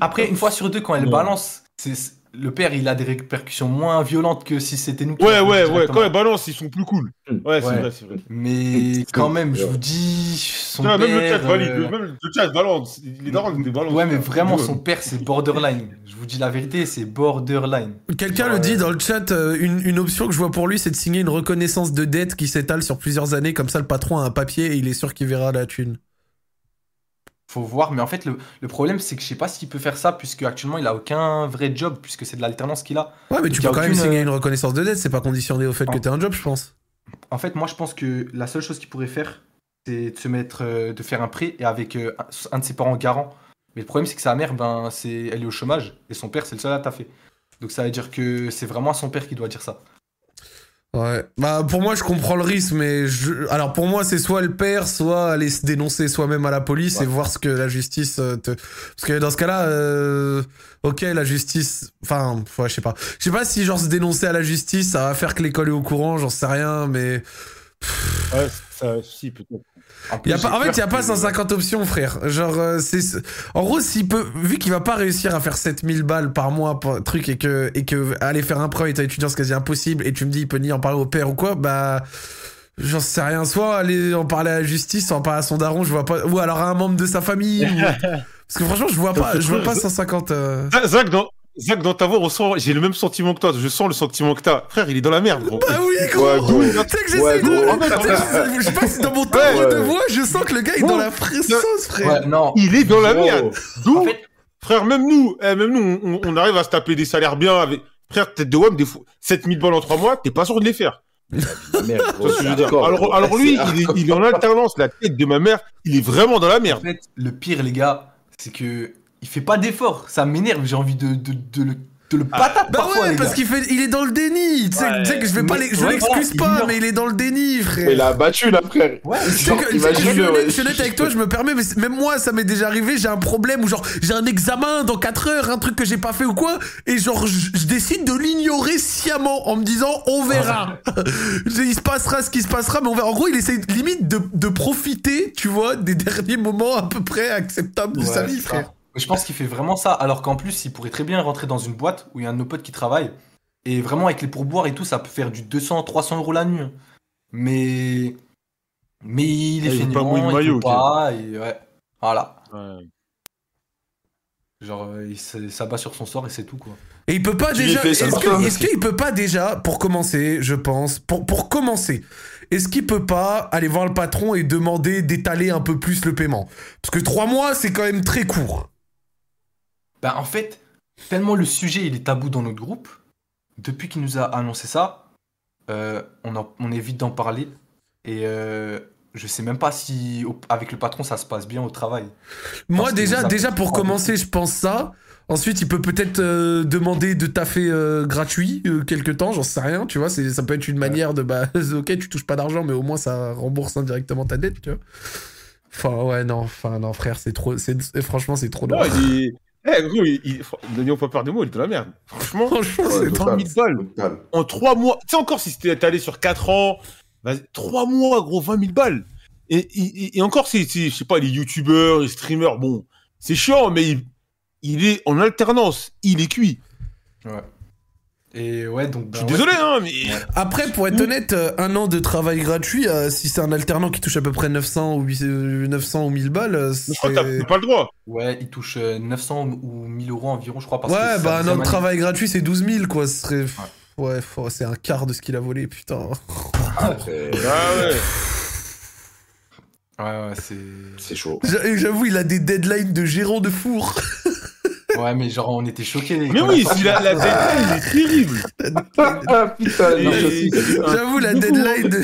Après, une fois sur deux, quand elle balance, c'est le père, il a des répercussions moins violentes que si c'était nous. qui Ouais, ouais, ouais. Quand elle balance, ils sont plus cool. Hmm. Ouais, c'est Ouais. vrai, c'est vrai. Mais quand même, je vous dis, son père. même le chat valide. euh, Même le chat balance. Les darons, ils balancent. Ouais, mais vraiment, son père, c'est borderline. Je vous dis la vérité, c'est borderline. Quelqu'un Ouais. le dit dans le chat, euh, une, une option que je vois pour lui, c'est de signer une reconnaissance de dette qui s'étale sur plusieurs années, comme ça le patron a un papier et il est sûr qu'il verra la thune. Faut voir, mais en fait, le, le problème, c'est que je sais pas s'il peut faire ça, puisque actuellement, il a aucun vrai job, puisque c'est de l'alternance qu'il a. Ouais, mais Donc, tu peux quand même signer euh, une reconnaissance de dette, c'est pas conditionné au fait que t'aies un job, je pense. En fait, moi, je pense que la seule chose qu'il pourrait faire, c'est de se mettre, euh, de faire un prêt et avec euh, un, un de ses parents garant. Mais le problème, c'est que sa mère, ben, c'est, elle est au chômage et son père, c'est le seul à taffer. Donc ça veut dire que c'est vraiment à son père qui doit dire ça. Ouais. Bah, pour moi, je comprends le risque, mais je... alors pour moi, c'est soit le père, soit aller se dénoncer soi-même à la police Ouais. et voir ce que la justice euh, te. Parce que dans ce cas-là, euh, ok, la justice. Enfin, ouais, je sais pas. Je sais pas si genre se dénoncer à la justice, ça va faire que l'école est au courant, j'en sais rien, mais. Ouais, ça, si, peut-être. En, plus, Y a pas, en fait, il y a pas que- 150 options, frère. Genre, euh, c'est. En gros, s'il peut. Vu qu'il va pas réussir à faire 7000 balles par mois pour un truc et que, et que aller faire un prêt étant étudiant, c'est quasi impossible, et tu me dis, il peut ni en parler au père ou quoi, bah. J'en sais rien. Soit aller en parler à la justice, soit en parler à son daron, je vois pas. Ou alors à un membre de sa famille. ou- Parce que franchement, je vois pas, je vois pas 150. euh. Zach, Zach, dans, Zach, dans ta voix, on sent- j'ai le même sentiment que toi. Je sens le sentiment que t'as. Frère, il est dans la merde, gros. Bah oui, gros! Ouais, gros. Tu sais que j'essaie Ouais, de. je- sais pas si dans mon temps Ouais, de voix, je sens que le gars est dans la fraiseuse, frère. Ouais, non. Il est dans la merde. D'où, En fait, frère, même nous, eh, même nous, on, on arrive à se taper des salaires bien avec. Frère, tête de WAM, des fois, 7000 balles en 3 mois, t'es pas sûr de les faire. Tu gros, je veux dire alors, alors lui, il est, il est en alternance. La tête de ma mère, il est vraiment dans la En merde. fait, le pire, les gars, c'est que il fait pas d'effort. Ça m'énerve. J'ai envie de, de, de le, de le patate Bah parfois, ouais, les parce qu'il fait, il est dans le déni. Tu sais, Ouais. tu sais que je vais pas, les- je ouais, l'excuse voilà, pas, il mais il est dans le déni, frère. Il a battu là, frère. Ouais, Tu sais genre, que- tu sais que je suis honnête- je suis honnête avec toi, je me permets, mais même moi, ça m'est déjà arrivé, j'ai un problème où genre, j'ai un examen dans 4 heures, un truc que j'ai pas fait ou quoi, et genre, je, je décide de l'ignorer sciemment en me disant, on verra. il se passera ce qui se passera, mais on verra. En gros, il essaie limite de, de profiter, tu vois, des derniers moments à peu près acceptables de sa vie, frère. Je pense qu'il fait vraiment ça, alors qu'en plus, il pourrait très bien rentrer dans une boîte où il y a un de nos potes qui travaille. Et vraiment, avec les pourboires et tout, ça peut faire du 200, 300 euros la nuit. hein. Mais. Mais il est Ah, il il maillot, ok. pas, et ouais. Voilà. Ouais. Genre, euh, il s'abat sur son sort et c'est tout, quoi. Et il peut pas Tu déjà. est-ce qu'il peut pas déjà, pour commencer, je pense, pour, pour commencer, est-ce qu'il peut pas aller voir le patron et demander d'étaler un peu plus le paiement? Parce que trois mois, c'est quand même très court. Bah, en fait, tellement le sujet il est tabou dans notre groupe, depuis qu'il nous a annoncé ça, euh, on, en- on évite d'en parler. Et euh, je sais même pas si au- avec le patron ça se passe bien au travail. Moi, déjà, déjà pour commencer, je pense ça. Ensuite, il peut peut-être euh, demander de taffer euh, gratuit euh, quelque temps, j'en sais rien, tu vois. c'est- Ça peut être une manière de, bah, ok, tu touches pas d'argent, mais au moins ça rembourse indirectement ta dette, tu vois. Enfin, ouais, non, enfin, non, frère, c'est trop, c'est, franchement, c'est trop il est. Eh, gros, il, il... n'ayons pas peur des mots, il est dans la merde. Franchement, Franchement, c'est c'est total. 30 000 balles. Total. En 3 mois. Tu sais, encore si c'était allé sur 4 ans, vas-y, 3 mois, gros, 20 000 balles. Et, et, et encore, c'est, c'est, je sais pas, les youtubeurs, les streamers, bon, c'est chiant, mais il, il est en alternance, il est cuit. Ouais. Et ouais, donc. Je suis bah, ouais, désolé, hein, mais. Après, pour être honnête, euh, un an de travail gratuit, euh, si c'est un alternant qui touche à peu près 900 ou, 800, euh, 900 ou 1000 balles, Je crois que t'as pas le droit. Ouais, il touche euh, 900 ou 1000 euros environ, je crois. Parce Ouais, que bah un an de travail gratuit, c'est 12 000, quoi. Ce serait... Ouais, c'est un quart de ce qu'il a volé, putain. Ah ouais. Ouais, ouais, c'est. C'est chaud. J'a- J'avoue, il a des deadlines de gérant de four. Ouais, mais genre, on était choqués. Mais quand oui, la si la, la deadline, il est terrible. Ah putain. J'avoue, la deadline de,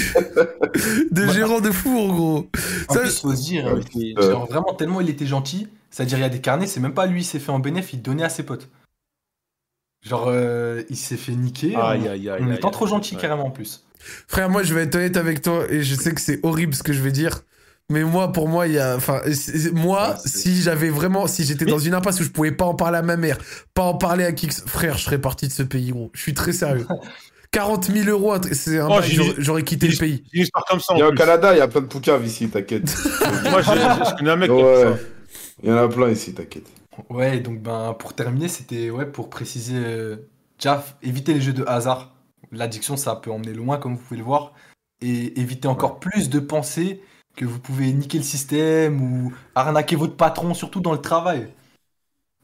de gérant de four, gros. En Ça- plus, faut se dire, Ouais, euh, genre, vraiment tellement il était gentil, c'est-à-dire il y a des carnets, c'est même pas lui, il s'est fait en bénéf, il donnait à ses potes. Genre, euh, il s'est fait niquer. Aïe, aïe. en aïe, étant aïe, trop gentil ouais. carrément en plus. Frère, moi, je vais être honnête avec toi, et je sais que c'est horrible ce que je vais dire. Mais moi, pour moi, il y a. Enfin, moi, si j'avais vraiment. Si j'étais dans une impasse où je pouvais pas en parler à ma mère, pas en parler à qui que ce- Frère, je serais parti de ce pays, gros. Je suis très sérieux. 40 000 euros, c'est un Oh, j'aurais- quitté le pays. Une histoire comme ça Il y a au plus. Canada, il y a plein de poucaves ici, t'inquiète. Moi, j'ai- je connais un mec qui a fait Ouais. ça. Il y en a plein ici, t'inquiète. Ouais, donc ben pour terminer, c'était ouais pour préciser, euh, déjà éviter les jeux de hasard. L'addiction, ça peut emmener loin, comme vous pouvez le voir, et éviter encore plus de penser que vous pouvez niquer le système ou arnaquer votre patron, surtout dans le travail.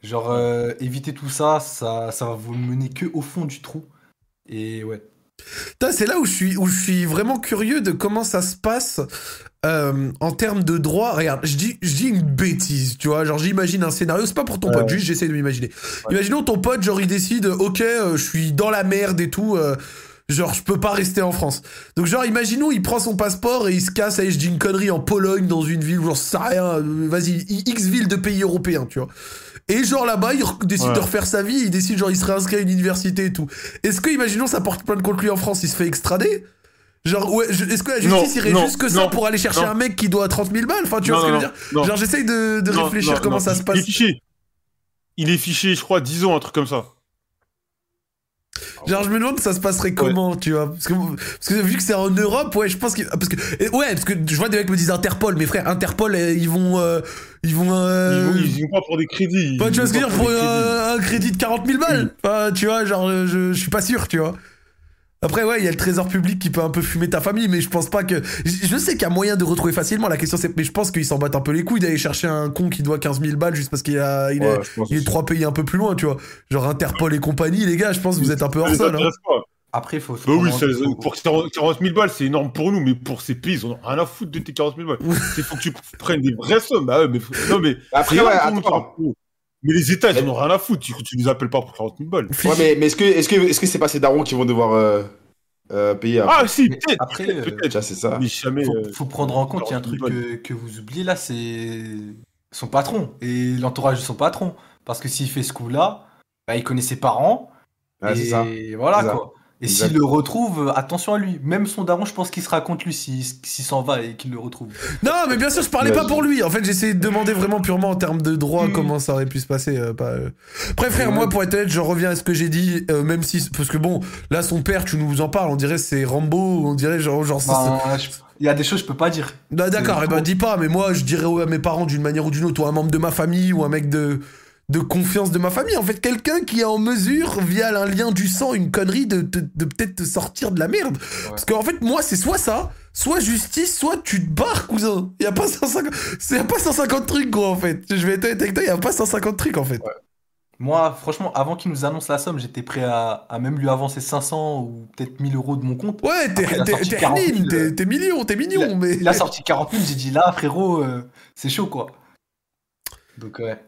Genre euh, éviter tout ça, ça, ça va vous mener que au fond du trou. Et ouais. C'est là où je, suis, où je suis vraiment curieux de comment ça se passe euh, en termes de droit. Regarde, je dis, je dis une bêtise, tu vois. Genre, j'imagine un scénario, c'est pas pour ton pote, juste j'essaie de m'imaginer. Imaginons ton pote, genre, il décide, ok, euh, je suis dans la merde et tout. Genre, je peux pas rester en France. Donc, genre, imaginons, il prend son passeport et il se casse, je dis une connerie, en Pologne, dans une ville, genre, ça rien, euh, vas-y, X ville de pays européens, tu vois. Et genre, là-bas, il décide Ouais. de refaire sa vie, il décide, genre, il se réinscrit à une université et tout. Est-ce que, imaginons, ça porte plainte contre lui en France, il se fait extrader? Genre, ouais, est-ce que la justice Non, irait non, jusque ça non, pour aller chercher un mec qui doit 30 000 balles? Enfin, tu vois ce que je veux dire? Genre, j'essaye de, de réfléchir comment ça se Il passe. est fiché. Il est fiché, je crois, 10 ans, un truc comme ça. Genre, je me demande ça se passerait comment, tu vois parce que, parce que vu que c'est en Europe, ouais, je pense que. Parce que ouais, parce que je vois des mecs me disent Interpol, mes frères, Interpol, euh, ils vont. euh, ils vont. euh, Ils, vont, ils y vont pas pour des crédits. Enfin, tu vois ce que je veux dire pour crédits. un, un crédit de 40 000 balles tu vois, genre, euh, je, je suis pas sûr, tu vois. Après, ouais, il y a le trésor public qui peut un peu fumer ta famille, mais je pense pas que. Je, sais qu'il y a moyen de retrouver facilement. La question, c'est. Mais je pense qu'ils s'en battent un peu les couilles d'aller chercher un con qui doit 15 000 balles juste parce qu'il a, il est, Ouais, il trois pays un peu plus loin, tu vois. Genre Interpol et compagnie, les gars, je pense que vous êtes un peu hors sol. Hein. Après, faut. faut Bah oui, ça- pour 40 40 000 balles, c'est énorme pour nous, mais pour ces pays, ils ont rien à foutre de tes 40 000 balles. Il faut que tu prennes des vraies sommes. Bah ouais, mais faut- non, mais Après, ouais, attends. pour. Mais les États, ils en ont rien à foutre. Tu, tu les appelles pas pour 40 000 balles. Ouais, mais, mais est-ce que est-ce que est-ce que c'est pas ces darons qui vont devoir euh, euh, payer après Ah, si, peut-être. après, peut-être, euh, c'est ça. Mais jamais. faut, euh, faut prendre en compte, il y a un 40 truc 000 que, que vous oubliez là, c'est son patron et l'entourage de son patron. Parce que s'il fait ce coup-là, bah, il connaît ses parents. C'est et ça. voilà C'est ça. Et s'il le retrouve, euh, attention à lui. Même son daron, je pense qu'il sera contre lui s'il s'il s'en va et qu'il le retrouve. Non, mais bien sûr, je parlais pas pour lui. En fait, j'essayais de demander vraiment purement en termes de droit Mm. comment ça aurait pu se passer. euh, pas, euh. Après, frère, moi, pour être honnête, je reviens à ce que j'ai dit, euh, même si. Parce que bon, là, son père, tu nous en parles, on dirait c'est Rambo, on dirait genre. genre ça, Bah, Il y a des choses que je peux pas dire. Bah, D'accord, c'est eh ben, dis pas, mais moi, je dirais à mes parents d'une manière ou d'une autre, ou un membre de ma famille, ou un mec de de confiance de ma famille. En fait, quelqu'un qui est en mesure, via un lien du sang, une connerie, de, de, de peut-être te sortir de la merde. Parce qu'en fait, moi, c'est soit ça, soit justice, soit tu te barres, cousin. Il y a pas 150, c'est y a pas 150 trucs, gros, en fait. Je vais être avec toi, il y a pas 150 trucs, en fait. Moi, franchement, avant qu'il nous annonce la somme, j'étais prêt à, à même lui avancer 500 ou peut-être 1000 euros de mon compte. Ouais, t'es il a t'es- sorti t'es 40 000, hermine, t'es euh, t'es mignon, t'es mignon, mais. Il a sorti 40 000, j'ai dit là, frérot, euh, c'est chaud quoi. Donc, ouais.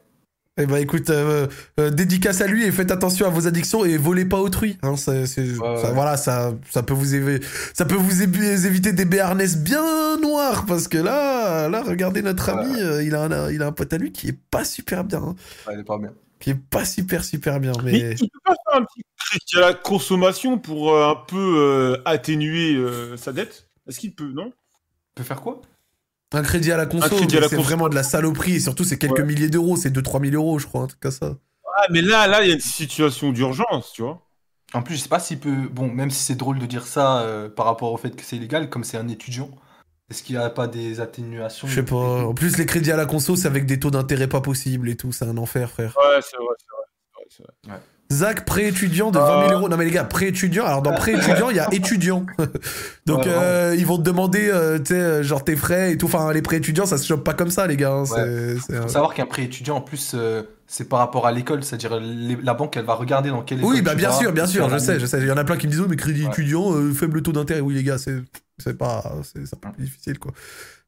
Eh ben écoute, euh, euh, dédicace à lui et faites attention à vos addictions et volez pas autrui. Hein, ça, c'est- Ouais, ça- ouais. Voilà, ça, ça peut vous évi- ça peut vous évi- éviter des béarnesses bien noirs parce que là, là, regardez notre ami, euh, il a un, il a un pote à lui qui est pas super bien, hein, Ouais, il est pas bien. qui est pas super super bien. Mais, Mais tu peux pas faire un petit crédit à la consommation pour euh, un peu euh, atténuer euh, sa dette? Est-ce qu'il peut, non? Tu peux faire quoi? Un crédit à la conso, c'est vraiment de la saloperie et surtout c'est quelques Ouais. milliers d'euros, c'est 2-3 000 euros, je crois, un truc comme ça. Ah, mais là, là, il y a une situation d'urgence, tu vois. En plus, je sais pas s'il peut. Bon, même si c'est drôle de dire ça euh, par rapport au fait que c'est illégal, comme c'est un étudiant, est-ce qu'il n'y a pas des atténuations? Je sais pas. En plus, les crédits à la conso, c'est avec des taux d'intérêt pas possibles et tout, c'est un enfer, frère. Ouais, c'est vrai, c'est vrai. c'est vrai, c'est vrai. Zach, pré-étudiant de 20 000 euros. Non mais les gars, pré-étudiant. Alors dans pré-étudiant, il y a étudiant. Donc euh, ils vont te demander, euh, tu sais, euh, genre tes frais et tout. Enfin, les pré-étudiants, ça se chope pas comme ça, les gars. hein. C'est faut savoir qu'un prêt étudiant, en plus, euh, c'est par rapport à l'école, c'est-à-dire les- la banque, elle va regarder dans quelle école. Oui, bah tu bien vas, sûr, bien sûr, je sais, je sais. Il y en a plein qui me disent, mais crédit Ouais. étudiant, euh, faible taux d'intérêt. Oui, les gars, c'est c'est pas, c'est c'est un peu plus difficile, quoi.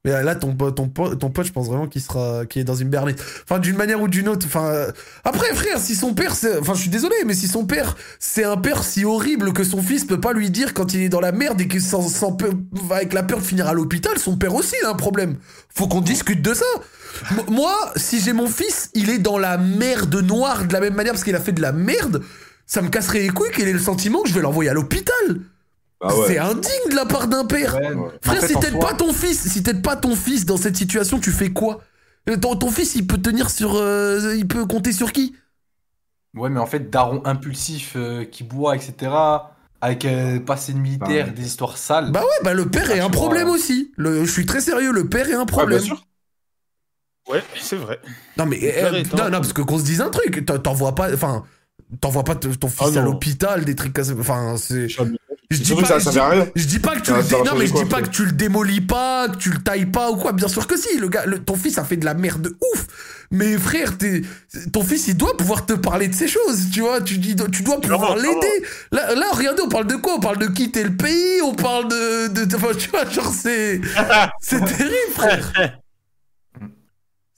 Mais là, ton, ton, ton pote, je pense vraiment qu'il sera, qu'il est dans une bernette. Enfin, d'une manière ou d'une autre. Enfin, euh, après, frère, si son père, enfin, je suis désolé, mais si son père, c'est un père si horrible que son fils peut pas lui dire quand il est dans la merde et qu'il s'en peut- va avec la peur de finir à l'hôpital, son père aussi a un problème. Faut qu'on discute de ça. Moi, si j'ai mon fils, il est dans la merde noire de la même manière parce qu'il a fait de la merde, ça me casserait les couilles qu'il ait le sentiment que je vais l'envoyer à l'hôpital. Ah ouais. C'est indigne de la part d'un père. Ouais, Ouais. Frère, en fait, si t'aides soi- pas ton fils, si t'aides pas ton fils dans cette situation, tu fais quoi? Euh, ton, ton fils, il peut tenir sur, euh, il peut compter sur qui? Ouais, mais en fait, daron impulsif euh, qui boit, etc. Avec euh, passé de militaire, Ouais. des histoires sales. Bah ouais, bah le père est Ah, un problème ouais. aussi. Le, je suis très sérieux, le père est un Ouais, problème. bien sûr. Ouais, c'est vrai. non mais euh, non, non, parce que qu'on se dise un truc, t'en- t'envoies pas, enfin, t'envoies pas ton fils Ah à non. l'hôpital, des trucs comme ça. Enfin, c'est. Je dis pas, ça, je ça dis- fait rien. Je dis pas que tu Ça- le ça dé- va non changer mais je quoi, dis pas que tu le démolis pas, que tu le tailles pas ou quoi. Bien sûr que si. Le gars, le- ton fils a fait de la merde de ouf. Mais frère, ton fils il doit pouvoir te parler de ces choses. Tu vois, tu dis, tu dois pouvoir l'aider. Là, là, regardez, on parle de quoi? On parle de quitter le pays. On parle de, de, de- enfin, tu vois, genre c'est, c'est terrible, frère.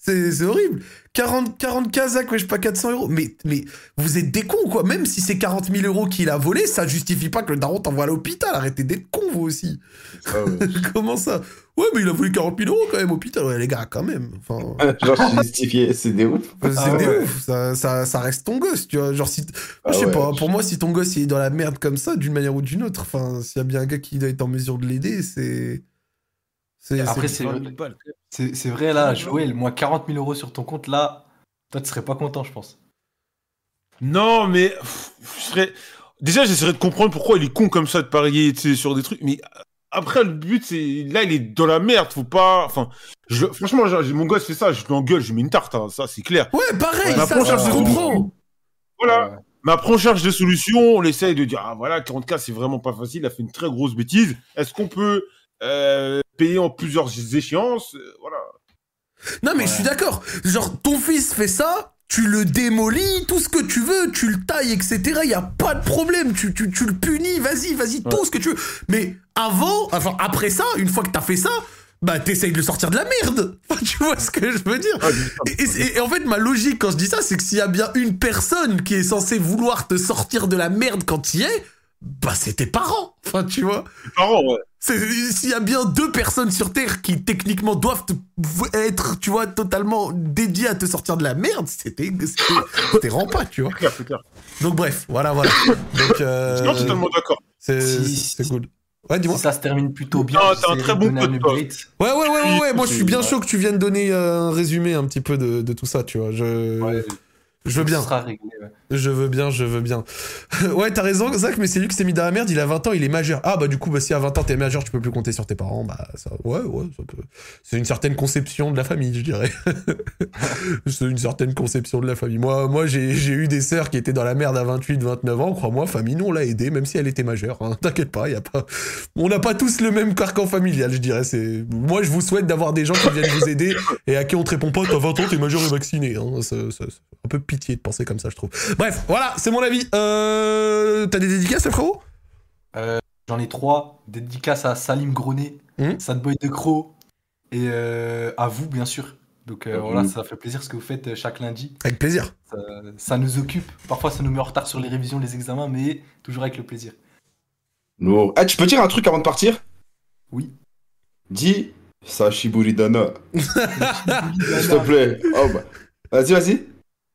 C'est horrible. 40, 40 Kazakhs, wesh, pas 400 euros. Mais, mais vous êtes des cons, quoi? Même si c'est 40 000 euros qu'il a volé, ça justifie pas que le daron t'envoie à l'hôpital. Arrêtez d'être cons, vous aussi. Ah ouais. Comment ça? Ouais, mais il a volé 40 000 euros quand même, hôpital. Ouais, les gars, quand même. Enfin, Genre, justifié, c'est des ouf. c'est Ah des ouais. ouf. Ça, ça, ça reste ton gosse, tu vois. Genre, si. Ah je sais ouais. pas, pour moi, si ton gosse il est dans la merde comme ça, d'une manière ou d'une autre, enfin, s'il y a bien un gars qui doit être en mesure de l'aider, c'est. Après, c'est- c'est vrai, c'est- vrai, là, Joël, moi, 40 000 euros sur ton compte, là, toi, tu serais pas content, je pense. Non, mais pff, je serais... déjà, j'essaierais de comprendre pourquoi il est con comme ça de parier tu sais, sur des trucs. Mais après, le but, c'est là, il est dans la merde. Faut pas. Enfin, je... franchement, mon gosse fait ça, je l'engueule, je mets une tarte. hein, ça, c'est clair. Ouais, pareil, Ouais, ça, je comprends. Voilà. Ouais. Mais après, on cherche des solutions. On essaye de dire, ah voilà, 40K, c'est vraiment pas facile. Il a fait une très grosse bêtise. Est-ce qu'on peut euh, payer en plusieurs échéances Euh, Voilà. Non, mais Ouais. je suis d'accord. Genre, ton fils fait ça, tu le démolis, tout ce que tu veux, tu le tailles, etc. Y a pas de problème. Tu, tu, tu le punis, vas-y, vas-y, tout ce que tu veux. Mais avant, enfin, après ça, une fois que t'as fait ça, bah t'essayes de le sortir de la merde. Enfin, tu vois ce que je veux dire? Et, et- et en fait, ma logique quand je dis ça, c'est que s'il y a bien une personne qui est censée vouloir te sortir de la merde quand tu y es, bah c'est tes parents. Enfin, tu vois? Parents, ouais. S'il y a bien deux personnes sur Terre qui techniquement doivent te- être, tu vois, totalement dédiées à te sortir de la merde, c'était Rampa, tu vois. C'est clair, c'est clair. Donc bref, voilà, voilà. Donc euh, Je suis totalement d'accord. c'est Si- c'est cool. Ouais, dis-moi. Si ça se termine plutôt bien, Non, t'as un très de bon toi. upgrade. Ouais, ouais, ouais, ouais, ouais. Moi, je suis bien Ouais. chaud que tu viennes donner euh, un résumé un petit peu de, de tout ça, tu vois. Je, Ouais. Je veux bien. Réglé, ouais. Je veux bien, je veux bien. ouais, t'as raison, Zach, mais c'est lui qui s'est mis dans la merde. Il a 20 ans, il est majeur. Ah, bah, du coup, bah, si à 20 ans t'es majeur, tu peux plus compter sur tes parents. Bah, ça, ouais, ouais, ça peut. C'est une certaine conception de la famille, je dirais. c'est une certaine conception de la famille. Moi, moi j'ai eu des sœurs qui étaient dans la merde à 28, 29 ans. Crois-moi, famille, nous, on l'a aidé, même si elle était majeure. hein. T'inquiète pas, y a pas. On n'a pas tous le même carcan familial, je dirais. C'est. Moi, je vous souhaite d'avoir des gens qui viennent vous aider et à qui on te répond pas, t'as 20 ans, t'es majeur et vacciné. Hein. C'est- c'est un peu pitié de penser comme ça, je trouve. Bref, voilà, c'est mon avis. Euh, T'as des dédicaces, frérot? Euh, J'en ai trois. Dédicace à Salim Gronet, Mhm. Sadboy de Croc et euh, à vous, bien sûr. Donc euh, voilà, ça fait plaisir ce que vous faites chaque lundi. Avec plaisir. Ça, ça nous occupe. Parfois, ça nous met en retard sur les révisions, les examens, mais toujours avec le plaisir. Lourd. Eh, tu peux dire un truc avant de partir? Oui. Dis Sashiburidana. S'il te plaît. Oh, bah. Vas-y, vas-y.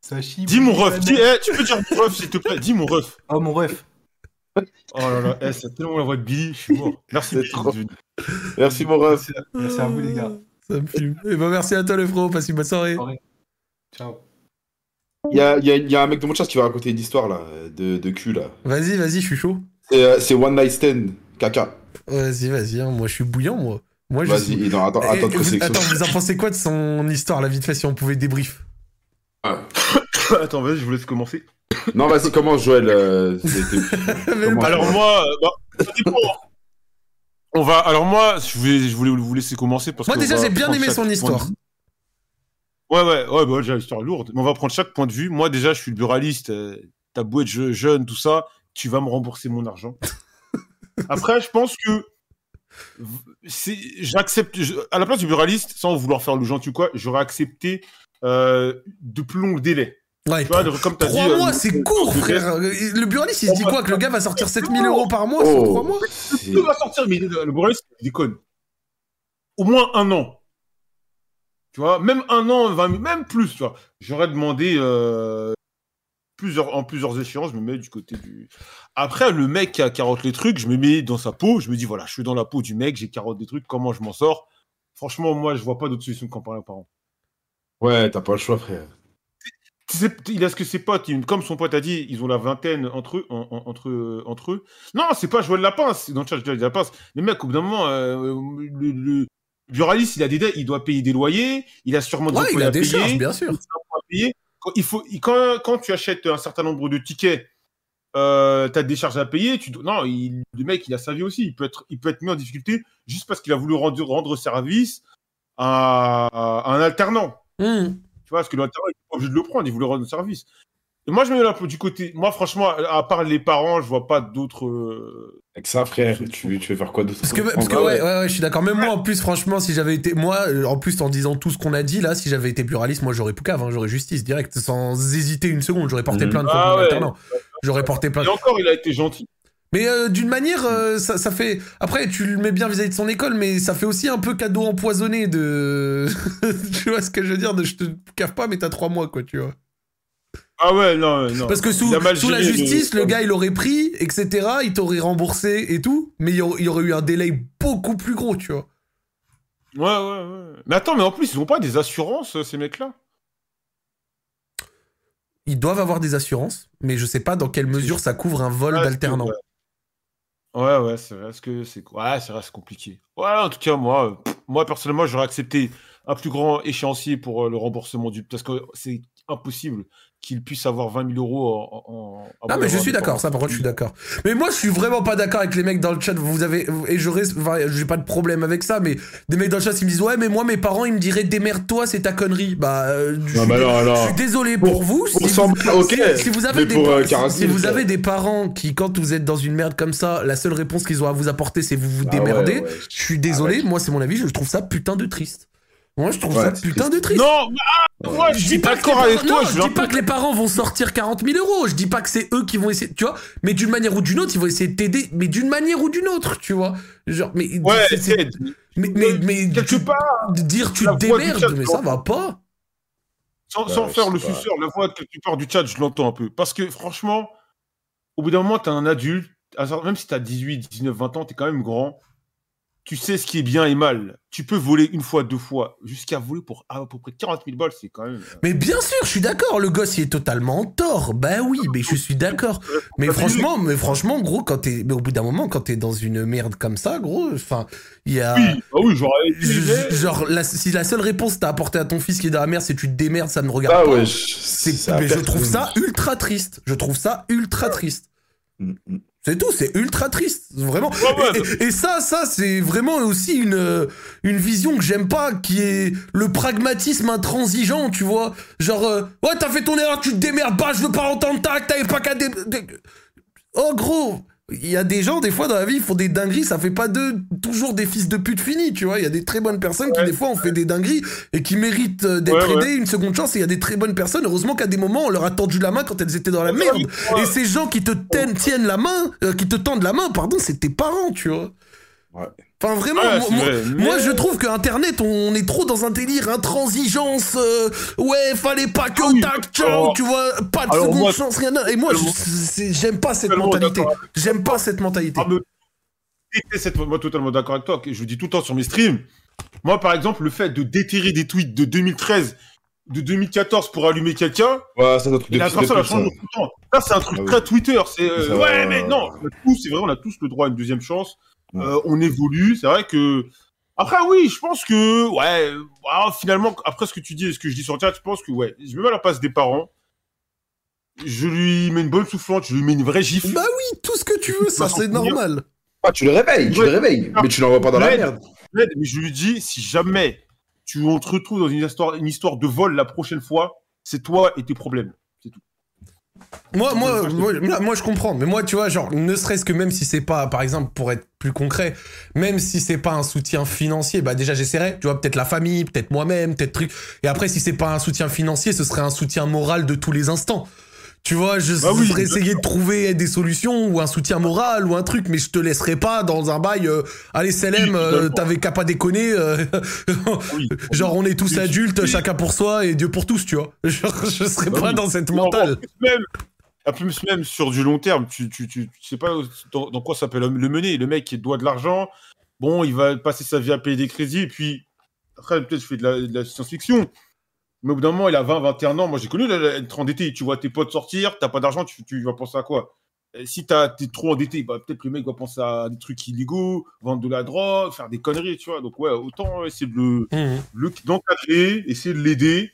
Sachi, Dis mon ref. Dis, eh, tu peux dire mon ref, s'il te plaît? Dis mon ref. Oh mon ref. Oh là là, eh, c'est tellement la voix de Billy, je suis mort. Merci trop. venu. Merci, mon ref. Merci à vous, les gars. Ça me fume. Et ben merci à toi, le frérot. Passe une bonne soirée. Ciao. Il y a, il y a- il y a un mec de mon chat qui va raconter une histoire, là, de, de cul, là. Vas-y, vas-y, je suis chaud. C'est euh, One Night Stand, caca. Vas-y, vas-y. hein. Moi, je suis bouillant, moi. Moi, je suis. Vas-y, non, attends, Eh, attends vous, attends, vous en pensez quoi de son histoire, la vite fait, si on pouvait débrief? Attends, vas-y, je vous laisse commencer. Non, vas-y, commence, Joël. euh, Alors moi, euh, bah, ça dépend. On va. Alors moi, je voulais, je voulais vous laisser commencer parce Moi, déjà, j'ai bien aimé son de histoire. Ouais, ouais, ouais, bah, déjà, histoire lourde. Mais on va prendre chaque point de vue. Moi, déjà, je suis le buraliste. euh, T'as beau être je- jeune, tout ça, tu vas me rembourser mon argent. Après, je pense que c'est- j'accepte. je- À la place du buraliste, sans vouloir faire le gentil ou quoi, j'aurais accepté euh, de plus longs délais. Ouais. Tu vois, comme t'as dit. Trois euh, mois, le- c'est court, frère. Le buraliste, il se dit quoi Que le gars va sortir 7000 euros par mois sur Oh. trois mois Il va sortir, mais le, le buraliste, il déconne. Au moins un an. Tu vois, même un an, 20 000, même plus, tu vois. J'aurais demandé euh, plusieurs, en plusieurs échéances, je me mets du côté du. Après, le mec qui a carotte les trucs, je me mets dans sa peau, je me dis, voilà, je suis dans la peau du mec, j'ai carotte des trucs, comment je m'en sors? Franchement, moi, je vois pas d'autre solution qu'en parler aux parents. Ouais, t'as pas le choix, frère. Il a ce que ses potes, comme son pote a dit, ils ont la vingtaine entre eux. en- en- entre, eux- entre eux. Non, c'est pas Joël Lapince. Dans le chat, dis Lapince. Les mecs, au bout d'un moment, euh, le, le buraliste, il a des dettes, il doit payer des loyers, il a sûrement des Ouais, il a à des payer, charges, bien sûr. il a des impôts à payer. Quand, il faut, il- quand, quand tu achètes un certain nombre de tickets, euh, t'as des charges à payer. Tu, dois- non, il, le mec, il a sa vie aussi. Il peut être, il peut être mis en difficulté juste parce qu'il a voulu rendre, rendre service à, à un alternant. Hum. Tu vois, parce que il n'est pas obligé de le prendre, il voulait rendre service. Et moi, je me mets là du côté. Moi, franchement, à part les parents, je vois pas d'autres. euh, Avec ça, frère, tu, tu veux faire quoi d'autre? Parce que, parce que ouais, ouais, ouais, je suis d'accord. Même moi, en plus, franchement, si j'avais été. Moi, euh, en plus, en disant tout ce qu'on a dit là, si j'avais été pluraliste, moi, j'aurais Poucave, hein, j'aurais justice direct, sans hésiter une seconde. J'aurais porté Mhm. plainte Ah contre mon ouais. alternant. J'aurais porté plainte. Et encore, il a été gentil. Mais euh, d'une manière, euh, ça, ça fait. Après, tu le mets bien vis-à-vis de son école, mais ça fait aussi un peu cadeau empoisonné de. tu vois ce que je veux dire de je te cave pas, mais t'as trois mois, quoi, tu vois. Ah ouais, non, non. Parce que sous, la justice, le- le gars, il aurait pris, etc. Il t'aurait remboursé et tout, mais il y aurait, eu un délai beaucoup plus gros, tu vois. Ouais, ouais, ouais. Mais attends, mais en plus, ils ont pas des assurances, ces mecs-là? Ils doivent avoir des assurances, mais je sais pas dans quelle mesure ça couvre un vol Ouais, d'alternant. Ouais, ouais, c'est vrai. Que c'est ouais, vrai, c'est compliqué. Ouais, en tout cas, moi, euh, moi personnellement, j'aurais accepté un plus grand échéancier pour euh, le remboursement du parce que c'est impossible qu'il puisse avoir 20 000 euros en. en- en- Ah, mais je suis d'accord, ça, par contre, je suis d'accord. Mais moi, je suis vraiment pas d'accord avec les mecs dans le chat. Vous avez, et je reste, enfin, j'ai pas de problème avec ça, mais des mecs dans le chat, ils me disent, ouais, mais moi, mes parents, ils me diraient, démerde-toi, c'est ta connerie. Bah, euh, je, Non, suis, bah alors, alors. je suis désolé pour, Pour- vous. pour si, s'en- vous ok. si- si vous avez des, pour, euh, si- 40 si 000, vous avez des parents qui, quand vous êtes dans une merde comme ça, la seule réponse qu'ils ont à vous apporter, c'est vous vous Ah ouais, démerdez. ouais. Je suis désolé, Arrête. moi, c'est mon avis, je trouve ça putain de triste. Moi, je trouve Ouais, ça c'est putain de triste. Non, mais, ah, moi, je suis dis pas que d'accord les avec parents- toi. non, je je dis pas que les parents vont sortir 40 000 euros. Je dis pas que c'est eux qui vont essayer, tu vois. Mais d'une manière ou d'une autre, ils vont essayer de t'aider. Mais d'une manière ou d'une autre, tu vois. Genre, mais, Ouais, c'est- c'est- Ted, mais, mais, mais quelque tu- de dire tu te démerdes, mais tu ça va pas. sans, je faire le pas. suceur, la voix quelque part du chat, je l'entends un peu. Parce que franchement, au bout d'un moment, t'es un adulte, même si t'as 18, 19, 20 ans, t'es quand même grand. Tu sais ce qui est bien et mal. Tu peux voler une fois, deux fois, jusqu'à voler pour à peu près 40 000 balles, c'est quand même. euh, Mais bien sûr, je suis d'accord. Le gosse, il est totalement en tort. Bah oui, mais je suis d'accord. Mais franchement, mais franchement, gros, quand t'es, mais au bout d'un moment, quand t'es dans une merde comme ça, gros, enfin, il y a. Oui, ah oui. Je- Genre, la- si la seule réponse que t'as apportée à ton fils qui est dans la merde, c'est tu te démerdes, ça me regarde Ah pas. ouais, C'est- mais je trouve ça ultra triste. Je trouve ça ultra triste. Mm, mm. C'est tout, c'est ultra triste, vraiment. Et, et- et ça, ça, c'est vraiment aussi une, euh, une vision que j'aime pas, qui est le pragmatisme intransigeant, tu vois. Genre, euh, ouais, t'as fait ton erreur, tu te démerdes pas, je veux pas entendre tac, t'avais pas qu'à dé- Oh, gros, il y a des gens, des fois, dans la vie, ils font des dingueries, ça fait pas d'eux toujours des fils de pute finis, tu vois. Il y a des très bonnes personnes qui, des fois, ont fait des dingueries et qui méritent euh, d'être Ouais, ouais. aidées une seconde chance. Et il y a des très bonnes personnes, heureusement qu'à des moments, on leur a tendu la main quand elles étaient dans la merde. Et ces gens qui te tiennent, tiennent la main, euh, qui te tendent la main, pardon, c'est tes parents, tu vois. Ouais. Enfin, vraiment, Ouais, moi, vrai, je trouve que Internet, on est trop dans un délire intransigeance. euh, ouais, fallait pas que Ah oui, tac, ciao, tu vois, pas de alors seconde moi- chance, rien. Et moi, j'aime pas cette mentalité. J'aime pas cette mentalité. Ah, mais- déteste cette- Moi, totalement d'accord avec toi. Je vous dis tout le temps sur mes streams. Moi, par exemple, le fait de déterrer des tweets de 2013, de 2014 pour allumer quelqu'un, Ouais, ça, c'est un truc de la personne a pute, changé ça. tout le temps. Ça, c'est un truc Ah oui. très Twitter. C'est euh, ouais, va. mais non. On a tous, c'est vrai, on a tous le droit à une deuxième chance. Euh, on évolue. C'est vrai que. Après, oui, je pense que, ouais, finalement, après ce que tu dis et ce que je dis sur le chat, je pense que, ouais, je me mets à la place des parents. Je lui mets une bonne soufflante, je lui mets une vraie gifle. Bah oui, tout ce que tu veux, ça, Bah, c'est normal. Ah, tu le réveilles, tu Ouais. le réveilles, mais tu l'envoies pas dans la merde. Mais je lui dis, si jamais tu on te retrouve dans une histoire, une histoire de vol la prochaine fois, c'est toi et tes problèmes. Moi, moi, moi, je comprends. Mais moi, tu vois, genre, ne serait-ce que même si c'est pas, par exemple, pour être plus concret, même si c'est pas un soutien financier, bah déjà j'essaierai, tu vois, peut-être la famille, peut-être moi-même, peut-être truc. Et après, si c'est pas un soutien financier, ce serait un soutien moral de tous les instants. Tu vois, je Bah oui, essayer de trouver des solutions ou un soutien moral ou un truc, mais je te laisserai pas dans un bail. euh, allez, Selem, euh, t'avais qu'à pas déconner. euh, Oui. genre, on est tous adultes, chacun pour soi et Dieu pour tous, tu vois. Genre, je serais Bah pas oui. dans cette mentale. même, plus même sur du long terme, tu, tu, tu, tu sais pas dans, dans quoi ça peut le le mener. Le mec, il doit de l'argent. Bon, il va passer sa vie à payer des crédits. Et puis, après, peut-être je fais de la, de la science-fiction. Mais au bout d'un moment, il a 20, 21 ans. Moi, j'ai connu être endetté. Tu vois tes potes sortir, t'as pas d'argent, tu, tu vas penser à quoi? Et Si t'as- t'es trop endetté, bah, peut-être le mec va penser à des trucs illégaux, vendre de la drogue, faire des conneries, tu vois. Donc, ouais, autant essayer de le, Mhm. le d'encadrer, essayer de l'aider.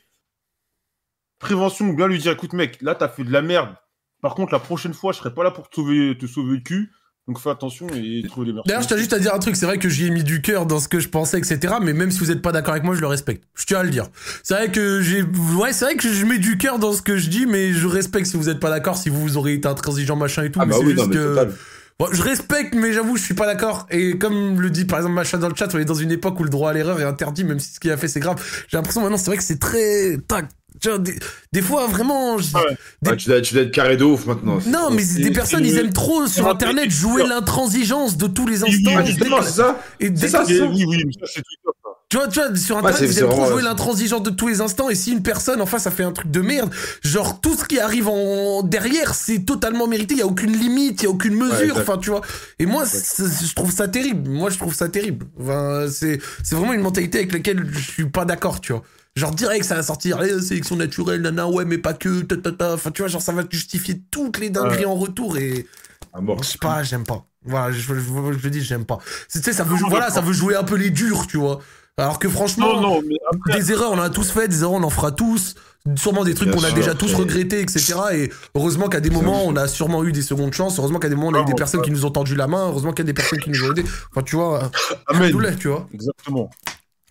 Prévention, bien lui dire, écoute mec, là t'as fait de la merde. Par contre, la prochaine fois, je serai pas là pour te sauver, te sauver le cul. Donc fais attention et trouve les meilleurs. D'ailleurs, je tiens juste à dire un truc, c'est vrai que j'y ai mis du cœur dans ce que je pensais, etc. Mais même si vous êtes pas d'accord avec moi, je le respecte. Je tiens à le dire. C'est vrai que j'ai, ouais, c'est vrai que je mets du cœur dans ce que je dis, mais je respecte si vous êtes pas d'accord, si vous, vous aurez été intransigeant, machin et tout. Ah mais bah c'est oui, juste non, mais que-. Bon, je respecte, mais j'avoue, je suis pas d'accord. Et comme le dit par exemple machin dans le chat, on est dans une époque où le droit à l'erreur est interdit, même si ce qu'il a fait c'est grave. J'ai l'impression maintenant, c'est vrai que c'est très, tac. Tu vois, des, des fois vraiment, je- Ah ouais. Des- Ah, tu, dois, tu dois être carré de ouf maintenant. non, mais des personnes, ils aiment trop sur internet jouer l'intransigeance de tous les instants. Ah, oui, justement, c'est ça. Et dès C'est ça, que-. Oui, oui, mais ça c'est Twitter. Tu vois, tu vois, sur internet, ils aiment trop jouer l'intransigeance de tous les instants, et si une personne en face a fait un truc de merde, genre tout ce qui arrive en derrière, c'est totalement mérité, il y a aucune limite, il y a aucune mesure, enfin tu vois. Et moi, je trouve ça terrible. Moi, je trouve ça terrible. Enfin, c'est c'est vraiment une mentalité avec laquelle je suis pas d'accord, tu vois. Genre direct ça va sortir, eh, sélection naturelle, nana, ouais, mais pas que, ta, ta, ta. Enfin, tu vois, genre ça va justifier toutes les dingueries en retour et À mort. je sais pas, j'aime pas. Voilà, je, je, je, je dis, j'aime pas. Tu sais, ça veut, voilà, ça veut jouer un peu les durs, tu vois. Alors que franchement, Non, non, mais après, des erreurs, on en a tous fait, des erreurs, on en fera tous. Sûrement des trucs qu'on a déjà tous regrettés, etc. Et heureusement qu'à des moments, on a sûrement eu des secondes chances. Heureusement qu'à des moments, on a eu des personnes qui nous ont tendu la main. Heureusement qu'il y a des personnes qui nous ont aidés. Enfin, tu vois, Amen. Tu vois. Exactement.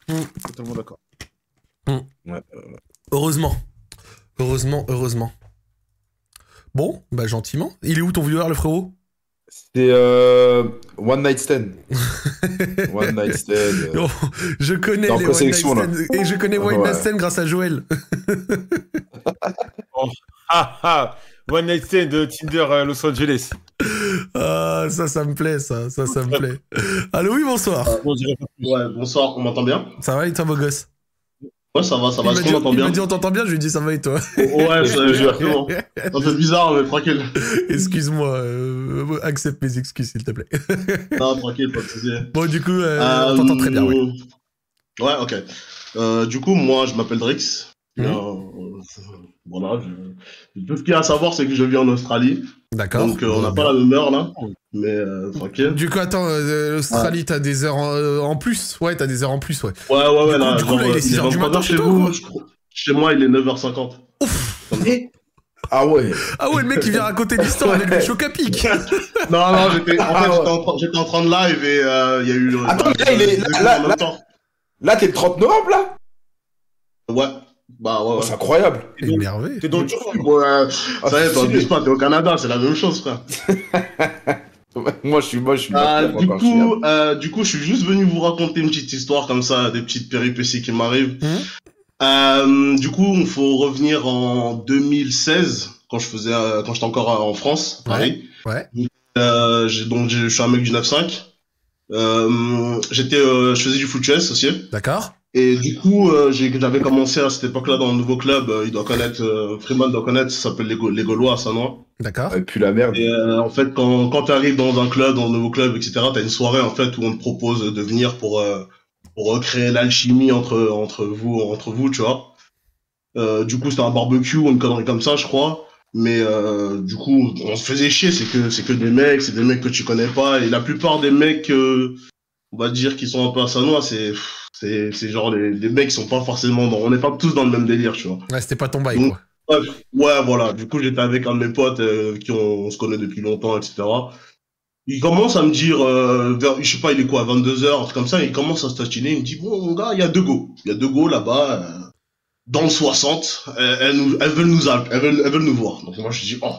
Mm. Totalement d'accord. Ouais. Heureusement. Heureusement, heureusement. Bon, bah gentiment. Il est où ton viewer, le frérot? C'est euh, One Night Stand. One Night Stand. euh, Oh, Je connais les One Night. Stand. Et je connais One Ouais. Night Stand grâce à Joël. Ah ah One Night Stand de Tinder euh, Los Angeles. Ah, ça, ça me plaît, ça. Ça, ça me plaît. Allô, oui, bonsoir. Ouais, bonsoir, on m'entend bien? Ça va et toi, beau gosse? Ouais, ça va, ça va, est-ce dit, qu'on m'entend il m'a bien dit, on t'entend bien, je lui ai dit, ça va et toi Ouais, ça, fait bizarre, mais tranquille. Excuse-moi, euh, accepte mes excuses, s'il te plaît. Non, tranquille, pas de soucis. Bon, du coup, euh, on t'entend très bien, oui. Ouais, ok. Euh, du coup, moi, je m'appelle Drix. Euh, voilà, je... tout ce qu'il y a à savoir, c'est que je vis en Australie. D'accord. Donc, euh, on n'a pas la même heure, là. Mais euh, tranquille. Du coup, attends, euh, l'Australie, t'as des heures en, euh, en plus? Ouais, t'as des heures en plus, ouais. Ouais, ouais, ouais, Du là, coup- du coup, genre, là, il est euh, 6 heures du 23 matin chez vous. Chez moi, il est 9h50. Ah ouais. Ah ouais, le mec, il vient raconter l'histoire avec le choc à pic. Non, non, j'étais en, fait, Ah ouais. j'étais en, train- j'étais en train de live et euh, il y a eu. Attends, là, il est- là, là, là. Là, t'es le 30 novembre, là? Ouais. Bah ouais, Oh, ouais. C'est incroyable. Énervé. T'es dans le turfu. Ouais, Ah, ça y est, t'en pas, t'es au Canada, c'est la même chose, frère. Ouais, Moi, je suis, moi, je suis. Euh, du, coup, euh, du coup, je suis juste venu vous raconter une petite histoire comme ça, des petites péripéties qui m'arrivent. Mhm. Euh, du coup, il faut revenir en 2016, quand je faisais, euh, quand j'étais encore euh, en France, à Paris. Ouais. Euh, j'ai- donc, je suis un mec du 9-5. Euh, j'étais, euh, je faisais du foot US aussi. D'accord Et du coup, euh, j'ai- j'avais commencé à cette époque-là dans un nouveau club. euh, il doit connaître, euh, Freeman doit connaître, ça s'appelle les, Ga- les Gaulois à Sanois. D'accord. Et puis la merde. Et euh, en fait, quand, quand tu arrives dans un club, dans un nouveau club, etc., t'as une soirée en fait où on te propose de venir pour, euh, pour recréer l'alchimie entre, entre, vous, entre vous, tu vois. Euh, du coup, c'était un barbecue ou une connerie comme ça, je crois. Mais euh, du coup, on se faisait chier, c'est que, c'est que des mecs, c'est des mecs que tu connais pas. Et la plupart des mecs, euh, on va dire, qui sont un peu à Sanois, c'est, c'est, c'est genre des, des mecs sont pas forcément dans, on n'est pas tous dans le même délire, tu vois. Ouais, c'était pas ton bail, Donc, quoi. Ouais, voilà. Du coup, j'étais avec un de mes potes euh, qui on, on se connaît depuis longtemps, etc. Il commence à me dire, euh, vers, je sais pas, il est quoi, 22h, un truc comme ça, il commence à se tatiner, il me dit, bon, mon gars, il y a deux go. Il y a deux go là-bas, euh, dans le 60, euh, elles, nous, elles veulent nous elles veulent, elles veulent nous voir. Donc moi, je dis, oh,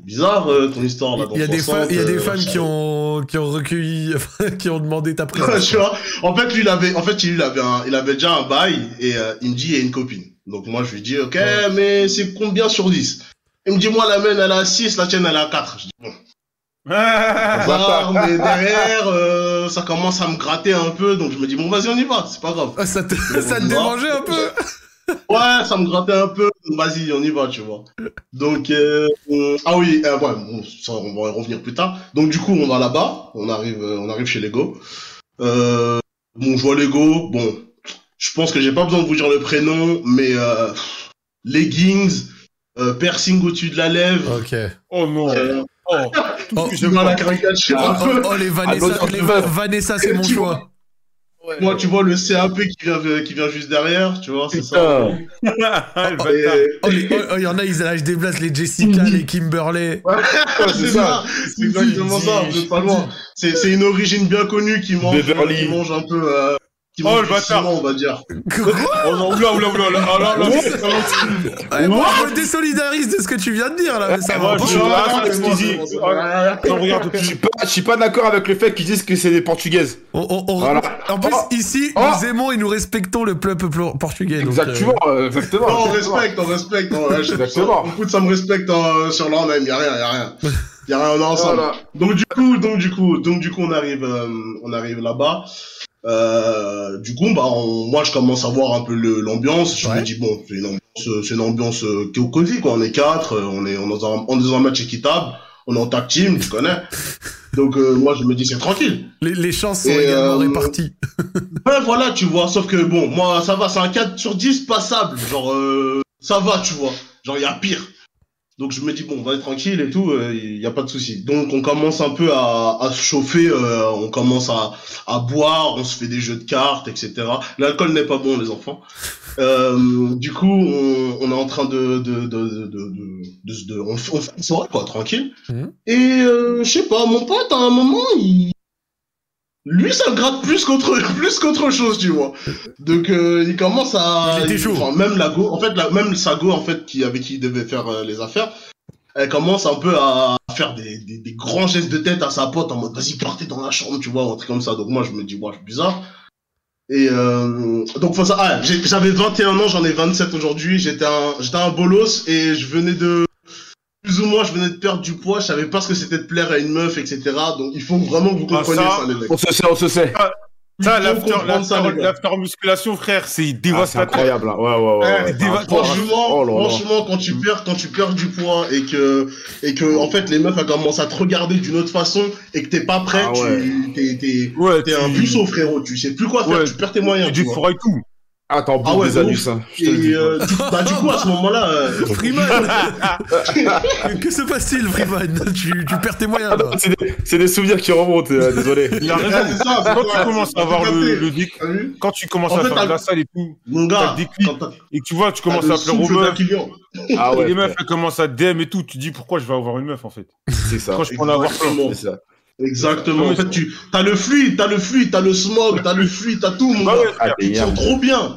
bizarre euh, ton histoire là. Il y a des, 60, fa- il y a des euh, fans machin. qui ont, qui ont recueilli, qui ont demandé ta présence. tu vois, en fait, lui, il avait, en fait, il avait, un- il avait déjà un bail et euh, il me dit, il y a une copine. Donc moi, je lui dis, ok, mais c'est combien sur 10 Il me dit, moi, la mienne, elle a 6, la tienne, elle a 4. Je dis, bon, hasard, mais derrière, euh, ça commence à me gratter un peu, donc je me dis, bon, vas-y, on y va, c'est pas grave. Ah, ça te, ça te dérangeait un peu? Ouais, ça me grattait un peu, vas-y, on y va, tu vois. Donc, euh, ah oui, euh, ouais, bon, ça, on va y revenir plus tard. Donc, du coup, on va là-bas, on arrive, euh, on arrive chez Lego. Euh, bon, je vois Lego, bon, je pense que j'ai pas besoin de vous dire le prénom, mais euh, leggings, euh, piercing au-dessus de la lèvre. Ok. Oh non. euh, Oh. Oh, je vois la caricature oh, oh, oh, les Vanessa, les. Vanessa, c'est mon Tu Moi, tu vois le CAP qui vient, qui vient juste derrière, tu vois, c'est ça. Putain. Ah, Oh, oh, oh, il y en a, ils lâchent des les Jessica, les Kimberley. c'est ça, c'est exactement ça, vous êtes pas loin. C'est, une origine bien connue qui mange, qui mange un peu, euh, qui Oh, le bâtard. on va dire. Oh non, oula, oula, oula, là, là, là, c'est pas gentil. Ouais, moi, je me désolidarise de ce que tu viens de dire, là, mais ça va pas. je- suis pas, d'accord avec le fait qu'ils disent que c'est des portugaises. On- on- on- Voilà. En plus, Oh. ici, Oh. nous aimons et nous respectons le peuple pl- portugais. donc, Exactement, euh, exactement. Non, on respecte, on respecte. on- ouais, je- Exactement. Écoute, ça me respecte hein, sur l'an même, y a rien, y a rien. Y a rien, on est ensemble. Voilà. Donc du coup, donc du coup, donc du coup, on arrive, euh, on arrive là-bas. Euh, du coup, bah, on- moi, je commence à voir un peu l'ambiance. Je Ouais. me dis bon, c'est une ambiance, euh, c'est une ambiance euh, qui est au cosy, quoi. On est quatre, euh, on est, on est dans un, on est dans un match équitable. On est en tag team, tu connais. Donc euh, moi, je me dis c'est tranquille. Les, les chances sont également réparties. Ouais, voilà, tu vois. Sauf que bon, moi, ça va, c'est un 4 sur 10 passable. Genre, euh, ça va, tu vois. Genre, il y a pire. Donc je me dis bon, on va être tranquille et tout, il y a pas de souci. Donc on commence un peu à, à se chauffer, euh, on commence à, à boire, on se fait des jeux de cartes, etc. L'alcool n'est pas bon, les enfants. Euh, du coup, on, on est en train de de de de de, de, de- on, fait- on fait une soirée quoi, tranquille. Mhm. Et euh, je sais pas, mon pote à un moment, il lui, ça le gratte plus qu'autre plus qu'autre chose, tu vois. Donc euh, il commence à Il chaud. enfin, même la go, en fait la, même sa go en fait qui avec qui il devait faire euh, les affaires, elle commence un peu à faire des, des, des grands gestes de tête à sa pote en mode vas-y partez dans la chambre, tu vois, un truc comme ça. Donc moi je me dis ouais, c'est bizarre. Et euh, donc faut ça ah, j'avais 21 ans, j'en ai 27 aujourd'hui, j'étais un j'étais un bolos et je venais de plus ou moins je venais de perdre du poids, je savais pas ce que c'était de plaire à une meuf, etc. Donc il faut vraiment que vous Ah, compreniez ça, ça, les mecs. On se sait, on se sait. Ça, l'after, musculation, frère, c'est Ah, c'est dévastateur. incroyable. hein. Ouais, ouais, ouais. Ouais, ouais. des va- Franchement, Franchement, oh là là. franchement, quand tu perds, quand tu perds du poids et que, et que, en fait, les meufs, elles commencent à te regarder d'une autre façon et que t'es pas prêt, Ah ouais. tu, t'es, t'es, Ouais, t'es un puceau, frérot, tu sais plus quoi faire, Ouais, tu perds tes moyens, tu défourailles tout. Ah, t'en bouffes Ah ouais, des de anus, hein. Je te le dis. Et, euh, du, bah, du coup, à ce moment-là, euh, Freeman Que se passe-t-il, Freeman? Tu, tu perds tes moyens, Ah c'est des, des souvenirs qui remontent, euh, désolé. Il a raison. ça, c'est Quand tu commences à avoir le, le vu? quand tu commences En à fait, faire de la salle et tout, Mon T'as gars, le déclic. quand t'as, et que tu vois, tu commences à le appeler client. Ah ouais, les meufs, elles commencent à DM et tout, tu dis pourquoi je vais avoir une meuf en fait? c'est ça. Quand je peux en avoir plein. Exactement. C'est ça. Exactement. En fait, tu, t'as le fluide, t'as le fluide, t'as le smog, t'as le fluide, t'as tout, mon Bah gars. Ah, Ils sont yam. trop bien.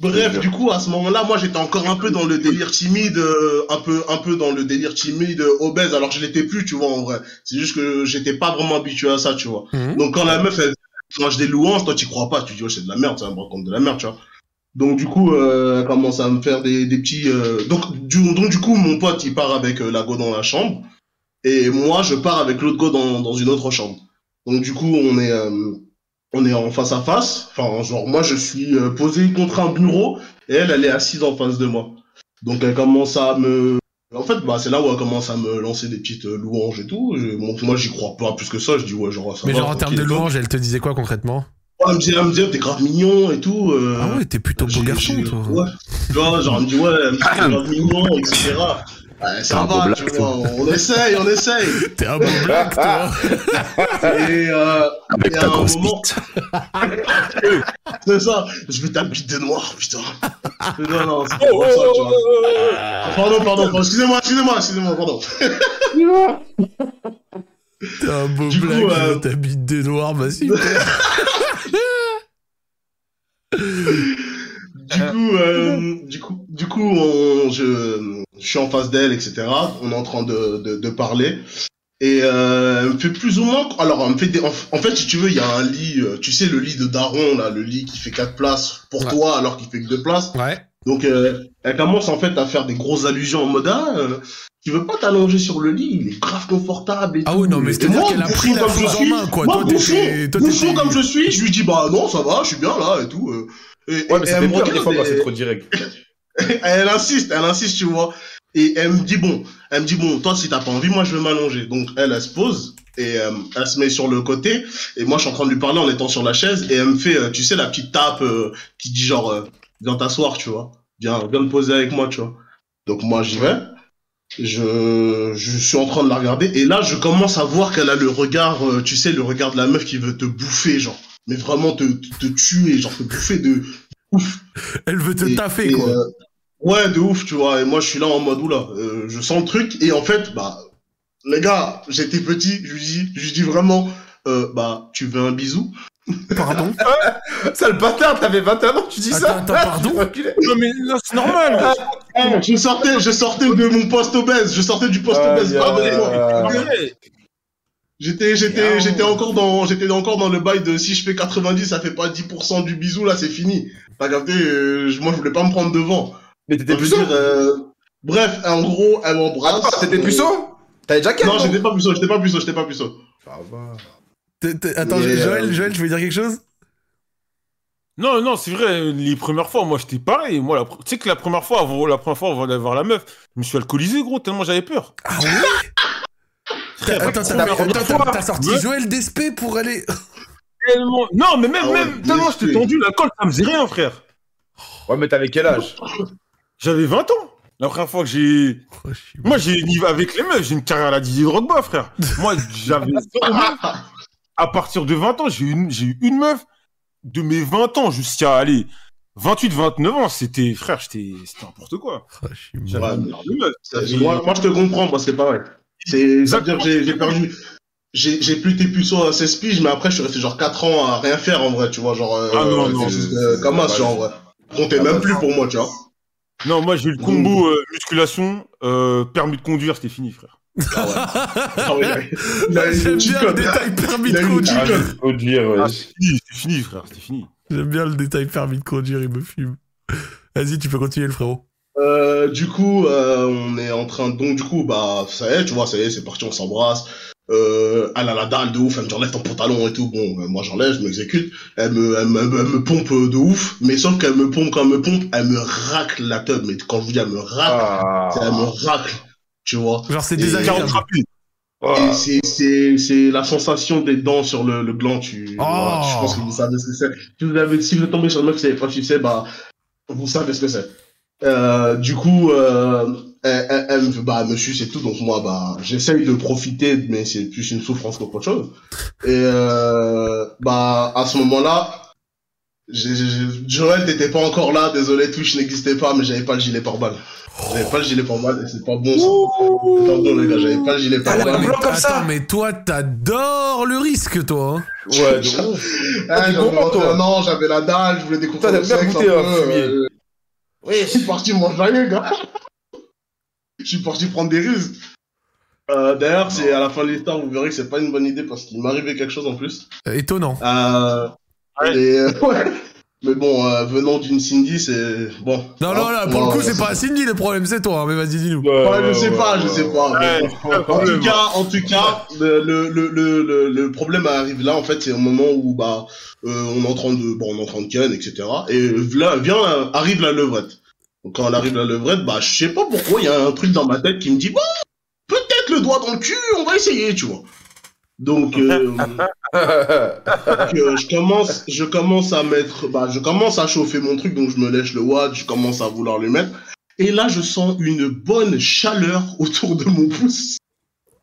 Bref, du coup, à ce moment-là, moi, j'étais encore un peu dans le délire timide, euh, un peu, un peu dans le délire timide, euh, obèse. Alors, je l'étais plus, tu vois, en vrai. C'est juste que j'étais pas vraiment habitué à ça, tu vois. Mhm. Donc, quand la meuf, elle mange des louanges, toi, tu crois pas. Tu dis, oh, c'est de la merde, ça me raconte de la merde, tu vois. Donc, du coup, euh, elle commence à me faire des, des petits, euh, donc, du, donc, du coup, mon pote, il part avec euh, la go dans la chambre. Et moi, je pars avec l'autre go dans, dans une autre chambre. Donc, du coup, on est, euh, on est en face à face. Enfin, genre, moi, je suis euh, posé contre un bureau et elle, elle est assise en face de moi. Donc, elle commence à me. En fait, bah, c'est là où elle commence à me lancer des petites euh, louanges et tout. Je- bon, moi, j'y crois pas plus que ça. Je dis, ouais, genre, ça Mais va, genre, en termes de louanges, elle te disait quoi concrètement? Ouais, elle me elle me dit, t'es grave mignon et tout. euh, Ah ouais, t'es plutôt beau garçon, toi. Ouais. Tu vois, genre, elle me dit, ouais, elle me dit, t'es grave mignon, etc. Ouais, ça un va, black, tu vois, on essaye, on essaye. T'es un beau black, toi. Et, euh, Avec et à ta un grosse moment, c'est ça, je vais t'habiter de noir, putain. Non, non, c'est pas pour ça, tu vois. Ah, Pardon, pardon, pardon, excusez-moi, excusez-moi, excusez-moi, pardon. T'es un beau Du coup, black, euh, t'habites des noirs, bah super. Du coup, euh, du coup, du coup, on, je, je suis en face d'elle, etc. On est en train de, de, de parler. Et euh, elle me fait plus ou moins. Alors, elle me fait des. En, fait, si tu veux, il y a un lit. euh, Tu sais, le lit de Daron, là, le lit qui fait quatre places pour Ouais. toi, alors qu'il fait que deux places. Ouais. Donc, euh, elle commence en fait à faire des grosses allusions en mode ah, euh, tu veux pas t'allonger sur le lit, il est grave confortable et Ah oui, non, mais c'est-à-dire moi, qu'elle a pris la comme je chose en suis, main, quoi. Moi, Toi, bouffon, t'étais- toi, bouffon t'étais- comme je suis, je lui dis bah non, ça va, je suis bien là et tout. euh. Et, Ouais, mais et peur des fois quand c'est trop direct. elle insiste, elle insiste, tu vois. Et elle me dit bon, elle me dit bon, toi si t'as pas envie, moi je vais m'allonger. Donc elle, elle se pose et euh, elle se met sur le côté. Et moi je suis en train de lui parler en étant sur la chaise et elle me fait, euh, tu sais la petite tape euh, qui dit genre viens t'asseoir, tu vois. Viens, viens te poser avec moi, tu vois. Donc moi j'y vais. Je, je suis en train de la regarder et là je commence à voir qu'elle a le regard, tu sais, le regard de la meuf qui veut te bouffer, genre. Mais vraiment te, te, te tuer, genre te bouffer de ouf. Elle veut te Et- taffer, et, quoi. Ouais, de ouf, tu vois. Et moi, je suis là en mode, oula, euh, je sens le truc. Et en fait, bah, les gars, j'étais petit, je lui dis, je lui dis vraiment, euh, bah, tu veux un bisou? Pardon? Sale bâtard, t'avais 21 ans, tu dis ça? Attends, pardon? Non, mais non, c'est normal. Eh, Je sortais, je sortais de mon poste obèse, je sortais du poste Ah, obèse. J'étais, j'étais, j'étais encore dans, j'étais encore dans le bail de si je fais 90, ça fait pas 10% du bisou, là, c'est fini. T'as capté, euh, je- moi, je voulais pas me prendre devant. Mais t'étais puceau euh, Bref, en gros, elle m'embrasse. Attends, T'étais puceau T'avais déjà quel Non, j'étais pas puceau, j'étais pas puceau, j'étais pas puceau. Ça va. Attends, Joël, euh, Joël, je veux dire quelque chose? Non, non, c'est vrai, les premières fois, moi, j'étais pareil. Moi, la... tu sais que la première fois, avant, la première fois, avant d'aller voir la meuf, je me suis alcoolisé, gros, tellement j'avais peur. Ah ouais? Frère, Attends, t'as sorti Ouais. Joël d'espé pour aller... tellement... Non, mais même, Ah ouais, même, tellement j'étais tendu, l'alcool, ça me faisait rien, frère. Ouais, mais t'avais quel âge? J'avais 20 ans. La première fois que j'ai. Oh, Moi, j'ai une- avec les meufs, j'ai une carrière à la Didier Drogba, frère. Moi, j'avais. À partir de 20 ans, j'ai eu une, meuf. De mes 20 ans jusqu'à, aller 28, 29 ans, c'était, frère, j'étais, c'était n'importe quoi. Oh, je. Ouais, Moi, moi, je te comprends, moi, c'est pareil. C'est, ça veut dire que j'ai, perdu, j'ai, plus tes puceaux à 16 piges, mais après, je suis resté genre 4 ans à rien faire, en vrai, tu vois, genre, euh, Ah non, c'est non, juste, c'est- euh, comme pas ça, genre, en vrai. Comptez même plus pour moi, tu vois. Non, moi, j'ai eu le combo euh, musculation, euh, permis de conduire, c'était fini, frère. Ah ouais, il a- il a J'aime bien le détail permis de conduire. Ah, fini, c'était fini, frère, c'était fini. J'aime bien le détail permis de conduire, il me fume. Vas-y, tu peux continuer le frérot. Euh, du coup, euh, on est en train de... Donc, du coup, bah, ça y est, tu vois, ça y est, c'est parti, on s'embrasse. Euh, elle a la dalle de ouf, elle me dit enlève ton pantalon et tout. Bon, euh, moi j'enlève, je m'exécute. Elle me, elle, me, elle me pompe de ouf, mais sauf qu'elle me pompe, quand elle me pompe, elle me racle la teub. Mais quand je vous dis elle me racle, c'est elle me racle, tu vois. Genre, c'est désagréable. 40 rapides. Et c'est, c'est, c'est la sensation des dents sur le, le gland, tu, Oh. voilà, je pense que vous savez ce que c'est. Si vous avez, si vous êtes tombé sur le mec, vous savez pas que c'est, bah, vous savez ce que c'est. Euh, du coup, euh, elle, elle, elle me, bah, me suce et tout, donc moi, bah, j'essaye de profiter, mais c'est plus une souffrance qu'autre chose. Et, euh, bah, à ce moment-là, j'ai- j'ai- Joël, t'étais pas encore là, désolé, Twitch n'existait pas, mais j'avais pas le gilet pare-balles. J'avais pas le gilet pare-balles, et c'est pas bon, ça. C'est pas bon, les gars, j'avais pas le gilet ouais, pare-balles. mais comme attends, ça. mais toi, t'adores le risque, toi. hein. Ouais, de ouf. Ah, t'es j'avais content, toi. 21 ans, j'avais la dalle, je voulais découvrir le sexe un goûter peu. euh, Oui, je suis parti m'enjailler, gars. Je suis parti prendre des ruses. Euh, D'ailleurs, c'est à la fin de l'histoire, vous verrez que c'est pas une bonne idée parce qu'il m'arrivait quelque chose en plus. Euh, Étonnant. Euh, Ouais. et, euh, ouais. Mais bon, euh, venant d'une Cindy, c'est bon. Non, Hein, non, là, pour non, le coup, c'est pas Cindy le problème, c'est toi. hein, Mais vas-y, dis-nous. Ouais, je sais pas, je sais pas. Ouais, le En tout cas, en tout cas, le, le, le, le, problème arrive là, en fait, c'est au moment où, bah, euh, on est en train de, bon, on est en train de ken, etc. Et là, vient, arrive la levrette. Quand elle arrive la levrette, bah, je sais pas pourquoi, il y a un truc dans ma tête qui me dit, bon, peut-être le doigt dans le cul, on va essayer, tu vois. Donc, euh, donc, euh, je commence, je commence à mettre, bah, je commence à chauffer mon truc, donc je me lèche le watt, je commence à vouloir le mettre. Et là, je sens une bonne chaleur autour de mon pouce.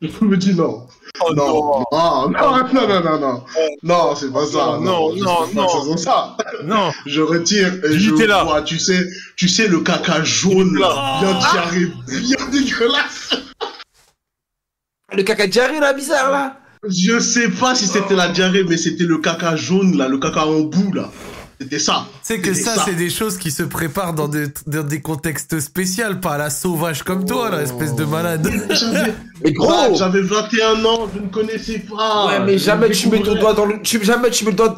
Je me dis non. Oh, non, non, non, non, non, non, non. Non, c'est pas ça. Non, non, non. c'est ça. Non, Je retire et je là. vois, tu sais, tu sais, le caca jaune, là, bien diarrhée, bien dégueulasse. Le caca diarrhée là, bizarre là. Je sais pas si c'était la diarrhée, mais c'était le caca jaune, là, le caca en bout, là. C'était ça. C'est que ça, ça. c'est des choses qui se préparent dans des, dans des contextes spéciaux, pas à la sauvage comme toi, là, espèce de malade. J'avais Mais gros Bah, j'avais 21 ans, je ne connaissais pas. Ouais, mais jamais tu mets ton doigt dans le. Tu, jamais tu mets le doigt.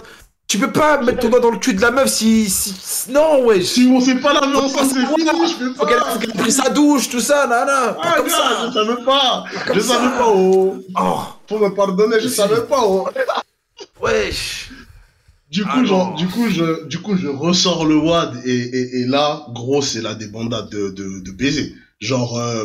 Tu peux pas mettre ton doigt dans le cul de la meuf si. si... Non, ouais. Si on sait pas la vie ensemble, c'est fini, je peux Faut qu'elle pas. faut qu'elle ait pris sa douche, tout ça, là, là. Ah, comme gars, ça. je savais pas. Comme Je ça. savais pas, oh. Oh, Faut me pardonner, je savais pas, oh. wesh. Du coup, Ah, genre, du coup, je, du coup, je ressors le WAD et, et, et là, gros, c'est la débandade de, de, de baiser. Genre, euh,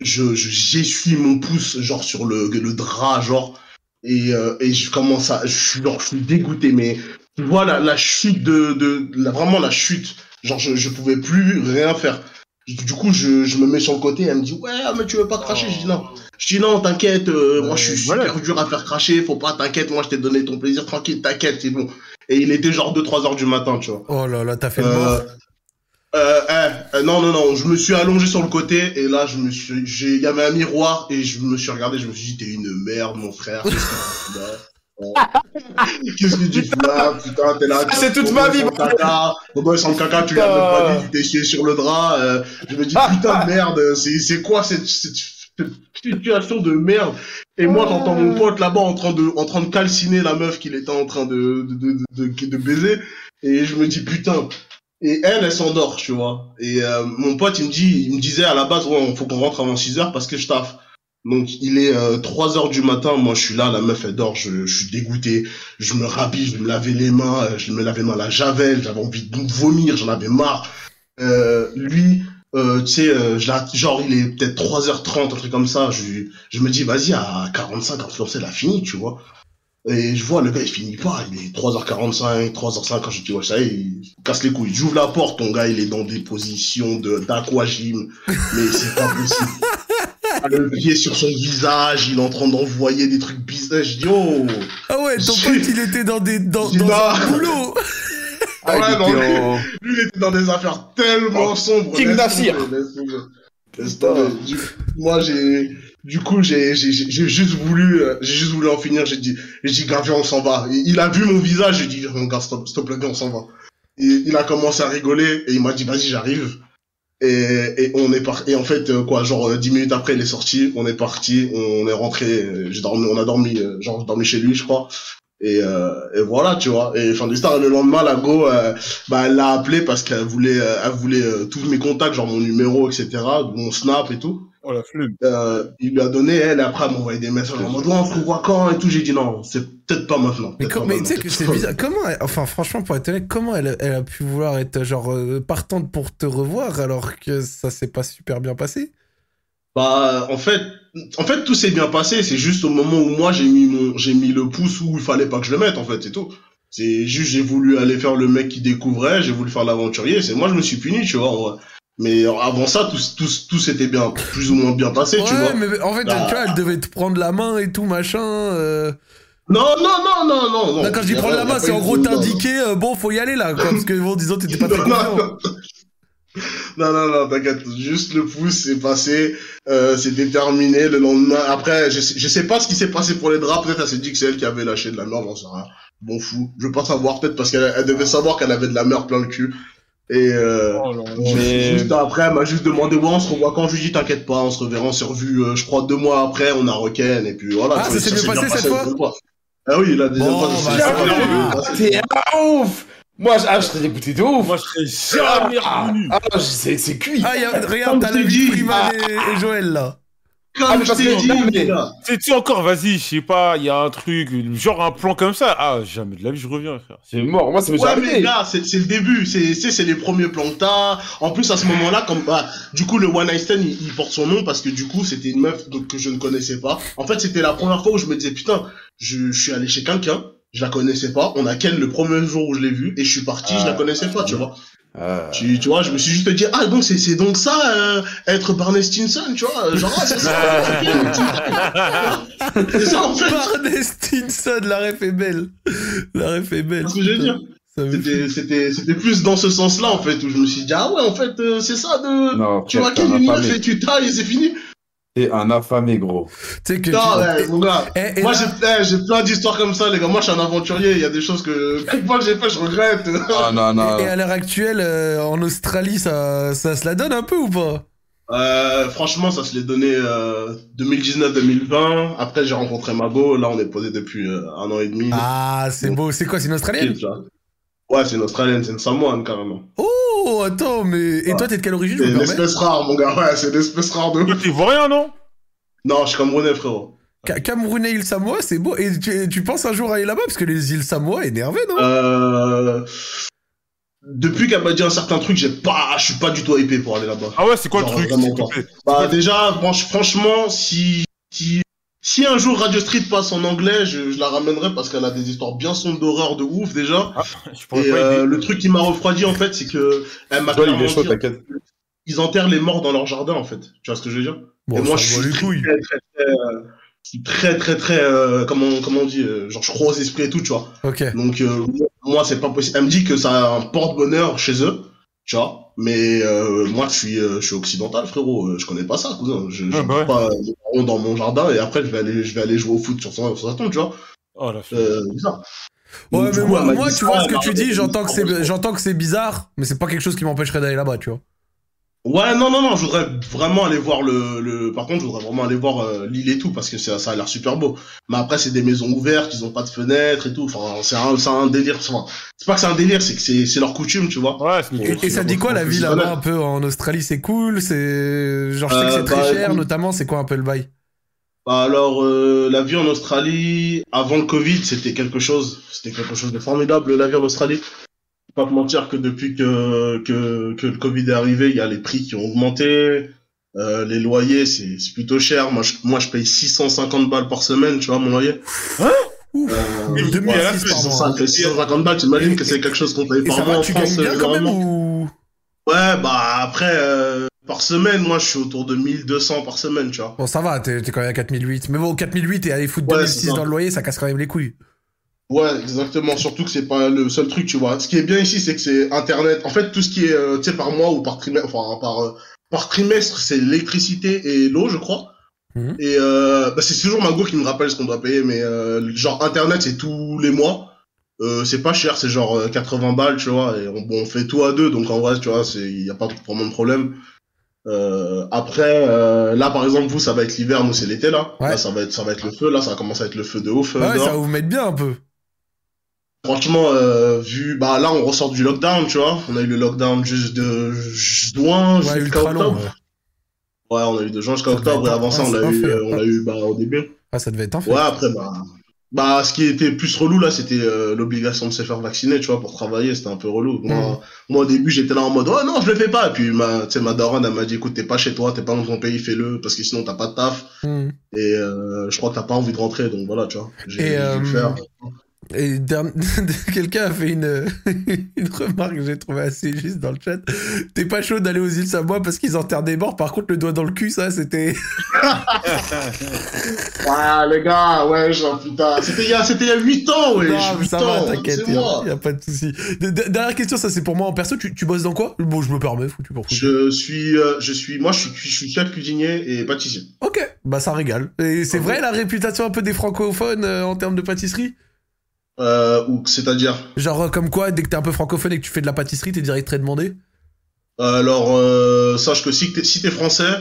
je, je, j'essuie mon pouce, genre, sur le, le drap, genre, et, euh, et je commence à, je suis, genre, je suis dégoûté, mais tu vois la, la chute de, de, la, vraiment la chute. Genre, je, je pouvais plus rien faire. Du coup, je, je me mets sur le côté, elle me dit, ouais, mais tu veux pas cracher? Je dis non. Je dis non, t'inquiète, euh, moi je suis voilà. super dur à faire cracher, faut pas, t'inquiète, moi je t'ai donné ton plaisir, tranquille, t'inquiète, c'est bon. Et il était genre 2-3 heures du matin, tu vois. Oh là là, t'as fait le Euh, euh, eh, euh, non, non, non, je me suis allongé sur le côté et là, je me suis, j'ai, il y avait un miroir et je me suis regardé, je me suis dit, t'es une merde, mon frère. Qu'est-ce que tu là Putain, t'es là. C'est toute ma vie, Ton caca. Ton sans caca, tu l'as même pas dit, tu t'es chié sur le drap. euh, je me dis, putain de merde, c'est, quoi cette, situation de merde? Et moi, j'entends mon pote là-bas en train de, en train de calciner la meuf qu'il était en train de, de, de, de, de- de baiser. Et je me dis, putain. Et elle, elle s'endort, tu vois. Et euh, mon pote, il me dit, il me disait à la base, ouais, faut qu'on rentre avant 6 heures parce que je taffe. Donc il est euh, 3 heures du matin, moi je suis là, la meuf elle dort, je, je suis dégoûté, je me rhabille, je me laver les mains, euh, je me lavais à la javel, j'avais envie de vomir, j'en avais marre. Euh, lui, euh, tu sais, euh, genre il est peut-être 3h30, un truc comme ça, je, je me dis vas-y à 45, quand c'est la fini, tu vois. Et je vois le gars, il finit pas, il est 3h45, 3h50, je dis, ouais, ça y est, il casse les couilles. J'ouvre la porte, ton gars, il est dans des positions de, d'aquagym, mais c'est pas possible. Le pied sur son visage, il est en train d'envoyer des trucs bizarres, je dis, oh! Ah ouais, ton pote, il était dans des dans, dans un boulot. Ah, Ouais, non, était en- Lui, il était dans des affaires tellement Oh, sombres. King Nassir. Du- Moi, j'ai, du coup, j'ai, j'ai, j'ai j'ai juste voulu, euh, j'ai juste voulu en finir. J'ai dit, j'ai dit, gars, on s'en va. Il, il a vu mon visage. J'ai dit, gars, stop, viens, on s'en va. Et il a commencé à rigoler et il m'a dit, vas-y, j'arrive. Et, et on est parti. Et en fait, euh, quoi, genre euh, dix minutes après, il est sorti. On est parti. On est rentré. euh, J'ai dormi. On a dormi. genre, j'ai dormi chez lui, je crois. Et, euh, et voilà, tu vois. Et fin d'histoire, le lendemain, la go, bah, elle l'a appelé parce qu'elle voulait, elle voulait tous mes contacts, genre mon numéro, etc., mon snap et tout. Oh la. Euh, il lui a donné, elle, et après, elle m'a envoyé des messages en mode, on se revoit quand et tout. J'ai dit non, c'est peut-être pas maintenant. Mais, pas tu sais que c'est bizarre. Comment, elle- enfin, franchement, pour être honnête, comment elle, elle a pu vouloir être genre euh, partante pour te revoir alors que ça s'est pas super bien passé? Bah, en fait, en fait, tout s'est bien passé. C'est juste au moment où moi j'ai mis mon, j'ai mis le pouce où il fallait pas que je le mette, en fait, c'est tout. C'est juste, j'ai voulu aller faire le mec qui découvrait, j'ai voulu faire l'aventurier. C'est moi, je me suis puni, tu vois. en vrai. Mais avant ça, tout, tout, tout s'était bien, plus ou moins bien passé, tu vois. Mais en fait, Bah. tu vois, elle devait te prendre la main et tout, machin. euh. Non, non, non, non, non, non. Quand je dis prendre la main, c'est en gros t'indiquer, euh, bon, faut y aller là, quoi, parce que bon, disons, t'étais pas très non, confiant. non, non, non, non, t'inquiète. Juste le pouce, c'est passé, euh, c'était terminé. Le lendemain, après, je sais, je sais pas ce qui s'est passé pour les draps. Peut-être elle s'est dit que c'est elle qui avait lâché de la merde, j'en sais rien. Bon fou. Je veux pas savoir, peut-être parce qu'elle elle devait savoir qu'elle avait de la merde plein le cul. Et euh, Oh Mais- juste après, elle m'a juste demandé, ouais, on se revoit quand? Je lui dis, t'inquiète pas, on se reverra, on s'est revu, euh, je crois, deux mois après, on a Roken, et puis voilà. Ah, tu vois, ça s'est bien passé cette deuxième Ah oui, la deuxième Bon, fois, bah. T'es un ouf Moi, je, ah, je serais dégoûté de ouf Moi, je serais jamais Ah, revenu. ah, je- c'est c'est cuit Ah, y a, regarde, t'as la vie et, et Joël là. Comme Ah, mais je t'ai dit, mais-. Sais-tu encore, vas-y, je sais pas, il y a un truc, genre un plan comme ça. Ah, jamais de la vie, je reviens, frère. C'est mort, moi ça m'est Ouais, mais gars, c'est c'est le début, c'est c'est c'est les premiers plans que t'as. En plus, à ce moment-là, comme bah, du coup, le One Night Stand, il, il porte son nom parce que du coup, c'était une meuf donc, que je ne connaissais pas. En fait, c'était la première fois où je me disais putain, je, je suis allé chez quelqu'un, je la connaissais pas. On a qu'elle le premier jour où je l'ai vue et je suis parti, je la Ah. connaissais pas, tu vois. Ah. Tu, tu vois, je me suis juste dit ah donc c'est c'est donc ça euh, être Barney Stinson, tu vois, genre ah, c'est ça. c'est ça en fait. Barney Stinson, la ref est belle. La ref est belle. C'est ce que je veux dire. C'était c'était c'était plus dans ce sens-là en fait où je me suis dit ah ouais en fait euh, c'est ça de Non, tu vois t'es quelle un une meuf affamé. et tu tailles et c'est fini. T'es un affamé, gros. Tu sais que. Non, tu- ouais, mon gars. Et- et Moi là- j'ai eh, j'ai plein d'histoires comme ça les gars. Moi je suis un aventurier. Il y a des choses que chaque fois que j'ai fait je regrette. Ah, non, non. Et à l'heure actuelle, euh, en Australie, ça, ça se la donne un peu ou pas? Euh, franchement ça se l'est donné euh, 2019-2020. Après j'ai rencontré Mago. Là on est posé depuis euh, un an et demi. Ah, c'est beau. C'est quoi, c'est une Australienne? Ouais c'est une australienne, c'est une samoane carrément. Oh, attends, mais. Et toi, t'es de quelle origine, je C'est une espèce rare mon gars. Ouais c'est une espèce rare de. Toi, t'es rien, non? Non je suis camerounais frérot. Ca- Camerounais, île Samoa, c'est beau. Et tu, tu penses un jour aller là-bas? Parce que les îles Samoa, énervé, non? Euh... Depuis qu'elle m'a dit un certain truc, j'ai pas, je suis pas du tout hypé pour aller là-bas. Ah ouais, c'est quoi le Genre, truc pas. plaît Bah déjà, franch- franchement, si, si, si un jour Radio Street passe en anglais, je, je la ramènerai parce qu'elle a des histoires bien sombres d'horreur de ouf déjà. Ah, je Et euh, le truc qui m'a refroidi en fait, c'est que elle m'a Joël, il clairement est chaud, dit, t'inquiète. ils enterrent les morts dans leur jardin en fait. Tu vois ce que je veux dire? Bon, Et moi, je suis très, très, très, très, euh, je suis très, très, très, euh, comment, comment on dit, euh, genre je crois aux esprits et tout, tu vois. Ok. Donc euh, moi c'est pas possible. Elle me dit que ça a un porte-bonheur chez eux, tu vois. Mais euh, moi je suis euh, je suis occidental frérot, Euh, je connais pas ça cousin. Je, je Ah, bah ouais. pas dans mon jardin et après je vais aller je vais aller jouer au foot sur son sur sa tombe, tu vois. Oh la. Euh, bizarre. Ouais, mais coup, moi, moi, tu vois ce que tu dis, dit, j'entends que c'est, franchement. j'entends que c'est bizarre, mais c'est pas quelque chose qui m'empêcherait d'aller là-bas, tu vois. Ouais non non non, je voudrais vraiment aller voir le le. Par contre je voudrais vraiment aller voir euh, l'île et tout parce que ça ça a l'air super beau. Mais après c'est des maisons ouvertes, ils ont pas de fenêtres et tout. Enfin c'est un c'est un délire. Enfin, c'est pas que c'est un délire, c'est que c'est c'est leur coutume, tu vois. Ouais, c'est une Et, et ça dit quoi la vie là-bas un peu en Australie C'est cool C'est genre je sais que Euh, c'est très bah, cher, écoute. notamment. C'est quoi un peu le bail? Bah alors, euh, la vie en Australie, avant le Covid, c'était quelque chose. C'était quelque chose de formidable, la vie en Australie. Pas te mentir que depuis que, que, que le Covid est arrivé, il y a les prix qui ont augmenté. Euh, les loyers, c'est plutôt cher. Moi je, moi, je paye 650 balles par semaine, tu vois, mon loyer. Ouf, Euh, 2006 ouais, par mois. 650 650 balles, t'imagines que c'est quelque chose qu'on paye par mois va, en tu France bien euh, quand même ou? Ouais, bah après, euh, par semaine, moi je suis autour de 1200 par semaine, tu vois. Bon, ça va, t'es quand même à 4008. Mais bon, 4008 et aller foutre Ouais, 2006 c'est ça. dans le loyer, ça casse quand même les couilles. Ouais, exactement. Surtout que c'est pas le seul truc, tu vois. Ce qui est bien ici, c'est que c'est Internet. En fait, tout ce qui est, euh, tu sais, par mois ou par trimestre, enfin, par, euh, par trimestre, c'est l'électricité et l'eau, je crois. Mhm. Et euh, bah, c'est toujours Mago qui me rappelle ce qu'on doit payer, mais euh, genre Internet, c'est tous les mois. Euh, c'est pas cher, c'est genre euh, 80 balles, tu vois. Et on, bon, on fait tout à deux, donc en vrai, tu vois, c'est, y a pas vraiment de problème. Euh, après, euh, là, par exemple, vous, ça va être l'hiver, nous, c'est l'été, là. Ouais. Là, ça va être, ça va être le feu. Là, ça va commencer à être le feu de euh, Ah ouais, ça va vous mettre bien un peu. Franchement, euh, vu, bah là, on ressort du lockdown, tu vois. On a eu le lockdown juste de juin Ouais, jusqu'à octobre. ouais. Ouais, on a eu de juin jusqu'à octobre et avant ça, on l'a eu, euh, on l'a eu bah, au début. Ah, ça devait être un fait. Ouais, après, bah, bah, ce qui était plus relou là, c'était euh, l'obligation de se faire vacciner, tu vois, pour travailler. C'était un peu relou. Mm. Moi, moi, au début, j'étais là en mode, oh non, je le fais pas. Et puis, ma, tu sais, ma daronne, elle m'a dit, écoute, t'es pas chez toi, t'es pas dans ton pays, fais-le, parce que sinon, t'as pas de taf. Hmm. Et euh, je crois que t'as pas envie de rentrer, donc voilà, tu vois. J'ai Et, j'ai dû le faire. Et quelqu'un a fait une, une remarque que j'ai trouvée assez juste dans le chat. T'es pas chaud d'aller aux îles Samoa parce qu'ils enterrent des morts? Par contre, le doigt dans le cul, ça, c'était. Ouais, les gars, ouais, genre, putain. C'était il y a, c'était il y a 8 ans, ouais. non, mais 8 ça va, ans, t'inquiète, c'est y, y a pas de souci. Dernière question, ça c'est pour moi en perso. Tu, tu bosses dans quoi? Bon, je me permets, foutu pour foutu. Je suis, euh, je suis, moi, je suis, je suis chef cuisinier et pâtissier. Ok, bah ça régale. Et c'est vrai la réputation un peu des francophones euh, en termes de pâtisserie? Euh, ou, c'est-à-dire, Genre euh, comme quoi, dès que t'es un peu francophone et que tu fais de la pâtisserie, t'es direct très demandé alors, euh, sache que si t'es, si t'es français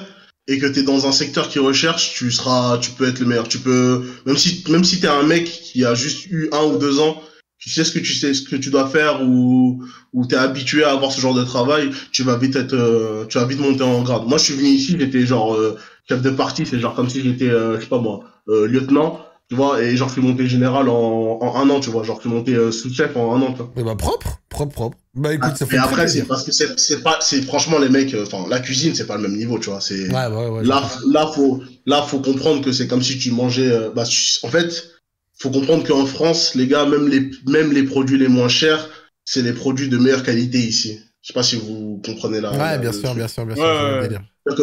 et que t'es dans un secteur qui recherche, tu seras, tu peux être le meilleur. Tu peux, même si, même si t'es un mec qui a juste eu un ou deux ans, tu sais ce que tu sais, ce que tu dois faire ou, ou t'es habitué à avoir ce genre de travail, tu vas vite être, euh, tu vas vite monter en grade. Moi, je suis venu ici, j'étais genre, euh, chef de partie, c'est genre comme si j'étais, euh, je sais pas moi, euh, lieutenant, tu vois, et genre je suis monté général en, en un an, tu vois, genre je suis monté euh, sous-chef en un an, tu vois. Et bah propre, propre, propre. Bah écoute, ça fait Et après, c'est parce que c'est, pas, c'est franchement les mecs, euh, enfin, la cuisine, c'est pas le même niveau, tu vois, c'est, Ouais, ouais, ouais. là, là, faut, là, faut comprendre que c'est comme si tu mangeais, euh, bah, en fait, faut comprendre qu'en France, les gars, même les, même les produits les moins chers, c'est les produits de meilleure qualité ici. Je sais pas si vous comprenez là. Ouais, bien sûr, bien sûr, bien sûr. Ouais.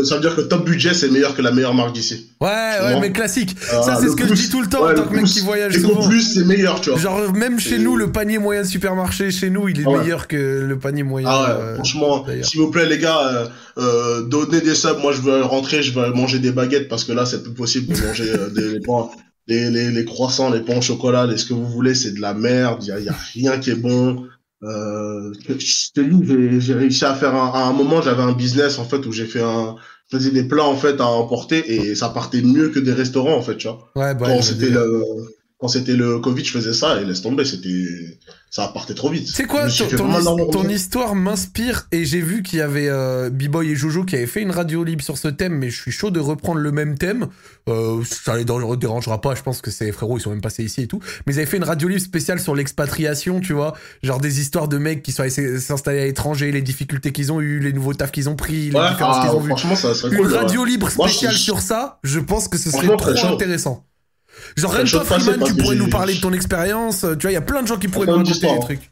Ça veut dire que top budget, c'est meilleur que la meilleure marque d'ici. Ouais, ouais, mais classique. Euh, ça, c'est ce que je dis tout le temps ouais, en tant que mec plus- qui voyage Et souvent. plus, c'est meilleur, tu vois. Genre, même chez Et- nous, le panier moyen de supermarché, chez nous, il est ouais. meilleur que le panier moyen. Ah ouais, euh, franchement, s'il vous plaît les gars, euh, euh, donnez des subs. Moi, je veux rentrer, je veux manger des baguettes parce que là, c'est plus possible de manger euh, des les pains, les, les, les croissants, les pains au chocolat, les, ce que vous voulez, c'est de la merde. Il y a, y a rien qui est bon. Euh, je te dis, j'ai- réussi à faire un, à un moment, j'avais un business en fait où j'ai fait un, je faisais des plats en fait à emporter et ça partait mieux que des restaurants en fait, tu vois. Ouais, bah, quand c'était le quand c'était le Covid, je faisais ça et laisse tomber, c'était ça partait trop vite. C'est quoi ton, ton his- ton histoire m'inspire et j'ai vu qu'il y avait euh, B-Boy et Jojo qui avaient fait une radio libre sur ce thème mais je suis chaud de reprendre le même thème euh, ça les dé- dérangera pas je pense que c'est frérots ils sont même passés ici et tout mais ils avaient fait une radio libre spéciale sur l'expatriation tu vois genre des histoires de mecs qui sont allés s'installer à l'étranger les difficultés qu'ils ont eu les nouveaux tafs qu'ils ont pris les Ouais, différences ah, qu'ils ont vues franchement, ça serait une cool. radio ouais. libre Moi, je spéciale sur ça je pense que ce serait trop intéressant genre même toi Freeman tu pourrais nous parler de ton expérience tu vois il y a plein de gens qui pourraient nous raconter des trucs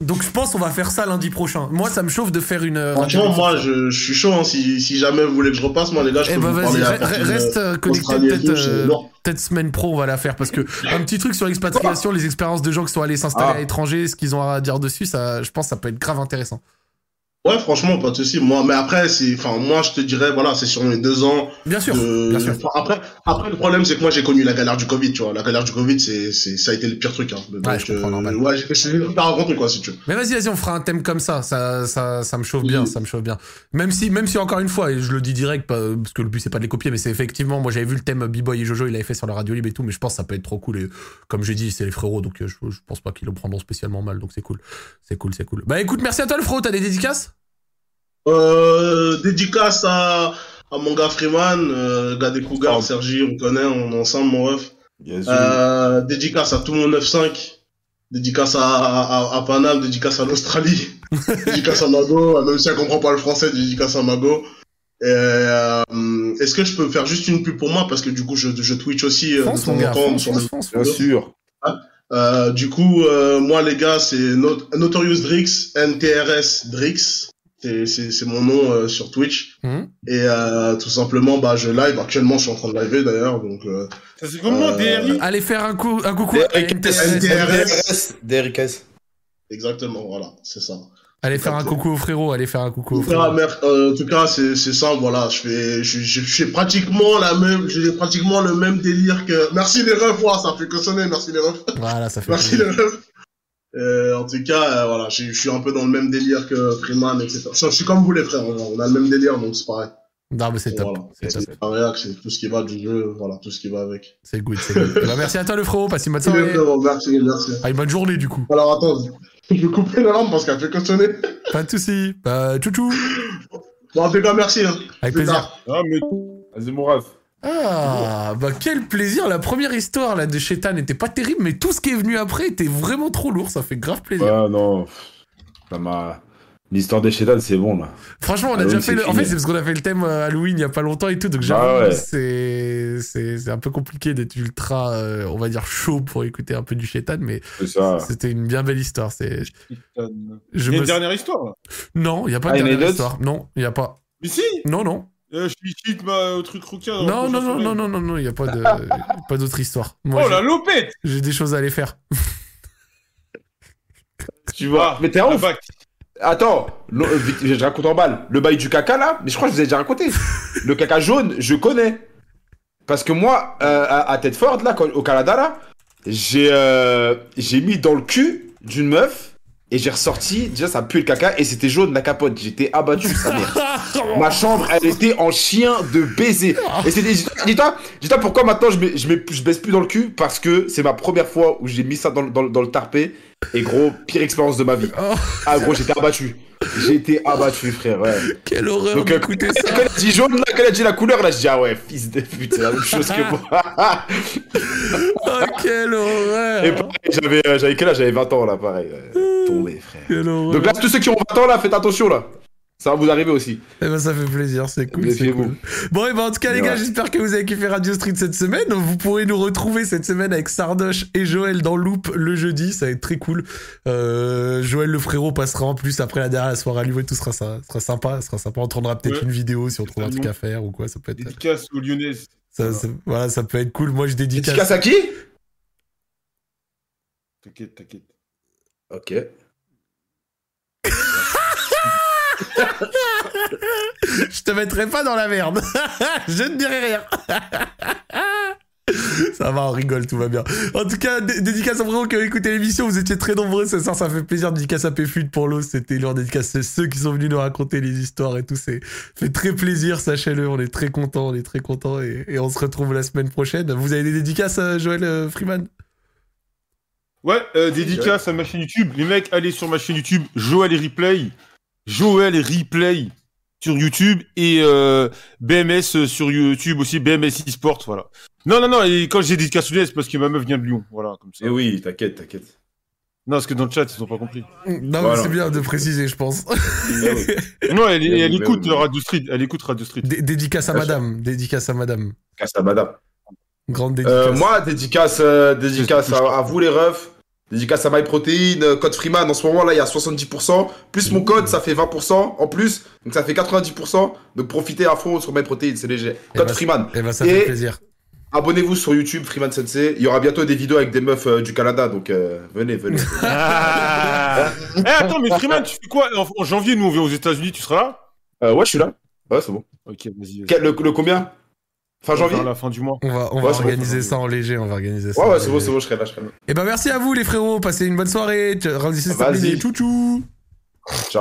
donc je pense qu'on va faire ça lundi prochain. Moi, ça me chauffe de faire une. euh, Franchement, libre sur moi, je, je suis chaud. hein, si, si jamais vous voulez que je repasse, moi, les gars, je Eh peux ben vous vas-y, parler à de- reste euh, connecté peut-être euh, peut-être semaine pro, on va la faire parce que un petit truc sur l'expatriation, les expériences de gens qui sont allés s'installer Ah. à l'étranger, ce qu'ils ont à dire dessus, ça, je pense, que ça peut être grave intéressant. Ouais, franchement, pas de souci. Moi, mais après, c'est, enfin, moi, je te dirais, voilà, c'est sur mes deux ans. Bien sûr, de- bien sûr. Enfin, après, après, le problème, c'est que moi, j'ai connu la galère du Covid, tu vois. La galère du Covid, c'est, c'est, ça a été le pire truc, hein. Donc, Ouais, je normal. ouais, j'ai raconter, quoi, si tu veux. Mais vas-y, vas-y, on fera un thème comme ça. Ça, ça, ça me chauffe bien, ça me chauffe bien. Même si, même si encore une fois, et je le dis direct, parce que le but c'est pas de les copier, mais c'est effectivement, moi j'avais vu le thème B-Boy et Jojo, il avait fait sur la radio libre et tout, mais je pense que ça peut être trop cool. Et comme j'ai dit, c'est les frérots, donc euh, je, je pense pas qu'ils le prendront spécialement mal, donc c'est cool. C'est cool, c'est cool. Bah écoute, merci à toi le frérot, t'as des dédicaces? Euh, dédicace à, à mon gars Freeman, euh, gars des Cougars, Sergi, on connaît, on est ensemble, mon ref. Yes, Euh, dédicace à tout mon 9-5. Dédicace à, à, à Paname, dédicace à l'Australie. dédicace à Mago, même si elle comprend pas le français, dédicace à Mago. Euh, Est-ce que je peux faire juste une pub pour moi? Parce que du coup je, je Twitch aussi euh, Fonce, de temps mon en temps sur le- fonce, Bien sûr. Euh, du coup, euh, moi les gars, c'est Not- Notorious Drix, NTRS Drix. C'est- mon nom euh, sur Twitch. Mhm. Et euh, tout simplement, bah, je live. Actuellement, je suis en train de live d'ailleurs. Donc, euh, Ça c'est comment, Euh, DRI Allez faire un, coup, un coucou à NTRS. DRS. exactement, voilà, c'est ça. Allez faire un coucou au frérot, allez faire un coucou au En tout cas, frérot. euh, en tout cas, c'est c'est ça, voilà. Je fais, je, je, je fais pratiquement la même, j'ai pratiquement le même délire que. Merci les refs, ouais, ça fait que sonner. Merci les refs. Voilà, ça fait Merci les refs. Euh, en tout cas, euh, voilà, je suis un peu dans le même délire que Freeman, etc. Je, suis comme vous les frères, on a le même délire, donc c'est pareil. Non, mais c'est top. Voilà. C'est. C'est tout ce qui va du jeu, voilà, tout ce qui va avec. C'est good, c'est good. Eh ben, merci à toi, le frérot. Passe une bonne soirée. Merci, merci. Ah, une bonne journée, du coup. Alors attends, je vais couper la lampe parce qu'elle fait que sonner. Pas de soucis. Bah, tchou Bon, en tout cas, merci. Hein. Avec plaisir. Ah, mais. Vas-y, mon ref. Ah, bah, quel plaisir. La première histoire, là, de Shetan n'était pas terrible, mais tout ce qui est venu après était vraiment trop lourd. Ça fait grave plaisir. Ouais, non. Ça m'a. L'histoire des Shetan, c'est bon, là. Franchement, on a Halloween, déjà fait le... En fait, c'est parce qu'on a fait le thème euh, Halloween il y a pas longtemps et tout, donc j'avoue, ouais. c'est... c'est c'est un peu compliqué d'être ultra, euh, on va dire, chaud pour écouter un peu du Shetan, mais c'était une bien belle histoire. C'est... Il Je y a me- une dernière histoire. là. Non, il y a pas Ah, de dernière histoire. Non, il y a pas. Mais si Non, non. Euh, Je suis cheat ma au truc rouquin. le Non, non, non, non, non, non, non, il y a pas de... pas d'autre histoire. Moi, Oh la lopette j'ai des choses à aller faire. Tu vois. Ah, Mais t'es ouf. bac. Attends, le- euh, vite, je raconte en balle. Le bail du caca là, mais je crois que je vous ai déjà raconté. Le caca jaune, je connais. Parce que moi, euh, à, à Tedford, là, quand- au Canada, là, j'ai euh, j'ai mis dans le cul d'une meuf et j'ai ressorti. Déjà, ça pue le caca et c'était jaune la capote. J'étais abattu, sa mère. Ma chambre, elle était en chien de baiser. Et c'était. Dis-toi, dis-toi pourquoi maintenant je, mets- je, mets- je baisse plus dans le cul Parce que c'est ma première fois où j'ai mis ça dans, le- dans, dans le tarpé. Et gros, pire expérience de ma vie. Oh, Ah gros, j'étais abattu. J'ai été abattu, frère, ouais. quelle horreur Donc, euh, d'écouter quand elle a dit jaune, là, quand elle a dit la couleur, là, je dis, ah ouais, fils de pute, c'est la même chose que moi. Oh, quelle horreur. Et pareil, j'avais, euh, j'avais quel âge? J'avais 20 ans, là, pareil. ouais. Tombé, frère. Quelle horreur. Donc là, tous ceux qui ont 20 ans, là, faites attention, là. Ça va vous arriver aussi. Eh ben ça fait plaisir, c'est cool, cool. Bon et ben en tout cas les Ouais. gars, j'espère que vous avez kiffé Radio Street cette semaine. Vous pourrez nous retrouver cette semaine avec Sardoche et Joël dans Loop le jeudi, ça va être très cool. Euh, Joël le frérot passera en plus après la dernière soirée à Lyon et tout sera, ça sera sympa, ça sera sympa. On tournera peut-être Ouais. une vidéo si on trouve un truc à faire ou quoi, ça peut être Dédicace aux Lyonnaises. ça, ça- voilà, ça peut être cool. Moi je dédicace. Dédicace à qui? T'inquiète, t'inquiète. Ok. Je te mettrai pas dans la merde. je ne dirai rien. Ça va, on rigole, tout va bien. En tout cas, dé- dédicace à vraiment qui ont écouté l'émission. Vous étiez très nombreux ce soir, ça fait plaisir. Dédicace à Péfut pour l'eau, c'était leur dédicace. Ceux qui sont venus nous raconter les histoires et tout. C'est fait très plaisir, sachez-le. On est très contents, on est très contents et, on se retrouve la semaine prochaine. Vous avez des dédicaces, euh, Joël euh, Freeman? Ouais, euh, dédicace à ma chaîne YouTube. Les mecs, allez sur ma chaîne YouTube, Joël et Replay. Joël et Replay sur YouTube et euh, BMS sur YouTube aussi, BMS eSport, voilà. Non, non, non, et quand j'ai dédicace Lyonnais, c'est parce que ma meuf vient de Lyon, voilà, comme ça. Eh oui, t'inquiète, t'inquiète. Non, parce que dans le chat, ils ont pas compris. Non, mais Voilà. c'est bien de préciser, je pense. Oui. Non, elle, écoute. Radio Street, elle écoute Radio Street. Dé- dédicace à madame, dédicace à madame. Casse ta madame. Grande dédicace. Euh, moi, dédicace, euh, dédicace à, à vous les refs. Dédicace à MyProtein, euh, code Freeman. En ce moment là, il y a 70%. Plus mon code, ça fait 20% en plus. Donc ça fait 90%. Donc profitez à fond sur MyProtein, c'est léger. Eh Code ben, Freeman. Eh ben, ça Et- fait plaisir. Abonnez-vous sur YouTube, Freeman Sensei. Il y aura bientôt des vidéos avec des meufs euh, du Canada. Donc euh, venez, venez. Ah Eh, attends, mais Freeman, tu fais quoi? En, en janvier, nous, on vient aux États-Unis, tu seras là? Euh, ouais, je suis là. Ouais, c'est bon. Ok, vas-y. le combien? Fin janvier faire la fin du mois. On va, on Ouais, va c'est bon, organiser ça en léger, on va organiser ça. Ouais, ouais, c'est bon, léger. c'est bon, je serai là, je serai là. Eh ben merci à vous les frérots, passez une bonne soirée. Rendez-vous Vas-y. Tchou tchou. Ciao.